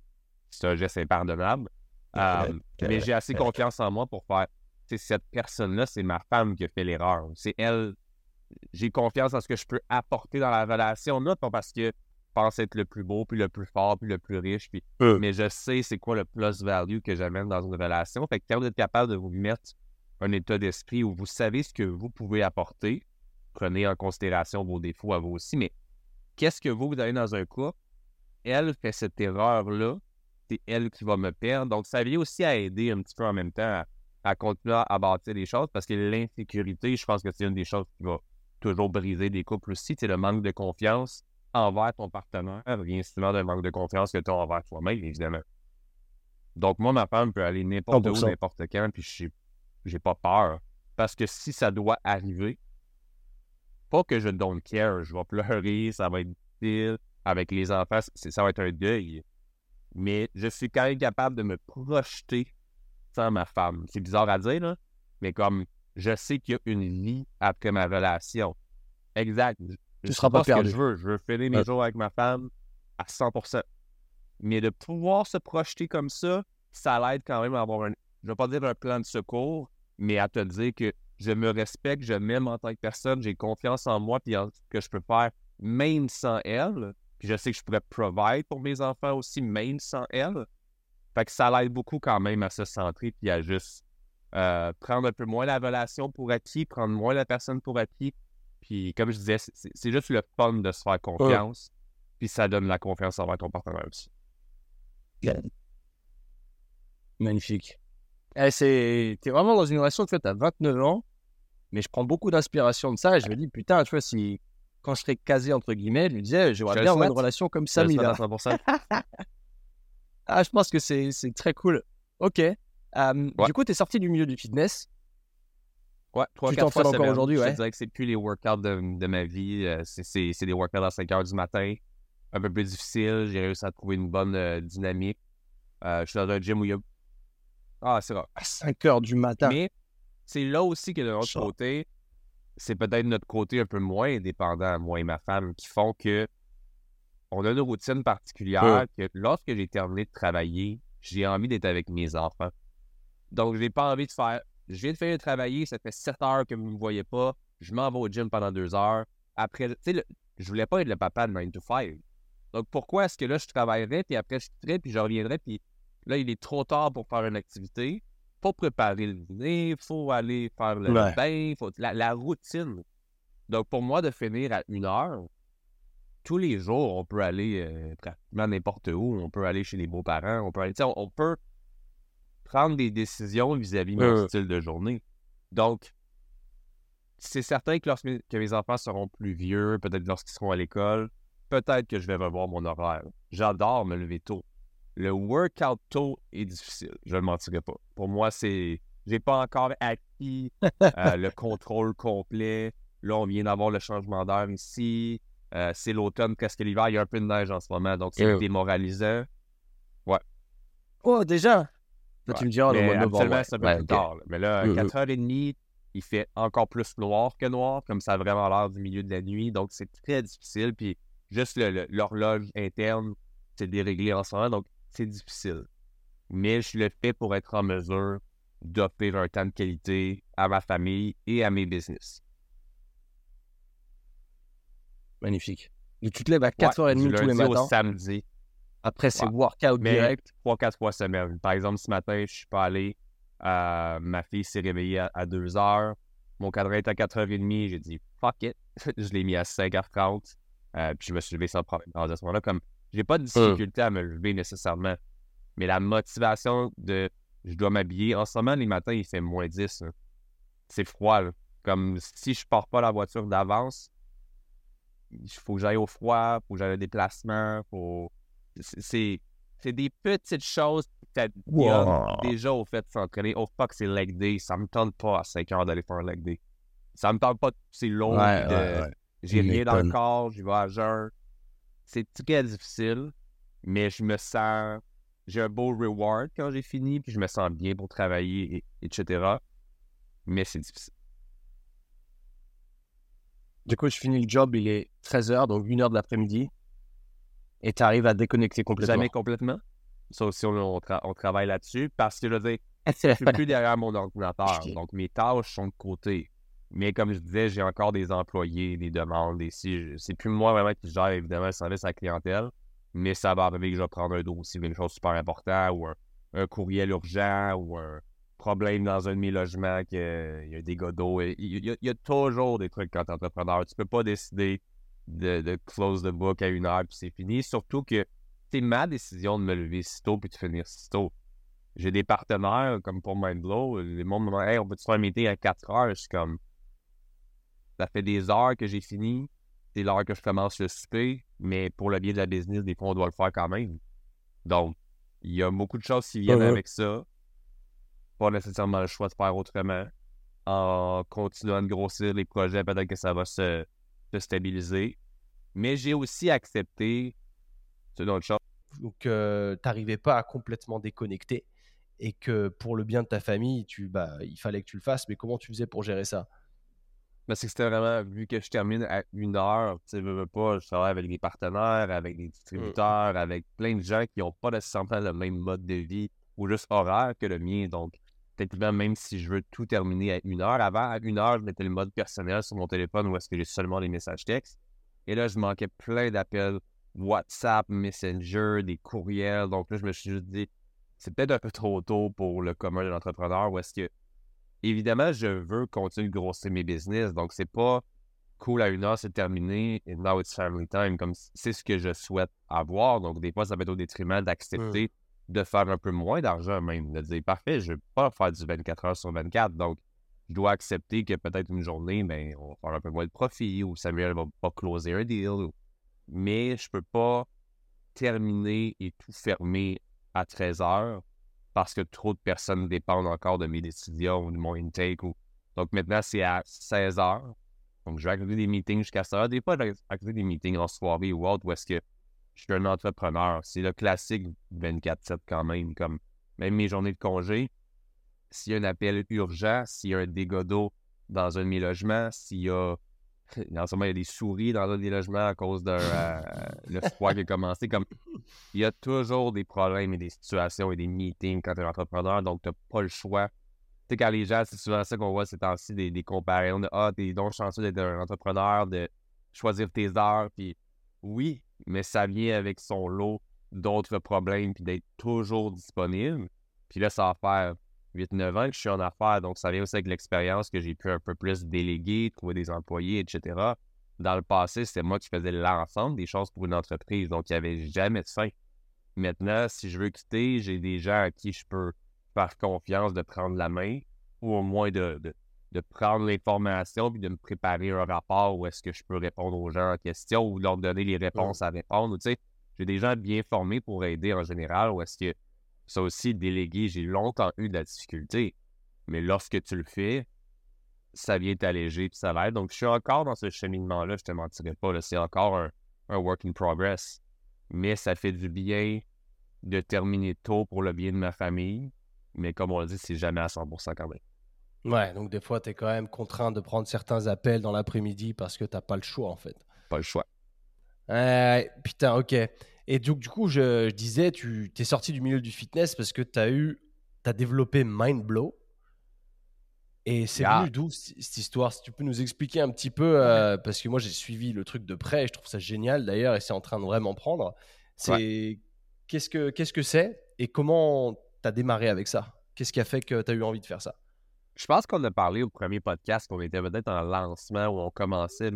un geste impardonnable. Euh, mais j'ai assez confiance en moi pour faire. Cette personne-là, c'est ma femme qui a fait l'erreur. C'est elle. J'ai confiance en ce que je peux apporter dans la relation, non pas parce que pense être le plus beau, puis le plus fort, puis le plus riche. Puis... Mais je sais c'est quoi le plus value que j'amène dans une relation. Fait que quand vous êtes capable de vous mettre un état d'esprit où vous savez ce que vous pouvez apporter, prenez en considération vos défauts à vous aussi, mais qu'est-ce que vous, vous avez dans un couple? Elle fait cette erreur-là, c'est elle qui va me perdre. Donc, ça vient aussi à aider un petit peu en même temps à, continuer à bâtir les choses parce que l'insécurité, je pense que c'est une des choses qui va toujours briser des couples aussi. C'est le manque de confiance envers ton partenaire vient souvent d'un manque de confiance que tu as envers toi-même, évidemment. Donc, moi, ma femme peut aller n'importe où, n'importe quand, puis je j'ai pas peur. Parce que si ça doit arriver, pas que je don't care, je vais pleurer, ça va être difficile. Avec les enfants, ça va être un deuil. Mais je suis quand même capable de me projeter sans ma femme. C'est bizarre à dire, là, mais comme je sais qu'il y a une vie après ma relation. Exact. Tu ne seras pas, perdu. je veux. Je veux finir mes jours avec ma femme à 100%. Mais de pouvoir se projeter comme ça, ça l'aide quand même à avoir un, je ne vais pas dire un plan de secours, mais à te dire que je me respecte, je m'aime en tant que personne, j'ai confiance en moi, puis en ce que je peux faire même sans elle. Puis je sais que je pourrais provide pour mes enfants aussi, même sans elle. Fait que ça l'aide beaucoup quand même à se centrer, puis à juste euh, prendre un peu moins la relation pour acquis, prendre moins la personne pour acquis, puis comme je disais, c'est juste le fun de se faire confiance. Puis ça donne la confiance envers ton partenaire aussi. Magnifique. Eh, T'es vraiment dans une relation, tu vois, t'as 29 ans, mais je prends beaucoup d'inspiration de ça et je me dis, putain, tu vois, si quand je serais casé, entre guillemets, je lui disais, j'aimerais bien avoir une relation comme ça, Mila. ah, je pense que c'est très cool. Ok. Du coup, tu es sorti du milieu du fitness. Ouais, 3 4 fois encore aujourd'hui, ouais. Je dirais que c'est plus les workouts de, de ma vie. Euh, c'est des workouts à 5 h du matin. Un peu plus difficile. J'ai réussi à trouver une bonne euh, dynamique. Euh, je suis dans un gym où il y a. Ah, c'est rare. À 5 h du matin. Mais c'est là aussi que de l'autre côté, c'est peut-être notre côté un peu moins indépendant, moi et ma femme, qui font que on a une routine particulière que lorsque j'ai terminé de travailler, j'ai envie d'être avec mes enfants. Donc, je n'ai pas envie de faire je viens de faire travailler, ça fait 7 heures que vous ne me voyez pas. Je m'en vais au gym pendant 2 heures. Après, tu sais, je voulais pas être le papa de 9 to 5. Donc, pourquoi est-ce que là, je travaillerais, puis après, je quitterais, puis je reviendrais, puis là, il est trop tard pour faire une activité. Faut préparer le dîner, faut aller faire le bain, faut... La, routine. Donc, pour moi, de finir à une heure, tous les jours, on peut aller euh, pratiquement n'importe où. On peut aller chez les beaux-parents, on peut aller, on, on peut prendre des décisions vis-à-vis de mon style de journée. Donc, c'est certain que lorsque que mes enfants seront plus vieux, peut-être lorsqu'ils seront à l'école, peut-être que je vais revoir mon horaire. J'adore me lever tôt. Le workout tôt est difficile, je ne mentirai pas. Pour moi, c'est. J'ai pas encore acquis euh, le contrôle complet. Là, on vient d'avoir le changement d'heure ici. Euh, c'est l'automne, presque l'hiver. Il y a un peu de neige en ce moment, donc c'est démoralisant. Ouais. Oh, déjà? Toi, tu me dis, oh, le mois de novembre. c'est un peu plus tard. Mais là, 4h30, il fait encore plus noir que noir, comme ça a vraiment l'air du milieu de la nuit. Donc, c'est très difficile. Puis, juste l'horloge interne, c'est déréglé en ce moment. Donc, c'est difficile. Mais je le fais pour être en mesure d'offrir un temps de qualité à ma famille et à mes business. Magnifique. tu te lèves à 4h30 tous les matins. au samedi. Après, c'est workout direct. Trois, quatre fois semaine. Par exemple, ce matin, je suis pas allé. Euh, ma fille s'est réveillée à, 2h. Mon cadre est à 4h30. J'ai dit fuck it. je l'ai mis à 5h30. Euh, puis je me suis levé sans problème. à ce moment-là, comme j'ai pas de hum. difficulté à me lever nécessairement. Mais la motivation de je dois m'habiller. En ce moment, les matins, il fait moins 10. C'est froid. Comme si je pars pas la voiture d'avance, il faut que j'aille au froid, il faut que j'aille au déplacement. Faut... C'est des petites choses wow. déjà au fait de s'entraîner. Oh fuck, c'est leg day. Ça me tente pas à 5 heures d'aller faire un leg day. Ça me tente pas, c'est long. J'ai rien dans le corps, j'y vais à jeun. C'est très difficile, mais je me sens. J'ai un beau reward quand j'ai fini, puis je me sens bien pour travailler, etc. Mais c'est difficile. Du coup, je finis le job, il est 13h, donc 1h de l'après-midi. Et tu arrives à déconnecter complètement. Jamais complètement. Ça aussi, on, travaille là-dessus. Parce que je veux dire, je suis plus derrière mon ordinateur. Donc, mes tâches sont de côté. Mais comme je disais, j'ai encore des employés, des demandes. Et si c'est plus moi vraiment qui gère évidemment le service à la clientèle. Mais ça va arriver que je vais prendre un dossier, une chose super importante, ou un courriel urgent, ou un, problème dans un de mes logements, qu'il y a des d'eau. Il, il, y a toujours des trucs quand t'es entrepreneur. Tu peux pas décider de, close the book à une heure puis c'est fini. Surtout que c'est ma décision de me lever si tôt puis de finir si tôt. J'ai des partenaires comme pour Mindblow. Les monde me Hey, on peut-tu faire un meeting à 4 heures? Je suis comme Ça fait des heures que j'ai fini. C'est l'heure que je commence le souper. Mais pour le bien de la business, des fois, on doit le faire quand même. Donc, il y a beaucoup de choses qui viennent avec ça pas nécessairement le choix de faire autrement. En continuant de grossir les projets, peut-être que ça va se, stabiliser. Mais j'ai aussi accepté, c'est une autre chose. Donc, euh, tu n'arrivais pas à complètement déconnecter et que pour le bien de ta famille, tu, bah, il fallait que tu le fasses. Mais comment tu faisais pour gérer ça? Ben, c'est que c'était vraiment, vu que je termine à une heure, tu sais, pas, je travaille avec des partenaires, avec des distributeurs, avec plein de gens qui n'ont pas nécessairement le même mode de vie ou juste horaire que le mien. Donc, techniquement, même si je veux tout terminer à une heure, avant, à une heure, je mettais le mode personnel sur mon téléphone où est-ce que j'ai seulement les messages textes. Et là, je manquais plein d'appels WhatsApp, Messenger, des courriels. Donc là, je me suis juste dit, c'est peut-être un peu trop tôt pour le commun de l'entrepreneur où est-ce que, évidemment, je veux continuer de grossir mes business. Donc, c'est pas cool à une heure, c'est terminé, et now it's family time, comme c'est ce que je souhaite avoir. Donc, des fois, ça va être au détriment d'accepter mmh de faire un peu moins d'argent même. De dire, parfait, je ne vais pas faire du 24 heures sur 24. Donc, je dois accepter que peut-être une journée, ben, on va faire un peu moins de profit ou Samuel va pas closer un deal. Mais je peux pas terminer et tout fermer à 13 heures parce que trop de personnes dépendent encore de mes décisions ou de mon intake. Donc maintenant, c'est à 16 heures. Donc, je vais accueillir des meetings jusqu'à ça. Des fois, je vais des meetings en soirée ou autre où est-ce que je suis un entrepreneur. C'est le classique 24-7 quand même. Comme même mes journées de congé, s'il y a un appel urgent, s'il y a un dégât d'eau dans un de mes logements, s'il y a. En ce moment, il y a des souris dans un des logements à cause de euh, le froid qui a commencé. Comme, il y a toujours des problèmes et des situations et des meetings quand tu es entrepreneur, donc tu n'as pas le choix. Tu sais, quand les gens, c'est souvent ça qu'on voit ces temps-ci, des, des comparaisons de Ah, t'es donc chanceux d'être un entrepreneur, de choisir tes heures, puis oui, mais ça vient avec son lot d'autres problèmes, puis d'être toujours disponible. Puis là, ça va faire 8-9 ans que je suis en affaires, donc ça vient aussi avec l'expérience que j'ai pu un peu plus déléguer, trouver des employés, etc. Dans le passé, c'était moi qui faisais l'ensemble des choses pour une entreprise, donc il n'y avait jamais de fin. Maintenant, si je veux quitter, j'ai des gens à qui je peux faire confiance de prendre la main, ou au moins de, de prendre l'information puis de me préparer un rapport où est-ce que je peux répondre aux gens en question ou leur donner les réponses à répondre. Tu sais, j'ai des gens bien formés pour aider en général ou est-ce que ça aussi, délégué, j'ai longtemps eu de la difficulté. Mais lorsque tu le fais, ça vient t'alléger puis ça l'aide. Donc, je suis encore dans ce cheminement-là, je te mentirais pas. C'est encore un, un work in progress. Mais ça fait du bien de terminer tôt pour le bien de ma famille. Mais comme on l'a dit, c'est jamais à 100% quand même. Ouais, donc des fois, tu es quand même contraint de prendre certains appels dans l'après-midi parce que t'as pas le choix, en fait. Pas le choix. Ouais, putain, ok. Et donc, du coup, je, disais, tu t'es sorti du milieu du fitness parce que tu as eu, tu as développé Mindblow. Et c'est venu d'où cette histoire? Si tu peux nous expliquer un petit peu, euh, parce que moi j'ai suivi le truc de près, et je trouve ça génial d'ailleurs, et c'est en train de vraiment prendre. C'est qu'est-ce que qu'est-ce que c'est et comment tu as démarré avec ça? Qu'est-ce qui a fait que tu as eu envie de faire ça? Je pense qu'on a parlé au premier podcast, qu'on était peut-être en lancement où on commençait.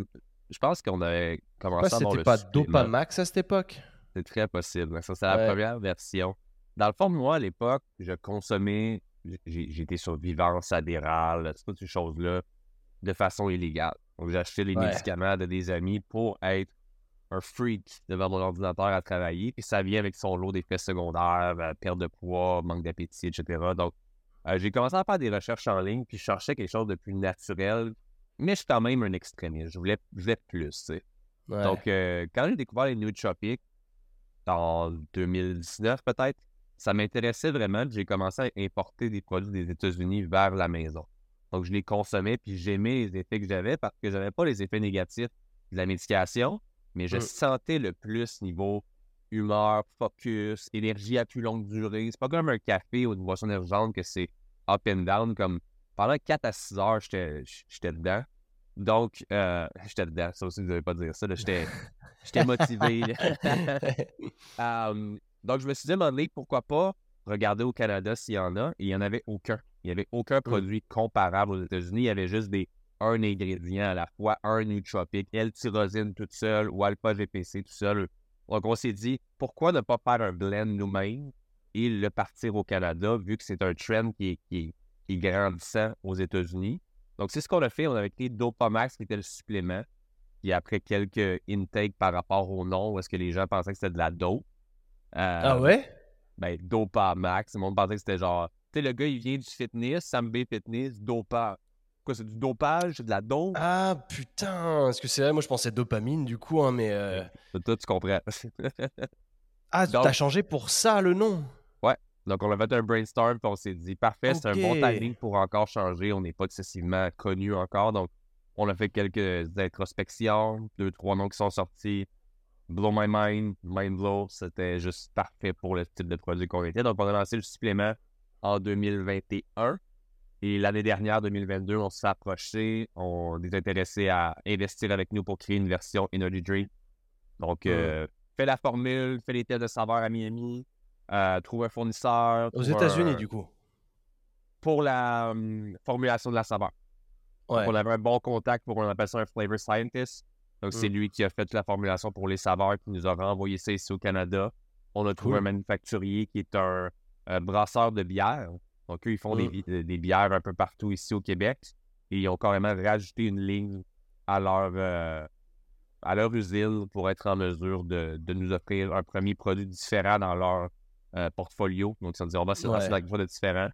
Je pense qu'on avait commencé à C'était pas Dopamax à cette époque C'est très possible. Ça, c'est la première version. Dans le fond, moi, à l'époque, je consommais j'étais sur Vivance, Adéral, toutes ces choses-là, de façon illégale. Donc, j'achetais les médicaments de des amis pour être un freak devant mon ordinateur à travailler. Puis ça vient avec son lot d'effets secondaires, euh, perte de poids, manque d'appétit, etc. Donc, euh, j'ai commencé à faire des recherches en ligne, puis je cherchais quelque chose de plus naturel. Mais je suis quand même un extrémiste. Je voulais, plus, tu sais. Donc, euh, quand j'ai découvert les nootropiques, en 2019 peut-être, ça m'intéressait vraiment. J'ai commencé à importer des produits des États-Unis vers la maison. Donc, je les consommais, puis j'aimais les effets que j'avais parce que je n'avais pas les effets négatifs de la médication, mais je mmh. sentais le plus niveau humeur, focus, énergie à plus longue durée. C'est pas comme un café ou une boisson énergisante que c'est up and down. Comme pendant 4 à 6 heures, j'étais dedans. Donc, euh, j'étais dedans. Ça aussi, vous n'avez pas dire ça. J'étais motivé. Donc, je me suis dit, à pourquoi pas regarder au Canada s'il y en a. Et il n'y en avait aucun. Il n'y avait aucun mmh. produit comparable aux États-Unis. Il y avait juste des un ingrédient à la fois, un nootropique, L-tyrosine toute seule ou alpha-GPC tout seul. Donc, on s'est dit, pourquoi ne pas faire un blend nous-mêmes et le partir au Canada, vu que c'est un trend qui est, qui, est, grandissant aux États-Unis. Donc, c'est ce qu'on a fait. On avait créé Dopamax, qui était le supplément. Puis après quelques intakes par rapport au nom, où est-ce que les gens pensaient que c'était de la dope, ah euh, ouais? Ben, Dopa Max. Le monde pensait que c'était genre. Tu sais, le gars, il vient du fitness, Sambe Fitness, Dopa. Quoi, c'est du dopage, de la dope? Ah putain, est-ce que c'est vrai? Moi, je pensais dopamine du coup, hein, mais. Euh... Toi, tu comprends. ah, tu as changé pour ça le nom? Ouais. Donc, on a fait un brainstorm, puis on s'est dit, parfait, c'est un bon timing pour encore changer. On n'est pas excessivement connu encore. Donc, on a fait quelques introspections, deux, trois noms qui sont sortis. Blow My Mind, Mind Blow, c'était juste parfait pour le type de produit qu'on était. Donc, on a lancé le supplément en 2021. Et l'année dernière, 2022, on s'est approché. On est intéressé à investir avec nous pour créer une version Energy Drink. Donc, euh, fais la formule, fais les tests de saveur à Miami, euh, trouve un fournisseur. Aux États-Unis, du coup. Pour la hum, formulation de la saveur. Ouais. on avait un bon contact pour, on appelle ça un flavor scientist. Donc, c'est mmh. lui qui a fait la formulation pour les saveurs, qui nous a renvoyé ça ici au Canada. On a trouvé un manufacturier qui est un, brasseur de bière. Donc, eux, ils font mmh. euh, des, bières un peu partout ici au Québec. Et ils ont carrément rajouté une ligne à leur, euh, à leur usine pour être en mesure de, nous offrir un premier produit différent dans leur euh, portfolio. Donc, ils ont dit, on va se lancer quelque chose de différent.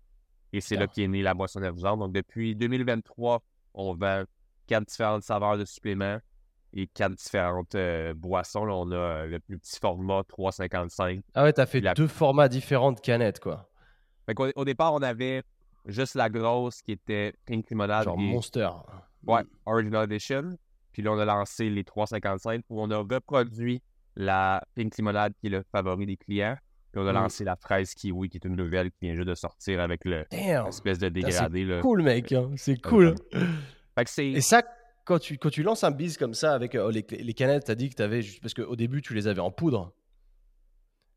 Et c'est là qu'est née la boisson énergisante. Donc, depuis 2023, on vend quatre différentes saveurs de suppléments et quatre différentes euh, boissons. Là, on a le plus petit format 3,55. Ah ouais, t'as fait deux formats différents de canettes, quoi. Au, départ, on avait juste la grosse qui était Pink Limonade. Genre Monster. Ouais, Original Edition. Puis là, on a lancé les 3,55 où on a reproduit la Pink Limonade qui est le favori des clients. Puis on a mm. lancé la fraise kiwi qui est une nouvelle qui vient juste de sortir avec le espèce de dégradé. C'est cool, mec. Hein. C'est cool. Fait que Et ça, quand tu, quand tu lances un biz comme ça avec euh, les, les, canettes, tu as dit que tu avais. Parce qu'au début, tu les avais en poudre.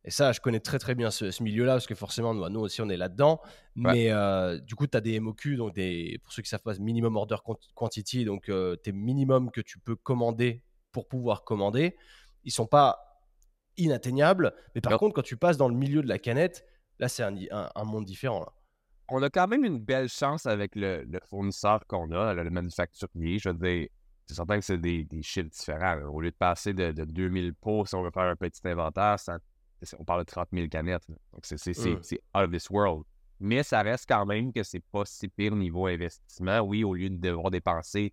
Et ça, je connais très très bien ce, milieu-là, parce que forcément, nous, aussi, on est là-dedans. Mais euh, du coup, tu as des MOQ, donc des, pour ceux qui savent pas, minimum order quantity, donc euh, tes minimums que tu peux commander pour pouvoir commander, ils sont pas inatteignables. Mais par contre, quand tu passes dans le milieu de la canette, là, c'est un, un, monde différent. Là. on a quand même une belle chance avec le, fournisseur qu'on a, le, manufacturier. Je veux dire, c'est certain que c'est des, chiffres différents. Au lieu de passer de, 2000 pots, si on veut faire un petit inventaire, on parle de 30 000 canettes. Donc, c'est mm. out of this world. Mais ça reste quand même que c'est pas si pire niveau investissement. Oui, au lieu de devoir dépenser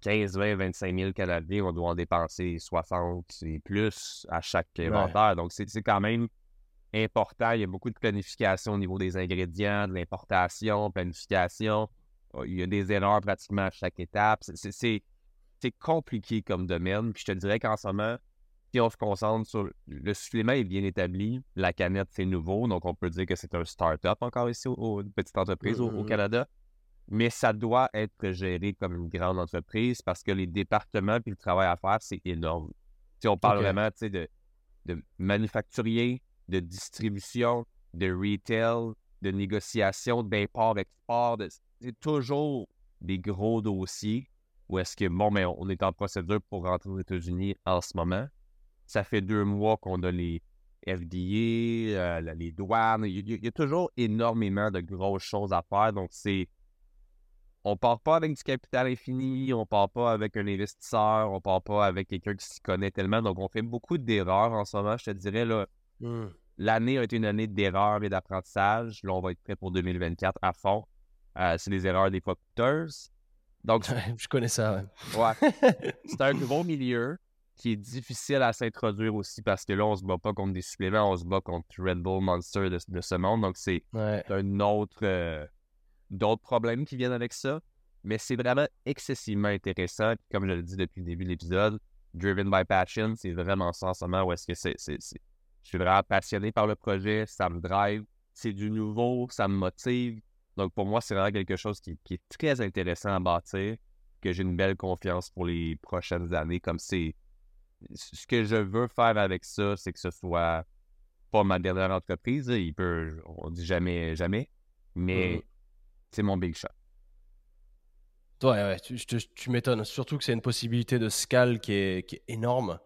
15, 20, 25 000 Canadiens, on doit en dépenser 60 et plus à chaque inventaire. Donc, c'est quand même important. Il y a beaucoup de planification au niveau des ingrédients, de l'importation, planification. Oh, il y a des erreurs pratiquement à chaque étape. C'est compliqué comme domaine. Puis je te dirais qu'en ce moment, si on se concentre sur le supplément est bien établi, la canette c'est nouveau, donc on peut dire que c'est un start-up encore ici, une petite entreprise au, mm-hmm. Canada. Mais ça doit être géré comme une grande entreprise parce que les départements et le travail à faire, c'est énorme. Si on parle vraiment de, de manufacturier, de distribution, de retail, de négociation, d'import-export. C'est toujours des gros dossiers où est-ce que, bon, mais on est en procédure pour rentrer aux États-Unis en ce moment. Ça fait deux mois qu'on a les FDA, euh, les douanes. Il y, a, toujours énormément de grosses choses à faire. Donc, c'est. On part pas avec du capital infini, on part pas avec un investisseur, on part pas avec quelqu'un qui s'y connaît tellement. Donc, on fait beaucoup d'erreurs en ce moment, je te dirais. là. Hmm. L'année a été une année d'erreurs et d'apprentissage. Là, on va être prêt pour 2024 à fond. Euh, c'est les erreurs des coûteuses. Donc, je connais ça. Ouais. c'est un gros milieu qui est difficile à s'introduire aussi parce que là, on se bat pas contre des suppléments, on se bat contre Red Bull Monster de, ce monde. Donc, c'est un autre euh, d'autres problèmes qui viennent avec ça. Mais c'est vraiment excessivement intéressant. Comme je l'ai dit depuis le début de l'épisode, Driven by Passion, c'est vraiment ça en ce moment où est-ce que c'est je suis vraiment passionné par le projet, ça me drive, c'est du nouveau, ça me motive. Donc pour moi, c'est vraiment quelque chose qui, est très intéressant à bâtir, que j'ai une belle confiance pour les prochaines années. Comme c'est ce que je veux faire avec ça, c'est que ce soit pas ma dernière entreprise. Il peut, on dit jamais, jamais, mais mm-hmm. c'est mon big shot. Ouais, ouais, tu, tu m'étonnes. Surtout que c'est une possibilité de scale qui est, qui est énorme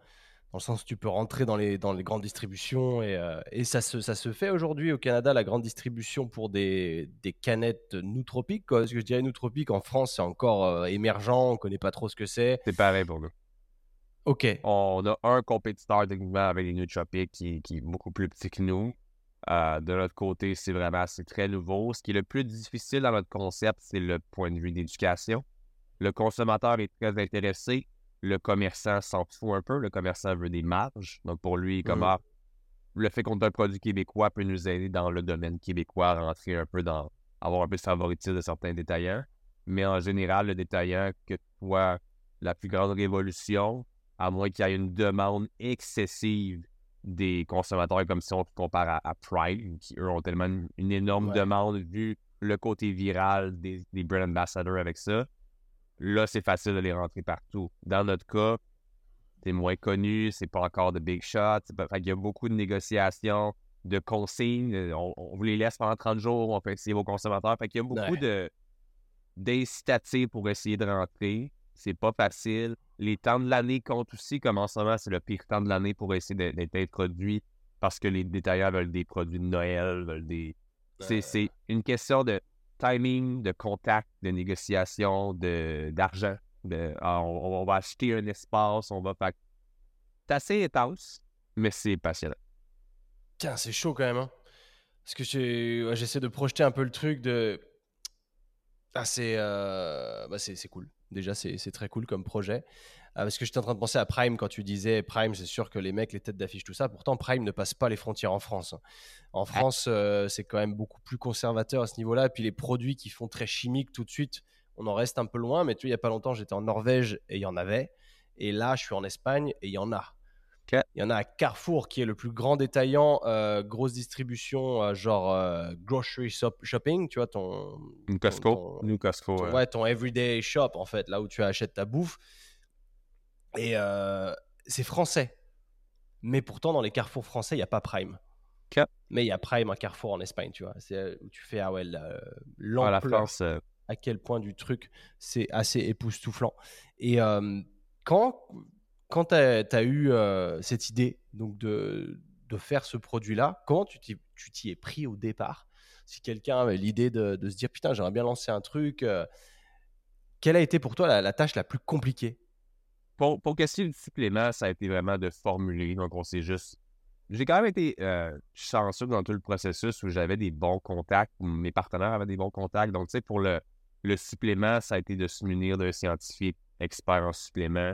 dans le sens où tu peux rentrer dans les, dans les grandes distributions. Et, euh, et ça, se, ça se fait aujourd'hui au Canada, la grande distribution pour des, des canettes nootropiques. Quoi. Parce que je dirais nootropique, en France, c'est encore euh, émergent, on ne connaît pas trop ce que c'est. C'est pareil pour nous. OK. On a un compétiteur techniquement avec les nootropiques qui, qui, est beaucoup plus petit que nous. Euh, de notre côté, c'est vraiment c'est très nouveau. Ce qui est le plus difficile dans notre concept, c'est le point de vue d'éducation. Le consommateur est très intéressé, le commerçant s'en fout un peu. Le commerçant veut des marges. Donc, pour lui, comment mm. le fait qu'on ait un produit québécois peut nous aider dans le domaine québécois à rentrer un peu dans, avoir un peu de favoritisme de certains détaillants. Mais en général, le détaillant que toi, la plus grande révolution, à moins qu'il y ait une demande excessive des consommateurs, comme si on compare à, Prime, qui eux ont tellement une, énorme demande vu le côté viral des, des brand ambassadors avec ça là, c'est facile de les rentrer partout. Dans notre cas, c'est moins connu, c'est pas encore de big shots. il y a beaucoup de négociations, de consignes. Euh, on, vous les laisse pendant 30 jours, on peut essayer vos consommateurs. Fait qu'il y a beaucoup de d'incitatifs pour essayer de rentrer. C'est pas facile. Les temps de l'année comptent aussi, comme en ce moment, c'est le pire temps de l'année pour essayer d'être introduit parce que les détaillants veulent des produits de Noël, veulent des. C'est une question de timing, de contact, de négociation, d'argent. De, ah, on, va acheter un espace, on va faire. C'est assez intense, mais c'est passionnant. Tiens, c'est chaud quand même. Hein? Parce que j'essaie de projeter un peu le truc de. Ah, c'est euh... bah, cool. Déjà, c'est très cool comme projet. Euh, parce que j'étais en train de penser à Prime quand tu disais Prime, c'est sûr que les mecs, les têtes d'affiche, tout ça. Pourtant, Prime ne passe pas les frontières en France. En France, euh, c'est quand même beaucoup plus conservateur à ce niveau-là. Et puis les produits qui font très chimiques tout de suite, on en reste un peu loin. Mais tu vois, il n'y a pas longtemps, j'étais en Norvège et il y en avait. Et là, je suis en Espagne et il y en a. Il y en a à Carrefour qui est le plus grand détaillant, euh, grosse distribution, genre grocery shopping, tu vois, ton. Costco. Ton, Costco. ouais, ton everyday shop, en fait, là où tu achètes ta bouffe. Et euh, c'est français. Mais pourtant, dans les carrefours français, il n'y a pas Prime. Mais il y a Prime à Carrefour en Espagne, tu vois. C'est euh, où tu fais, ah ouais, l'ampleur, euh. à quel point du truc, c'est assez époustouflant. Et quand, quand tu as, eu cette idée donc de, de faire ce produit-là, comment tu t'y es pris au départ? Si quelqu'un avait l'idée de, se dire putain, j'aimerais bien lancer un truc, euh, quelle a été pour toi la, tâche la plus compliquée? Pour, pour question supplément, ça a été vraiment de formuler. Donc, on s'est juste. J'ai quand même été euh, chanceux dans tout le processus où j'avais des bons contacts, où mes partenaires avaient des bons contacts. Donc, tu sais, pour le, le supplément, ça a été de se munir d'un scientifique expert en supplément.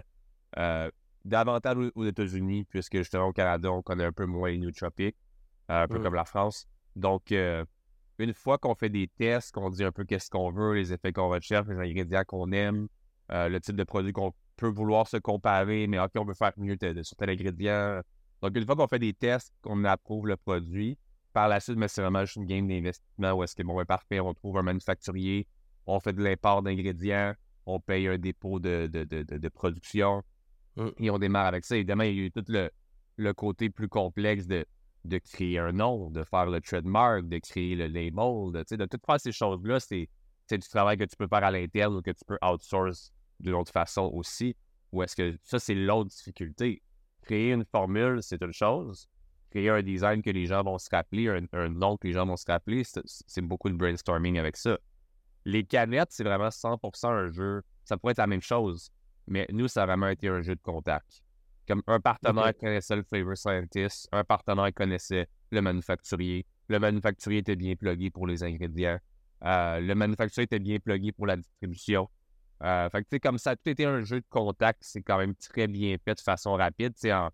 Euh, davantage aux, États-Unis, puisque justement au Canada, on connaît un peu moins les nootropiques, euh, un peu Mm. comme la France. Donc, euh, une fois qu'on fait des tests, qu'on dit un peu qu'est-ce qu'on veut, les effets qu'on recherche, les ingrédients qu'on aime, euh, le type de produit qu'on peut vouloir se comparer, mais OK, on veut faire mieux de- de- sur tel ingrédient. Donc, une fois qu'on fait des tests, qu'on approuve le produit, par la suite, mais c'est vraiment juste une game d'investissement où est-ce que, bon, ben, parfait, on trouve un manufacturier, on fait de l'import d'ingrédients, on paye un dépôt de, de- de production Mm. et on démarre avec ça. Évidemment, il y a eu tout le, le côté plus complexe de, de créer un nom, de faire le trademark, de créer le label, de, de tout faire ces choses-là, c'est c'est du travail que tu peux faire à l'interne ou que tu peux outsource d'une autre façon aussi. Ou est-ce que ça, c'est l'autre difficulté? Créer une formule, c'est une chose. Créer un design que les gens vont se rappeler, un, un nom que les gens vont se rappeler, c'est c'est beaucoup de brainstorming avec ça. Les canettes, c'est vraiment 100% un jeu. Ça pourrait être la même chose, mais nous, ça a vraiment été un jeu de contact. Comme un partenaire connaissait le flavor scientist, un partenaire connaissait le manufacturier, le manufacturier était bien plugué pour les ingrédients, euh, le manufacturier était bien plugué pour la distribution. Euh, fait que, comme ça, tout était un jeu de contact, c'est quand même très bien fait de façon rapide. En,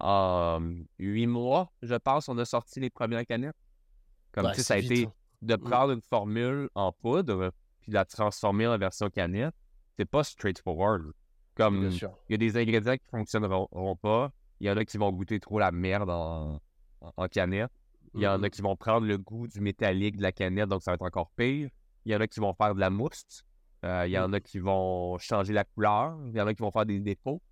en huit mois, je pense, on a sorti les premières canettes. Comme, Ouais, ça a vite, été de Mm. prendre une formule en poudre puis de la transformer en version canette. C'est pas straightforward. Comme, il y a des ingrédients qui ne fonctionneront pas. Il y en a qui vont goûter trop la merde en, en- en canette. Il y en Mm, a qui vont prendre le goût du métallique de la canette, donc ça va être encore pire. Il y en a qui vont faire de la mousse. Euh, il y en a qui vont changer la couleur. Il y en a qui vont faire des défauts.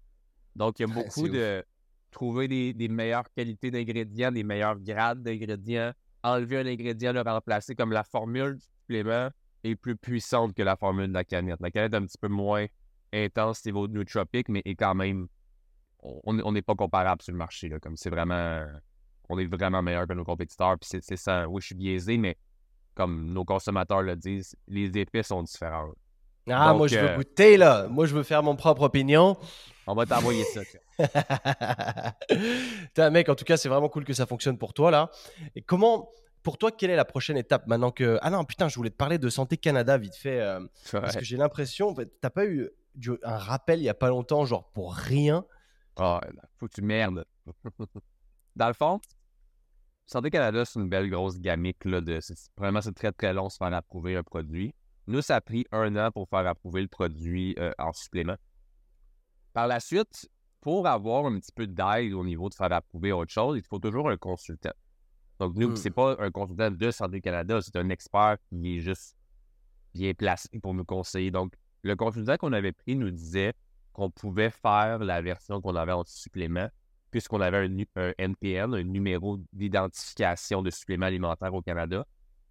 Donc, il y a Ouais, beaucoup ouf. de trouver des, des meilleures qualités d'ingrédients, des meilleurs grades d'ingrédients, enlever un ingrédient, le remplacer comme la formule du supplément est plus puissante que la formule de la canette. La canette est un petit peu moins intense niveau nootropique, mais est quand même. On n'est pas comparable sur le marché. Là, comme c'est vraiment. On est vraiment meilleur que nos compétiteurs. Puis c'est ça. Oui, je suis biaisé, mais comme nos consommateurs le disent, les effets sont différents. Ah, Donc, moi, je veux euh, goûter, là. Moi, je veux faire mon propre opinion. On va t'envoyer ça. Putain, mec, en tout cas, c'est vraiment cool que ça fonctionne pour toi, là. Et comment, pour toi, quelle est la prochaine étape maintenant que. Ah non, putain, je voulais te parler de Santé Canada vite fait. euh, parce que j'ai l'impression, t'as pas eu du- un rappel il y a pas longtemps, genre pour rien? Ah, faut que tu merdes. Dans le fond, Santé Canada, c'est une belle grosse gamique. Là, de, premièrement, c'est très très long de se faire approuver un produit. Nous, ça a pris un an pour faire approuver le produit euh, en supplément. Par la suite, pour avoir un petit peu d'aide au niveau de faire approuver autre chose, il faut toujours un consultant. Donc, nous, Hmm. c'est pas un consultant de Santé Canada, c'est un expert qui est juste bien placé pour nous conseiller. Donc, le consultant qu'on avait pris nous disait qu'on pouvait faire la version qu'on avait en supplément, puisqu'on avait un, NPN, un numéro d'identification de supplément alimentaire au Canada.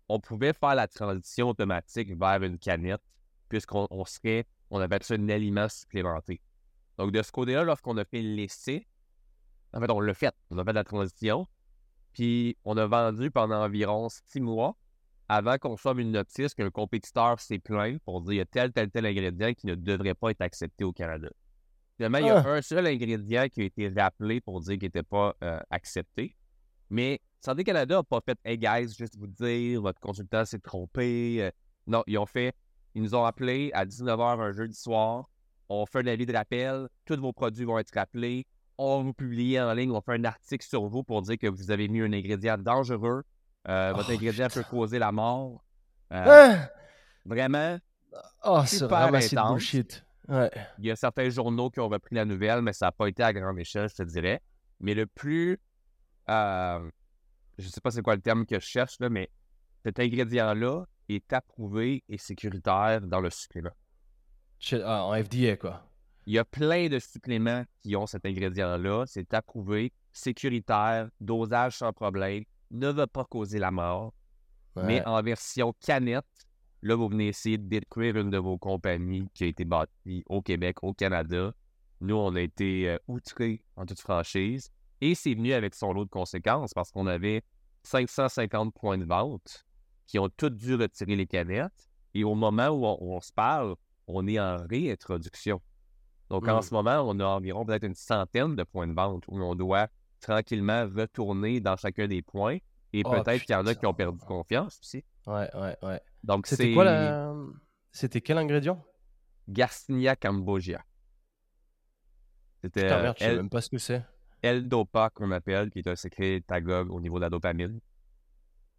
On pouvait faire la transition automatique vers une canette, puisqu'on on serait, on appelle ça un aliment supplémenté. Donc, de ce côté-là, lorsqu'on a fait l'essai, en fait, on l'a fait, on a fait la transition, puis on a vendu pendant environ six mois avant qu'on soit une notice qu'un compétiteur s'est plaint pour dire il y a tel, tel, tel ingrédient qui ne devrait pas être accepté au Canada. Finalement, il y a Ah. un seul ingrédient qui a été rappelé pour dire qu'il n'était pas euh, accepté. Mais Santé Canada n'a pas fait Hey guys, juste vous dire, votre consultant s'est trompé. Euh, Non, ils ont fait, ils nous ont appelé à 19h un jeudi soir. On fait un avis de rappel, tous vos produits vont être rappelés. On va vous publier en ligne, on fait un article sur vous pour dire que vous avez mis un ingrédient dangereux. Euh, votre Oh, ingrédient peut causer la mort. Euh, Ah Vraiment, oh, c'est bullshit. Ouais. il y a certains journaux qui ont repris la nouvelle, mais ça n'a pas été à grande échelle, je te dirais. Mais le plus. euh, je sais pas c'est quoi le terme que je cherche, là, mais cet ingrédient-là est approuvé et sécuritaire dans le supplément. Shit, ah, en FDA, quoi. Il y a plein de suppléments qui ont cet ingrédient-là. C'est approuvé, sécuritaire, dosage sans problème, ne va pas causer la mort. Mais en version canette, là, vous venez essayer de détruire une de vos compagnies qui a été bâtie au Québec, au Canada. Nous, on a été euh, outrés en toute franchise. Et c'est venu avec son lot de conséquences parce qu'on avait 550 points de vente qui ont toutes dû retirer les canettes. Et au moment où on, où on se parle, on est en réintroduction. Donc, en Mm. ce moment, on a environ peut-être une centaine de points de vente où on doit tranquillement retourner dans chacun des points. Et Oh, peut-être qu'il y en a qui ont perdu confiance aussi. Ouais, ouais, ouais. Donc, C'était quoi la. C'était quel ingrédient? Garcinia cambogia. C'était merde, je sais L- même pas ce que c'est. L-Dopa qu'on appelle, qui est un secret tagog au niveau de la dopamine.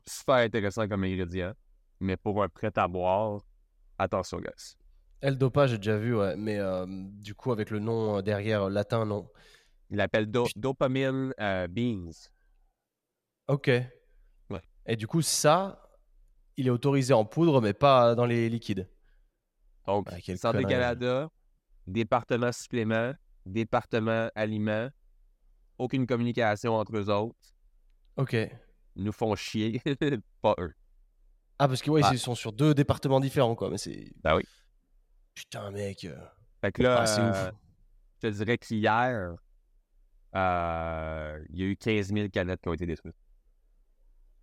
Super intéressant comme ingrédient, mais pour un prêt à boire, attention, guys. L-Dopa, j'ai déjà vu, ouais. Mais euh, du coup, avec le nom euh, derrière euh, latin, non. Il l'appelle do- dopamine euh, beans. Ok. Ouais. Et du coup, ça, il est autorisé en poudre, mais pas dans les liquides. Donc, Ah, quelle Santé connerie. Canada, département supplément, département aliments, aucune communication entre eux autres, Ok. Ils nous font chier, pas eux. Ah, parce que ouais, Bah. ils sont sur deux départements différents, quoi. Mais c'est. Ben oui. Putain, mec. euh, Fait que là, Ah, euh, je te dirais qu'hier, euh, il y a eu 15 000 canettes qui ont été détruites.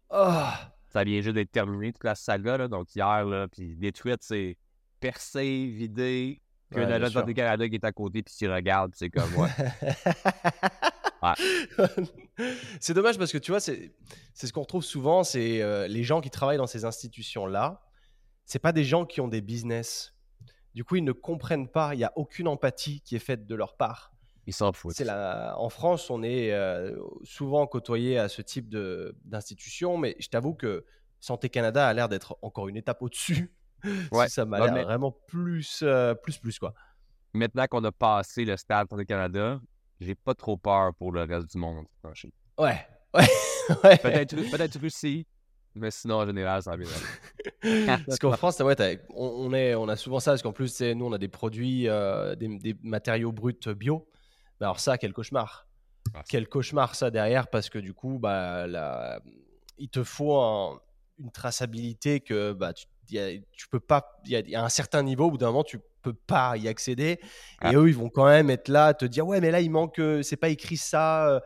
Ah Ça vient juste d'être terminé, toute la saga, là. Donc hier, là, puis détruite, c'est percé, vidé, puis Ouais, un agent. Santé Canada qui est à côté, puis tu regardes, puis c'est comme, ouais. c'est dommage parce que tu vois, c'est c'est ce qu'on retrouve souvent, c'est euh, les gens qui travaillent dans ces institutions-là, c'est pas des gens qui ont des business. Du coup, ils ne comprennent pas, il n'y a aucune empathie qui est faite de leur part. Ils s'en foutent. La... En France, on est euh, souvent côtoyé à ce type de- d'institution, mais je t'avoue que Santé Canada a l'air d'être encore une étape au-dessus. Ouais. ça m'a Ouais, l'air mais- vraiment plus, euh, plus, plus, quoi. Maintenant qu'on a passé le stade Santé Canada, j'ai pas trop peur pour le reste du monde. Ouais, ouais, ouais. Peut-être peut-être Russie, mais sinon, en général, ça va bien aller. Parce qu'en France, ouais, on, on est, on a souvent ça, parce qu'en plus, c'est- nous, on a des produits, euh, des, des matériaux bruts bio. Mais alors ça, quel cauchemar. Ah, Quel cauchemar, ça, derrière, parce que du coup, bah, la- il te faut un- une traçabilité que bah, tu, a- tu peux pas, il y, a- il y a un certain niveau, au bout d'un moment, tu peux pas y accéder. Ah. Et eux, ils vont quand même être là, te dire, ouais, mais là, il manque, euh, c'est pas écrit ça. euh,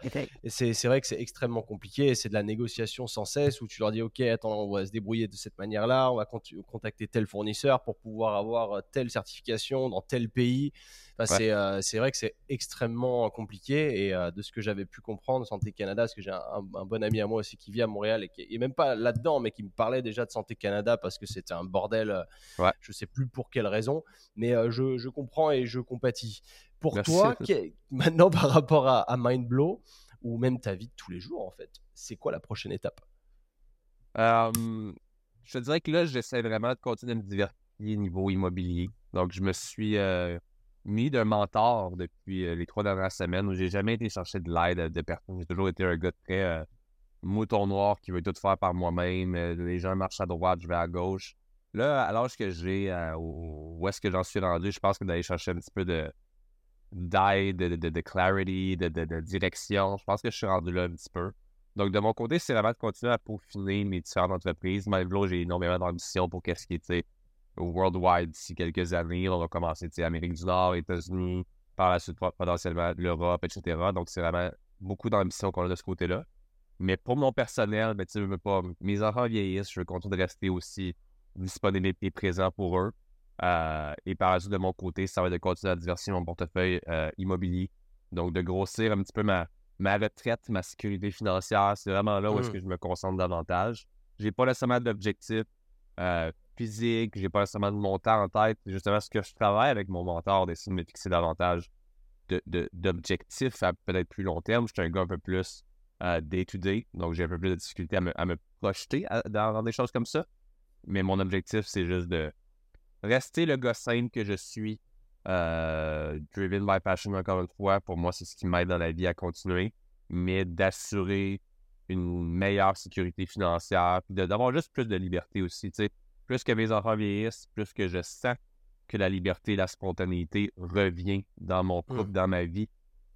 c'est vrai que c'est extrêmement compliqué. C'est de la négociation sans cesse où tu leur dis Ok, attends, on va se débrouiller de cette manière-là. On va cont- contacter tel fournisseur pour pouvoir avoir euh, telle certification dans tel pays. Enfin, Ouais. c'est, euh, C'est vrai que c'est extrêmement compliqué. Et euh, de ce que j'avais pu comprendre, Santé Canada, parce que j'ai un, bon ami à moi aussi qui vit à Montréal et qui est même pas là-dedans, mais qui me parlait déjà de Santé Canada parce que c'était un bordel. euh, Ouais. Je sais plus pour quelle raison, mais je, je comprends et je compatis. Pour Merci. toi, que- maintenant par rapport à, à Mindblow, ou même ta vie de tous les jours, en fait, c'est quoi la prochaine étape? Je te dirais que là, j'essaie vraiment de continuer de me divertir niveau immobilier. Donc, je me suis euh, mis d'un mentor depuis euh, les trois dernières semaines où j'ai jamais été chercher de l'aide de personne. J'ai toujours été un gars très euh, mouton noir qui veut tout faire par moi-même. Euh, les gens marchent à droite, je vais à gauche. Là, à l'âge que j'ai, euh, où est-ce que j'en suis rendu, je pense que d'aller chercher un petit peu de d'aide, de, de, de clarity, de, de, direction. Je pense que je suis rendu là un petit peu. Donc, de mon côté, c'est vraiment de continuer à peaufiner mes différentes entreprises. Là, j'ai énormément d'ambition pour qu'est-ce qui sais, worldwide d'ici quelques années. On va commencer, tu Amérique du Nord, États-Unis, par la suite, potentiellement l'Europe, etc. Donc, c'est vraiment beaucoup d'ambition qu'on a de ce côté-là. Mais pour mon personnel, ben, tu veux pas, mes enfants vieillissent, je veux continuer de rester aussi disponible et présent pour eux. Euh, et par la suite, de mon côté, ça va être de continuer à diversifier mon portefeuille euh, immobilier. Donc, de grossir un petit peu ma, ma retraite, ma sécurité financière. C'est vraiment là où est-ce Mm. que je me concentre davantage. J'ai pas nécessairement d'objectif euh, physique, j'ai pas nécessairement de montant en tête. Justement, ce que je travaille avec mon mentor, d'essayer de me fixer davantage de- de- d'objectifs à peut-être plus long terme. Je suis un gars un peu plus euh, day-to-day, donc j'ai un peu plus de difficulté à me, à me projeter à- dans, des choses comme ça. Mais mon objectif, c'est juste de rester le gars simple que je suis, euh, driven by passion encore une fois. Pour moi, c'est ce qui m'aide dans la vie à continuer, mais d'assurer une meilleure sécurité financière, d'avoir juste plus de liberté aussi. Plus que mes enfants vieillissent, plus que je sens que la liberté, la spontanéité revient dans mon couple, Mm. dans ma vie,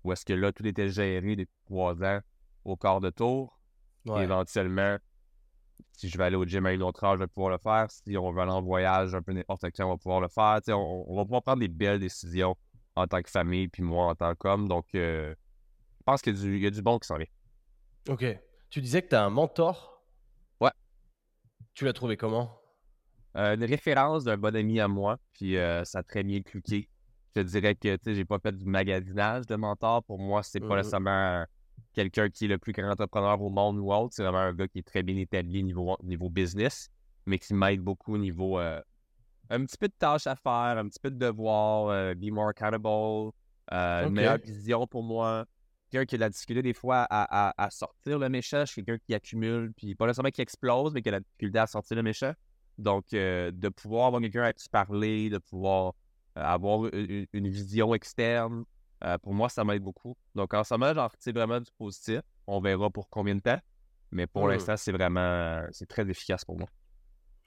où est-ce que là, tout était géré depuis trois ans au quart de tour. Ouais. Éventuellement, si je vais aller au gym à une autre âge, je vais pouvoir le faire. Si on veut aller en voyage, un peu n'importe quand, on va pouvoir le faire. On, on va pouvoir prendre des belles décisions en tant que famille, puis moi en tant qu'homme. Donc, euh, je pense qu'il y, a du- il y a du bon qui s'en vient. Ok. Tu disais que tu as un mentor Ouais. Tu l'as trouvé comment? Euh, une référence d'un bon ami à moi, puis euh, ça a très bien cliqué. Je dirais que, tu sais, j'ai pas fait du magasinage de mentor. Pour moi, c'est pas Mhm. nécessairement quelqu'un qui est le plus grand entrepreneur au monde ou autre. C'est vraiment un gars qui est très bien établi niveau, niveau business, mais qui m'aide beaucoup au niveau euh, un petit peu de tâches à faire, un petit peu de devoirs, be more accountable, une meilleure vision pour moi. Quelqu'un qui a de la difficulté des fois à, à- à sortir le méchant, je suis quelqu'un qui accumule, puis pas nécessairement qui explose, mais qui a de la difficulté à sortir le méchant. Donc, euh, de pouvoir avoir quelqu'un à qui parler, de pouvoir euh, avoir une, une vision externe, euh, pour moi, ça m'aide beaucoup. Donc, en ce moment, j'en retire vraiment du positif. On verra pour combien de temps. Mais pour Mhm. l'instant, c'est vraiment, c'est très efficace pour moi.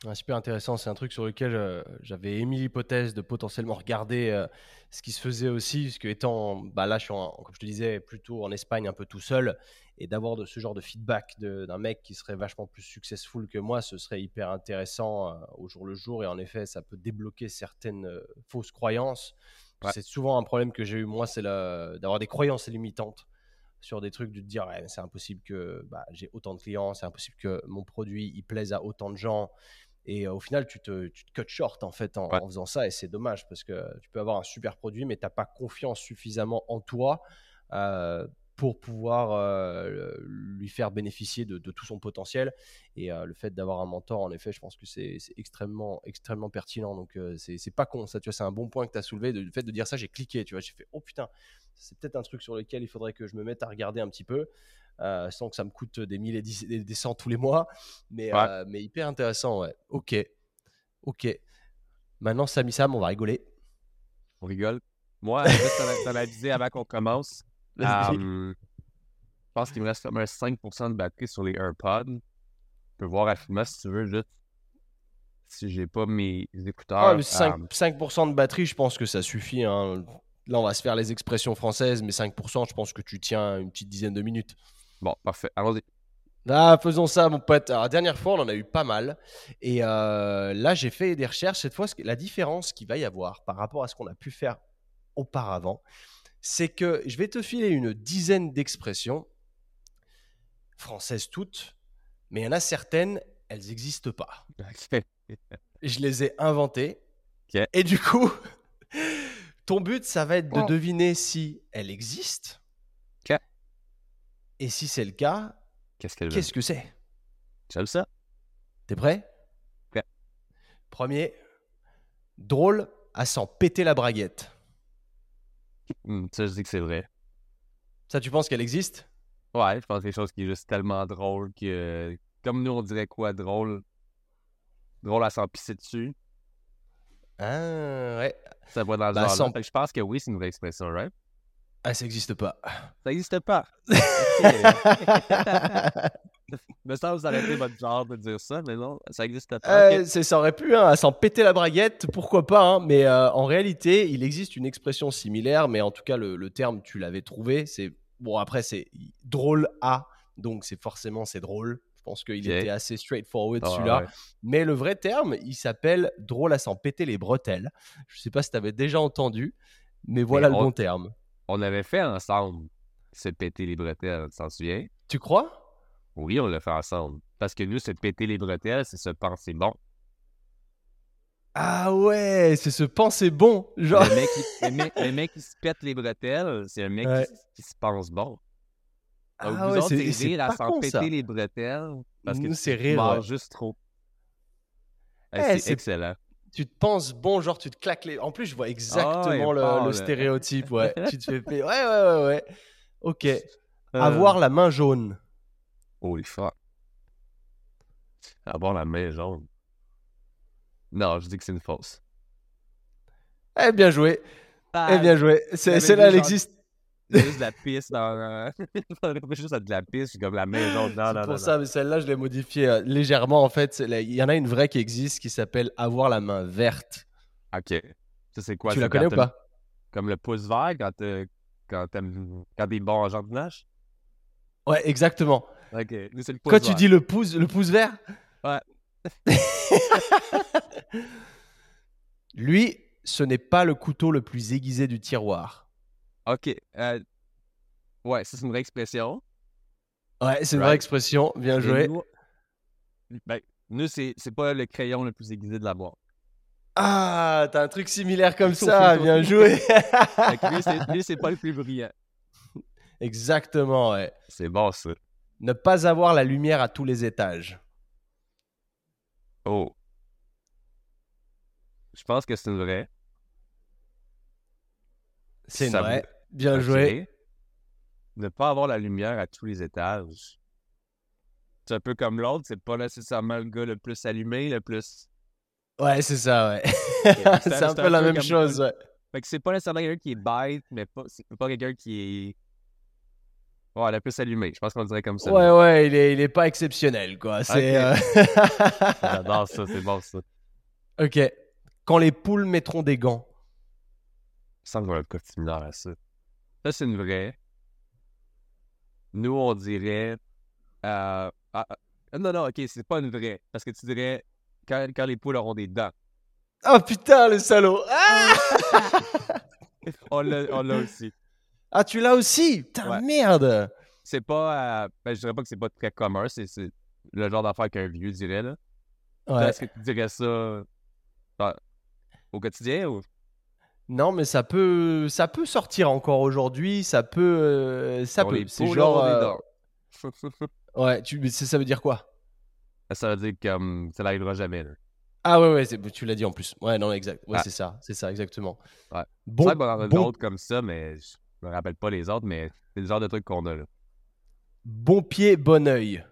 Ouais, super intéressant, c'est un truc sur lequel euh, j'avais émis l'hypothèse de potentiellement regarder euh, ce qui se faisait aussi, parce que étant, bah là je suis, en- comme je te disais, plutôt en Espagne un peu tout seul, et d'avoir de ce genre de feedback d'un mec qui serait vachement plus successful que moi, ce serait hyper intéressant euh, au jour le jour, et en effet ça peut débloquer certaines fausses croyances. Ouais. C'est souvent un problème que j'ai eu moi, c'est d'avoir des croyances limitantes sur des trucs, de te dire c'est impossible que bah, j'ai autant de clients, c'est impossible que mon produit il plaise à autant de gens. Et au final, tu te, tu te cut short en fait en, Ouais. en faisant ça et c'est dommage parce que tu peux avoir un super produit mais tu n'as pas confiance suffisamment en toi euh, pour pouvoir euh, lui faire bénéficier de, de tout son potentiel. Et euh, le fait d'avoir un mentor, en effet, je pense que c'est extrêmement, extrêmement pertinent. Donc c'est pas con ça, tu vois, c'est un bon point que tu as soulevé. De, le fait de dire ça, j'ai cliqué, tu vois, j'ai fait oh putain, c'est peut-être un truc sur lequel il faudrait que je me mette à regarder un petit peu. Euh, sans que ça me coûte des milliers et des, cents tous les mois. Mais, Ouais. euh, mais hyper intéressant, ouais. Ok. Ok. Maintenant, Samy Sam, on va rigoler. On rigole. Moi, t'en- t'en aviser avant qu'on commence. Je pense qu'il me reste comme un 5% de batterie sur les AirPods. Tu peux voir rapidement si tu veux, juste si j'ai pas mes écouteurs. Ah, mais 5%, euh, 5% de batterie, je pense que ça suffit. hein. Là, on va se faire les expressions françaises, mais 5%, je pense que tu tiens une petite dizaine de minutes. Bon, parfait. Allons-y. Ah, faisons ça, mon pote. Alors, la dernière fois, on en a eu pas mal. Et euh, là, j'ai fait des recherches. Cette fois, la différence qu'il va y avoir par rapport à ce qu'on a pu faire auparavant, c'est que je vais te filer une dizaine d'expressions, françaises toutes, mais il y en a certaines, elles n'existent pas. Je les ai inventées. Et du coup, ton but, ça va être de Oh. deviner si elles existent. Et si c'est le cas, Qu'est-ce que qu'est-ce que c'est? J'aime ça. T'es prêt? Prêt. Premier, drôle à s'en péter la braguette. Hmm, ça, je dis que c'est vrai. Ça, tu penses qu'elle existe? Ouais, je pense que c'est quelque chose qui est juste tellement drôle que. Comme nous, on dirait quoi drôle? Drôle à s'en pisser dessus. Ah, ouais. Ça va dans le genre. sans- Je pense que oui, c'est une vraie expression, right? Ah, ça n'existe pas. Ça n'existe pas. Me semble que ça aurait été votre genre de dire ça, mais non, ça n'existe pas. Euh, Ça aurait pu, hein, à s'en péter la braguette, pourquoi pas, hein, mais euh, en réalité, il existe une expression similaire, mais en tout cas, le, le terme, tu l'avais trouvé, c'est, bon, après, c'est drôle à, donc c'est forcément, c'est drôle. Je pense qu'il était assez straightforward, Ah, celui-là. ouais. Mais le vrai terme, il s'appelle drôle à s'en péter les bretelles. Je sais pas si tu avais déjà entendu, mais voilà le on- bon terme. On avait fait ensemble se péter les bretelles, tu t'en souviens? Tu crois? Oui, on l'a fait ensemble. Parce que nous, se péter les bretelles, c'est se penser bon. Ah ouais, c'est ce penser bon, genre. Le mec, qui, le, mec, le mec qui se pète les bretelles, c'est un mec Ouais. qui, qui se pense bon. Donc, Ah vous ouais, autres, c'est- à s'en péter ça. les bretelles parce que Nous, tu c'est rire, ouais. juste trop. Eh, Eh, c'est c'est- excellent. Tu te penses bon, genre tu te claques les. En plus, je vois exactement le, fort, le là. stéréotype, ouais. tu te fais. Ouais, ouais, ouais, ouais. Ok. Euh, Avoir la main jaune. Holy fuck. Avoir la main jaune. Non, je dis que c'est une fausse. Eh bien joué. Eh bien joué. C'est dit elle existe. C'est juste de la pisse dans. Euh... Juste de la c'est comme la main jaune. Non, C'est non, pour non, ça, mais celle-là, je l'ai modifiée euh, légèrement. En fait, il y en a une vraie qui existe qui s'appelle avoir la main verte. Ok. Ça, c'est quoi tu la connais ou pas? Comme le pouce vert quand t'es quand t'aimes- quand t'es bon en jardinage? Ouais, exactement. Ok. Nous, c'est le pouce Quand tu vert. dis le pouce, le pouce vert? Ouais. Lui, ce n'est pas le couteau le plus aiguisé du tiroir. Ok. euh, Ouais, ça, c'est une vraie expression. Ouais, c'est une Right. vraie expression. Bien joué. nous- Ben, Nous, c'est c'est pas le crayon le plus aiguisé de la boîte. Ah, t'as un truc similaire comme ça, bien joué. Lui, c'est- lui, c'est pas le plus brillant. Exactement, ouais. C'est bon, ça. Ne pas avoir la lumière à tous les étages. Oh. Je pense que c'est une vraie. C'est Ça vrai. Bien joué. Ne pas avoir la lumière à tous les étages. C'est un peu comme l'autre, c'est pas nécessairement le gars le plus allumé, le plus. Ouais, c'est ça, ouais. c'est un- peu la peu même chose, ouais. Fait que c'est pas nécessairement quelqu'un qui est bête, mais pas, c'est pas quelqu'un qui est. Ouais, le plus allumé. Je pense qu'on dirait comme ça. Ouais, ouais, il est, il est pas exceptionnel, quoi. C'est. Ok. euh, J'adore ça, c'est bon ça. ok. Quand les poules mettront des gants? Il me semble qu'on a un cas similaire à ça. Ça, c'est une vraie. Nous, on dirait. euh, ah, ah, non, non, ok, c'est pas une vraie. Parce que tu dirais quand, quand les poules auront des dents. Oh putain, le salaud. Ah, On l'a on l'a aussi. Ah, tu l'as aussi? Putain, Ouais. merde. C'est pas. euh, ben, je dirais pas que c'est pas très commun. C'est le genre d'affaire qu'un vieux dirait, là. Ouais. Est-ce que tu dirais ça ah, au quotidien ou? Non, mais ça peut, ça peut sortir encore aujourd'hui. Ça peut, euh, ça peut. C'est genre. euh. Ouais, tu, mais ça ça veut dire quoi? Ça veut dire que comme, ça n'arrivera jamais, là. Ah ouais, ouais, tu l'as dit en plus. Ouais, non, exact. Ouais, Ah. c'est ça, c'est ça, exactement. Ouais. Bon, C'est vrai qu'on en a bon, d'autres comme ça, mais je me rappelle pas les autres, mais c'est le genre de truc qu'on a, là. bon pied, bon oeil.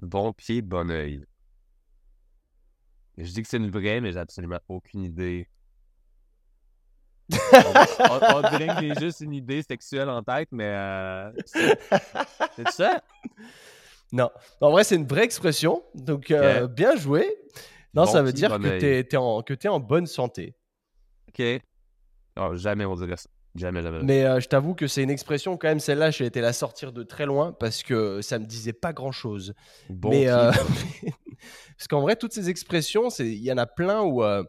Bon pied, bon oeil. Je dis que c'est une vraie, mais j'ai absolument aucune idée. on, on- on dirait que j'ai juste une idée sexuelle en tête, mais euh, c'est ça? Non, en vrai, c'est une vraie expression. Donc, euh, bien joué. Non, Bon ça veut dire que œil. t'es es en, bonne santé. Ok. Non, jamais on dirait ça. Jamais, jamais. Mais euh, je t'avoue que c'est une expression, quand même, celle-là, j'ai été la sortir de très loin parce que ça me disait pas grand-chose. Bon mais parce qu'en vrai, toutes ces expressions, il y en a plein où euh,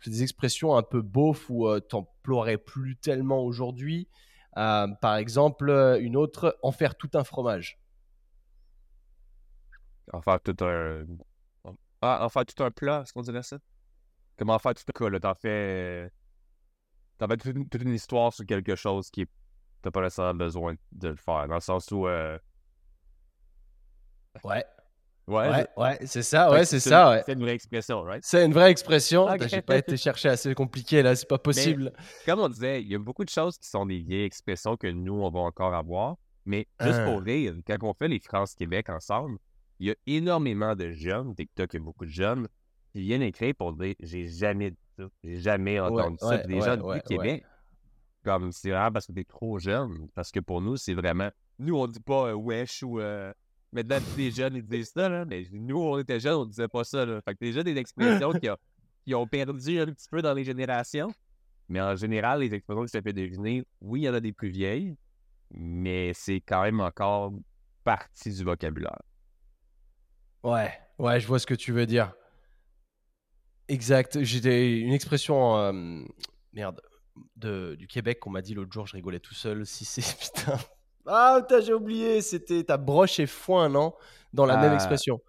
c'est des expressions un peu beauf où euh, t'emploierais plus tellement aujourd'hui. Euh, par exemple, euh, une autre, en faire tout un fromage. En faire tout un. Ah, en faire tout un plat, est-ce qu'on dirait ça? Comment en faire tout un cas, là? T'en fais. T'en fais toute une, toute une histoire sur quelque chose qui. T'as pas nécessairement besoin de le faire. Dans le sens où. Ouais, Ouais, ouais, ouais, c'est ça, ouais, c'est ça, ouais. C'est une vraie expression, right? C'est une vraie expression. Ok. J'ai pas été chercher assez compliqué là, c'est pas possible. Comme on disait, il y a beaucoup de choses qui sont des vieilles expressions que nous, on va encore avoir. Mais juste Ah. pour rire, quand on fait les France-Québec ensemble, il y a énormément de jeunes, TikTok, il y a beaucoup de jeunes, qui viennent écrire pour dire J'ai jamais dit ça, j'ai jamais entendu ça. Puis des gens du Québec, comme c'est vraiment parce que t'es trop jeune. Parce que pour nous, c'est vraiment. Nous, on dit pas euh, wesh ou. euh, Maintenant, tous les jeunes, ils disent ça, là. Mais nous, on était jeunes, on disait pas ça, là. Fait que déjà des expressions qui, ont- qui ont perdu un petit peu dans les générations. Mais en général, les expressions que je te fais deviner, oui, il y en a des plus vieilles, mais c'est quand même encore partie du vocabulaire. Ouais, ouais, je vois ce que tu veux dire. Exact. J'ai une expression, euh, merde, de, du Québec qu'on m'a dit l'autre jour, je rigolais tout seul. Si c'est putain. Ah, putain, j'ai oublié. C'était ta broche et foin, non? Dans la même Ah. expression.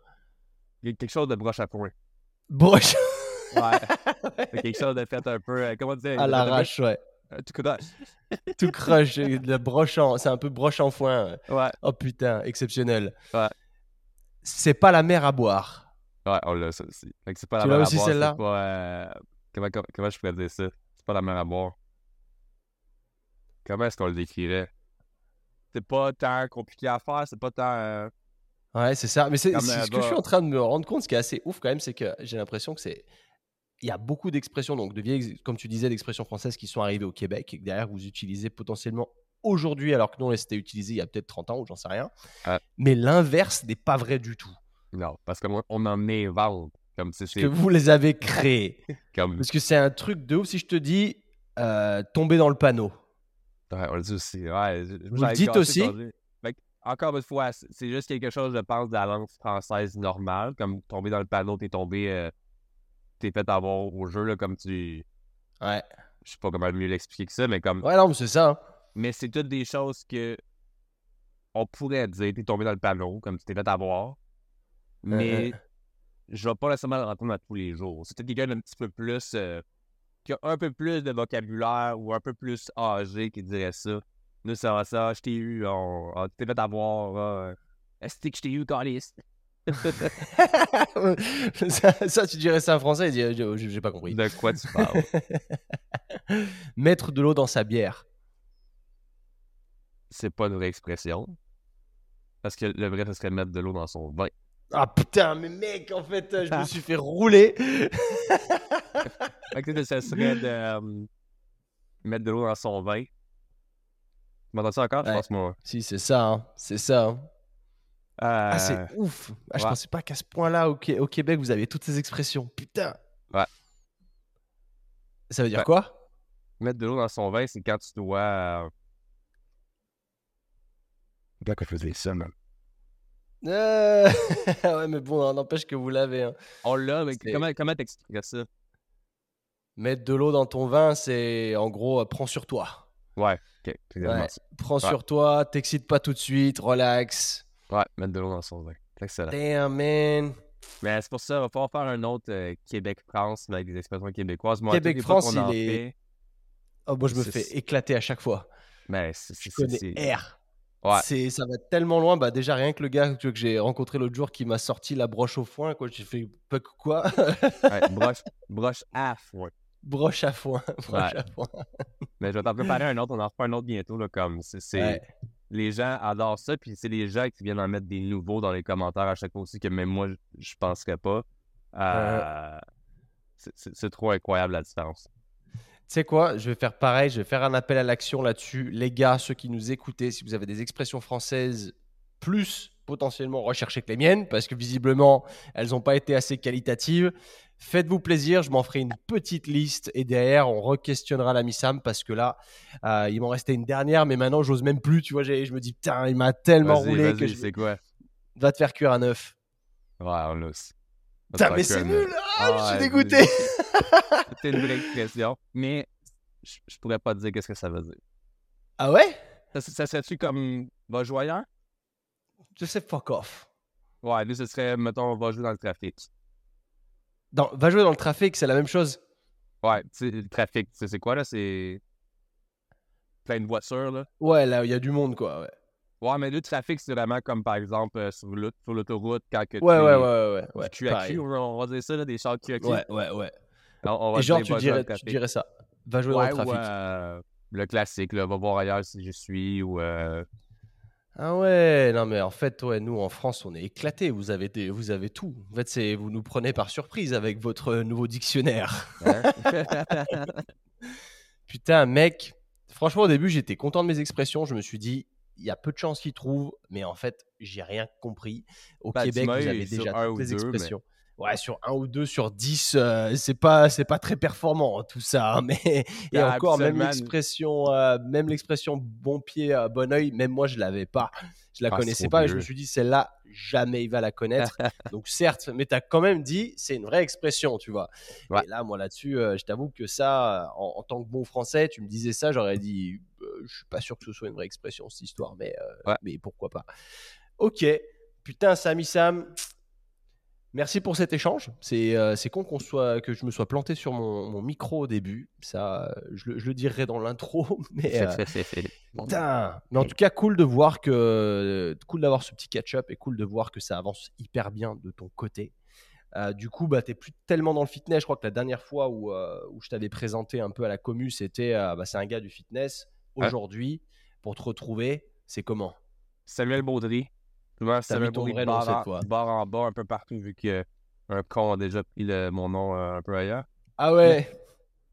Il y a quelque chose de broche à point. Broche Ouais. Quelque chose de fait un peu. euh, comment dire à l'arrache, ouais. Tout croche. Tout crush, et de la broche en... c'est un peu broche en foin. ouais. Ouais. Oh putain, exceptionnel. Ouais. C'est pas la mer à boire. Ouais, on l'a ça aussi. C'est pas Tu la l'as mer à aussi, boire, celle-là? euh, Comment, comment, comment je pourrais dire ça? C'est pas la mer à boire. Comment est-ce qu'on le décrirait? C'est pas tant compliqué à faire, c'est pas tant. euh, Ouais, c'est ça. Mais c'est ce que je suis en train de me rendre compte. Ce qui est assez ouf quand même, c'est que j'ai l'impression que c'est. Il y a beaucoup d'expressions, donc de vieilles, comme tu disais, d'expressions françaises qui sont arrivées au Québec et que derrière vous utilisez potentiellement aujourd'hui, alors que non, c'était utilisé il y a peut-être 30 ans ou j'en sais rien. Mais l'inverse n'est pas vrai du tout. Non, parce qu'on on en invente. Comme si Parce c'est que vous les avez créés. comme. Parce que c'est un truc de ouf si je te dis euh, tomber dans le panneau. Ouais, on le dit aussi. Ouais, je- Vous le dites aussi? Fait encore une fois, c'est juste quelque chose, je pense, de la langue française normale. Comme tomber dans le panneau, t'es tombé. euh, t'es fait avoir au jeu, là, comme tu. Ouais. Je sais pas comment mieux l'expliquer que ça, mais comme. Ouais, non, mais c'est ça. hein. Mais c'est toutes des choses que. On pourrait dire, t'es tombé dans le panneau, comme tu t'es fait avoir. mais je vais pas nécessairement l'entendre à tous les jours. C'est peut-être quelqu'un d'un petit peu plus. euh, qui a un peu plus de vocabulaire ou un peu plus âgé qui dirait ça. Nous, ça va ça, je t'ai eu, on, on t'es fait avoir. euh, Est-ce que je t'ai eu, Calis? ça, ça, tu dirais ça en français, euh, j'ai j'ai pas compris. De quoi tu parles? Mettre de l'eau dans sa bière. C'est pas une vraie expression. Parce que le vrai, ce serait mettre de l'eau dans son vin. Ah putain, mais mec, en fait, euh, je me suis fait rouler. Fait que ça serait de euh, mettre de l'eau dans son vin. Tu m'entends ça encore? Je pense moi. si, c'est ça, hein, c'est ça. hein. Ah, Euh, c'est ouf. Ah, je ouais. pensais pas qu'à ce point-là, au, Qué- au Québec, vous avez toutes ces expressions. Putain. Ouais. Ça veut dire Ouais. quoi? Mettre de l'eau dans son vin, c'est quand tu dois. euh, Quand que je faisais ça. Euh, Ouais, mais bon, n'empêche que vous l'avez. hein. On l'a, mais C'est- comment, comment t'expliquerais ça? Mettre de l'eau dans ton vin, c'est en gros, euh, prends sur toi. Ouais, ok. Ouais. Prends Ouais. sur toi, t'excites pas tout de suite, relax. Ouais, mettre de l'eau dans son vin. Excellent. Damn, man. Mais c'est pour ça, il va falloir faire un autre euh, Québec-France, mais avec des expressions québécoises. Québec-France, il est- fait, Oh, moi, je me fais éclater à chaque fois. ben, c'est. Je connais R. Ouais. Ça va tellement loin. Bah, déjà, rien que le gars que, que j'ai rencontré l'autre jour qui m'a sorti la broche au foin, quoi. J'ai fait que quoi? Ouais, broche, broche à foin. Broche à foin. Broche Ouais. à foin. Mais je vais t'en préparer un autre, on en refait un autre bientôt. Là, comme c'est, Ouais. Les gens adorent ça, puis c'est les gens qui viennent en mettre des nouveaux dans les commentaires à chaque fois aussi que même moi, je, je penserais pas. Euh, c'est, c'est- c'est trop incroyable la différence. Tu sais quoi? Je vais faire pareil. Je vais faire un appel à l'action là-dessus. Les gars, ceux qui nous écoutez, si vous avez des expressions françaises plus potentiellement recherchées que les miennes, parce que visiblement, elles n'ont pas été assez qualitatives, faites-vous plaisir. Je m'en ferai une petite liste et derrière, on re-questionnera la Sam parce que là, euh, il m'en restait une dernière, mais maintenant, j'ose même plus. Tu vois, je me dis, putain, il m'a tellement roulé que je c'est quoi? va te faire cuire à neuf. Ouais, on aussi. Putain, mais c'est nul Ah, je suis Ouais, dégoûté C'est une vraie expression, mais je, je pourrais pas te dire qu'est-ce que ça veut dire. Ah ouais? Ça, ça serait-tu comme va jouer ailleurs? Je sais, fuck off. Ouais, nous, ce serait, mettons, on va jouer dans le trafic. Dans- va jouer dans le trafic, c'est la même chose. Ouais, le trafic, tu sais, c'est quoi là? C'est plein de voitures là. Ouais, là, il y a du monde, quoi. Ouais, Ouais, mais le trafic, c'est vraiment comme par exemple euh, sur l'aut- sur l'autoroute quand que ouais, tu ouais, ouais. ouais, ouais, cul, on va dire ça, là, des chars cul. Ouais, ouais, ouais. On, on va Et genre, tu dirais, tu dirais ça. Va jouer Ouais, dans le ou, trafic. euh, le classique, là, va voir ailleurs si je suis, ou euh, Ah ouais, non, mais en fait, ouais, nous, en France, on est éclatés. Vous avez, des, vous avez tout. En fait, c'est, vous nous prenez par surprise avec votre nouveau dictionnaire. hein? Putain, mec, franchement, au début, j'étais content de mes expressions. Je me suis dit, il y a peu de chances qu'ils trouvent, mais en fait, j'ai rien compris. Au Bah, Québec, vous avez déjà toutes ou les mais- expressions. Ouais, sur un ou deux sur dix, euh, c'est pas, c'est pas très performant tout ça. hein, mais et Ah, encore, même l'expression, euh, même l'expression bon pied, euh, bon oeil, même moi, je l'avais pas. Je la Ah, connaissais pas. Et je me suis dit, celle-là, jamais il va la connaître. Donc certes, mais tu as quand même dit, c'est une vraie expression, tu vois. Ouais. Et là, moi là-dessus, euh, je t'avoue que ça, en, en tant que bon français, tu me disais ça, j'aurais dit, je suis pas sûr que ce soit une vraie expression cette histoire, mais, Ouais. mais pourquoi pas. Ok, putain, Sami Sam. Merci pour cet échange. C'est euh, c'est con qu'on soit, que je me sois planté sur mon, mon micro au début. Ça, je, le- je le dirai dans l'intro. Mais, euh, Putain Mais en tout cas, cool de voir que. Cool d'avoir ce petit catch-up et cool de voir que ça avance hyper bien de ton côté. Euh, du coup, bah, tu plus tellement dans le fitness. Je crois que la dernière fois où, euh, où je t'avais présenté un peu à la commu, c'était euh, bah, c'est un gars du fitness. Ouais. Aujourd'hui, pour te retrouver, c'est comment? Samuel Baudry. Ton Baudry, vrai nom barre, cette en, fois. barre en bas un peu partout, vu que un con a déjà pris le- mon nom euh, un peu ailleurs. Ah ouais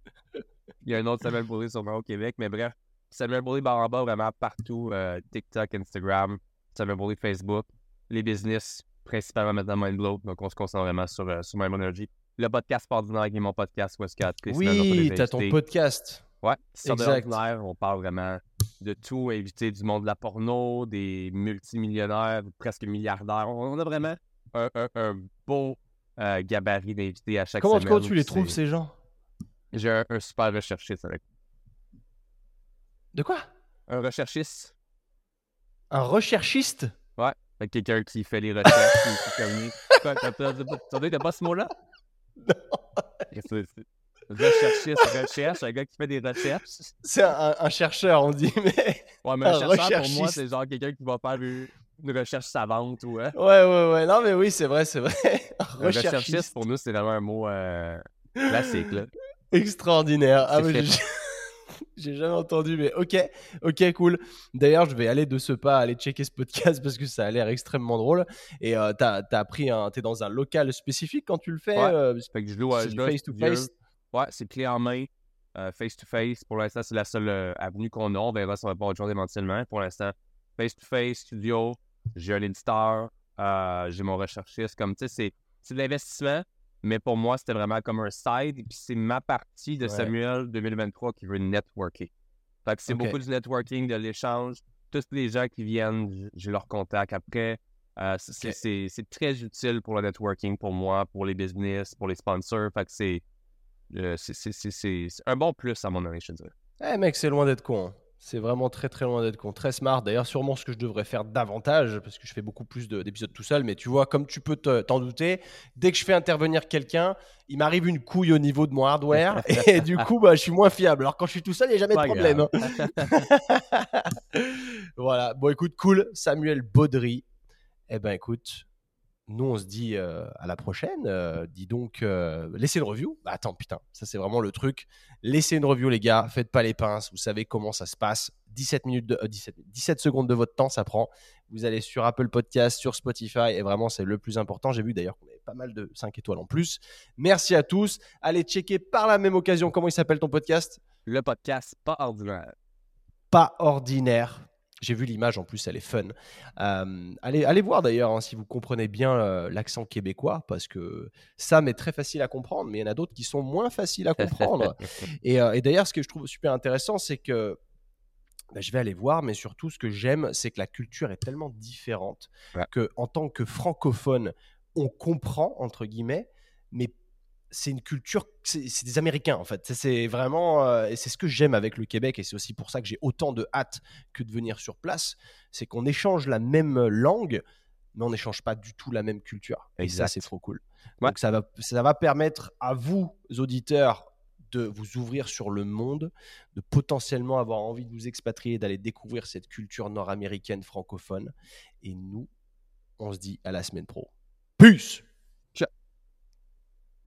Il y a un autre Samuel Baudry sûrement au Québec, mais bref. Samuel Baudry barre en bas vraiment partout. euh, TikTok, Instagram, Samuel Baudry Facebook. Les business, principalement maintenant Mindblow. Donc on se concentre vraiment sur, euh, sur Mind Energy. Le podcast Ordinaire qui est mon podcast fait Oui, t'as ton podcast. Ouais, sur de Exact. on parle vraiment de tout, inviter du monde de la porno, des multimillionnaires, presque milliardaires. On a vraiment un, un- un beau euh, gabarit d'invités à chaque Comment, semaine. comment tu les trouves, ces gens? J'ai un, un super recherchiste avec. De quoi? Un recherchiste, Un recherchiste? Fait quelqu'un qui fait les recherches, qui, qui communique. T'as pas ce mot-là? Non. Recherchiste, recherche, un gars qui fait des recherches. C'est un, un chercheur, on dit, mais. Ouais, mais un Un chercheur, pour moi, c'est genre quelqu'un qui va faire une une recherche savante ou hein. Ouais, ouais, ouais. Non, mais oui, c'est vrai, c'est vrai. Un recherchiste, recherchiste. pour nous, c'est vraiment un mot euh, classique. Là. Extraordinaire. Ah, mais j'ai jamais entendu, mais ok, ok, cool. D'ailleurs, je vais aller de ce pas aller checker ce podcast parce que ça a l'air extrêmement drôle. Et euh, t'as as pris un, t'es dans un local spécifique quand tu le fais. Ouais. euh, Fait que je loue, face to face? Ouais, c'est clé en main, euh, face to face. Pour l'instant, c'est la seule euh, avenue qu'on a. On verra si on va pas autre chose éventuellement. Pour l'instant, face to face, studio. J'ai un éditeur, euh, j'ai mon recherchiste. Comme tu sais, c'est- de l'investissement, mais pour moi, c'était vraiment comme un side. Et puis c'est ma partie de Ouais. Samuel 2023 qui veut networker. Fait que c'est beaucoup du networking, de l'échange. Tous les gens qui viennent, j'ai leur contact après. Euh, c'est très utile pour le networking pour moi, pour les business, pour les sponsors. Fait que c'est euh, c'est- un bon plus à mon avis, je te dirais. Eh mec, c'est loin d'être con. hein. C'est vraiment très très loin d'être con. Très smart. D'ailleurs, sûrement ce que je devrais faire davantage, parce que je fais beaucoup plus de- d'épisodes tout seul. Mais tu vois, comme tu peux te- t'en douter, dès que je fais intervenir quelqu'un, il m'arrive une couille au niveau de mon hardware. et du coup, bah, je suis moins fiable. Alors quand je suis tout seul, il n'y a jamais de problème. hein. voilà. Bon, écoute, cool. Samuel Baudry. Eh ben, écoute, nous, on se dit euh, à la prochaine. Euh, dis donc, euh, laissez une review. Bah, attends, putain, ça, c'est vraiment le truc. Laissez une review, les gars. Faites pas les pinces. Vous savez comment ça se passe. 17, minutes de, euh, 17, 17 secondes de votre temps, ça prend. Vous allez sur Apple Podcast, sur Spotify. Et vraiment, c'est le plus important. J'ai vu d'ailleurs qu'on avait pas mal de 5 étoiles en plus. Merci à tous. Allez checker par la même occasion comment il s'appelle ton podcast? Le podcast, pas ordinaire. pas ordinaire. J'ai vu l'image en plus, elle est fun. Euh, allez, allez voir d'ailleurs hein, si vous comprenez bien euh, l'accent québécois, parce que Sam est très facile à comprendre, mais il y en a d'autres qui sont moins faciles à comprendre. et euh, et d'ailleurs, ce que je trouve super intéressant, c'est que bah, je vais aller voir, mais surtout, ce que j'aime, c'est que la culture est tellement différente Ouais. que en tant que francophone, on comprend entre guillemets, mais c'est une culture, c'est des Américains en fait. C'est- vraiment, euh, et c'est ce que j'aime avec le Québec, et c'est aussi pour ça que j'ai autant de hâte que de venir sur place, c'est qu'on échange la même langue, mais on n'échange pas du tout la même culture. Et ça, c'est trop cool. Ouais. Donc ça va, ça va permettre à vous, auditeurs, de vous ouvrir sur le monde, de potentiellement avoir envie de vous expatrier, d'aller découvrir cette culture nord-américaine francophone. Et nous, on se dit à la semaine pro. Peace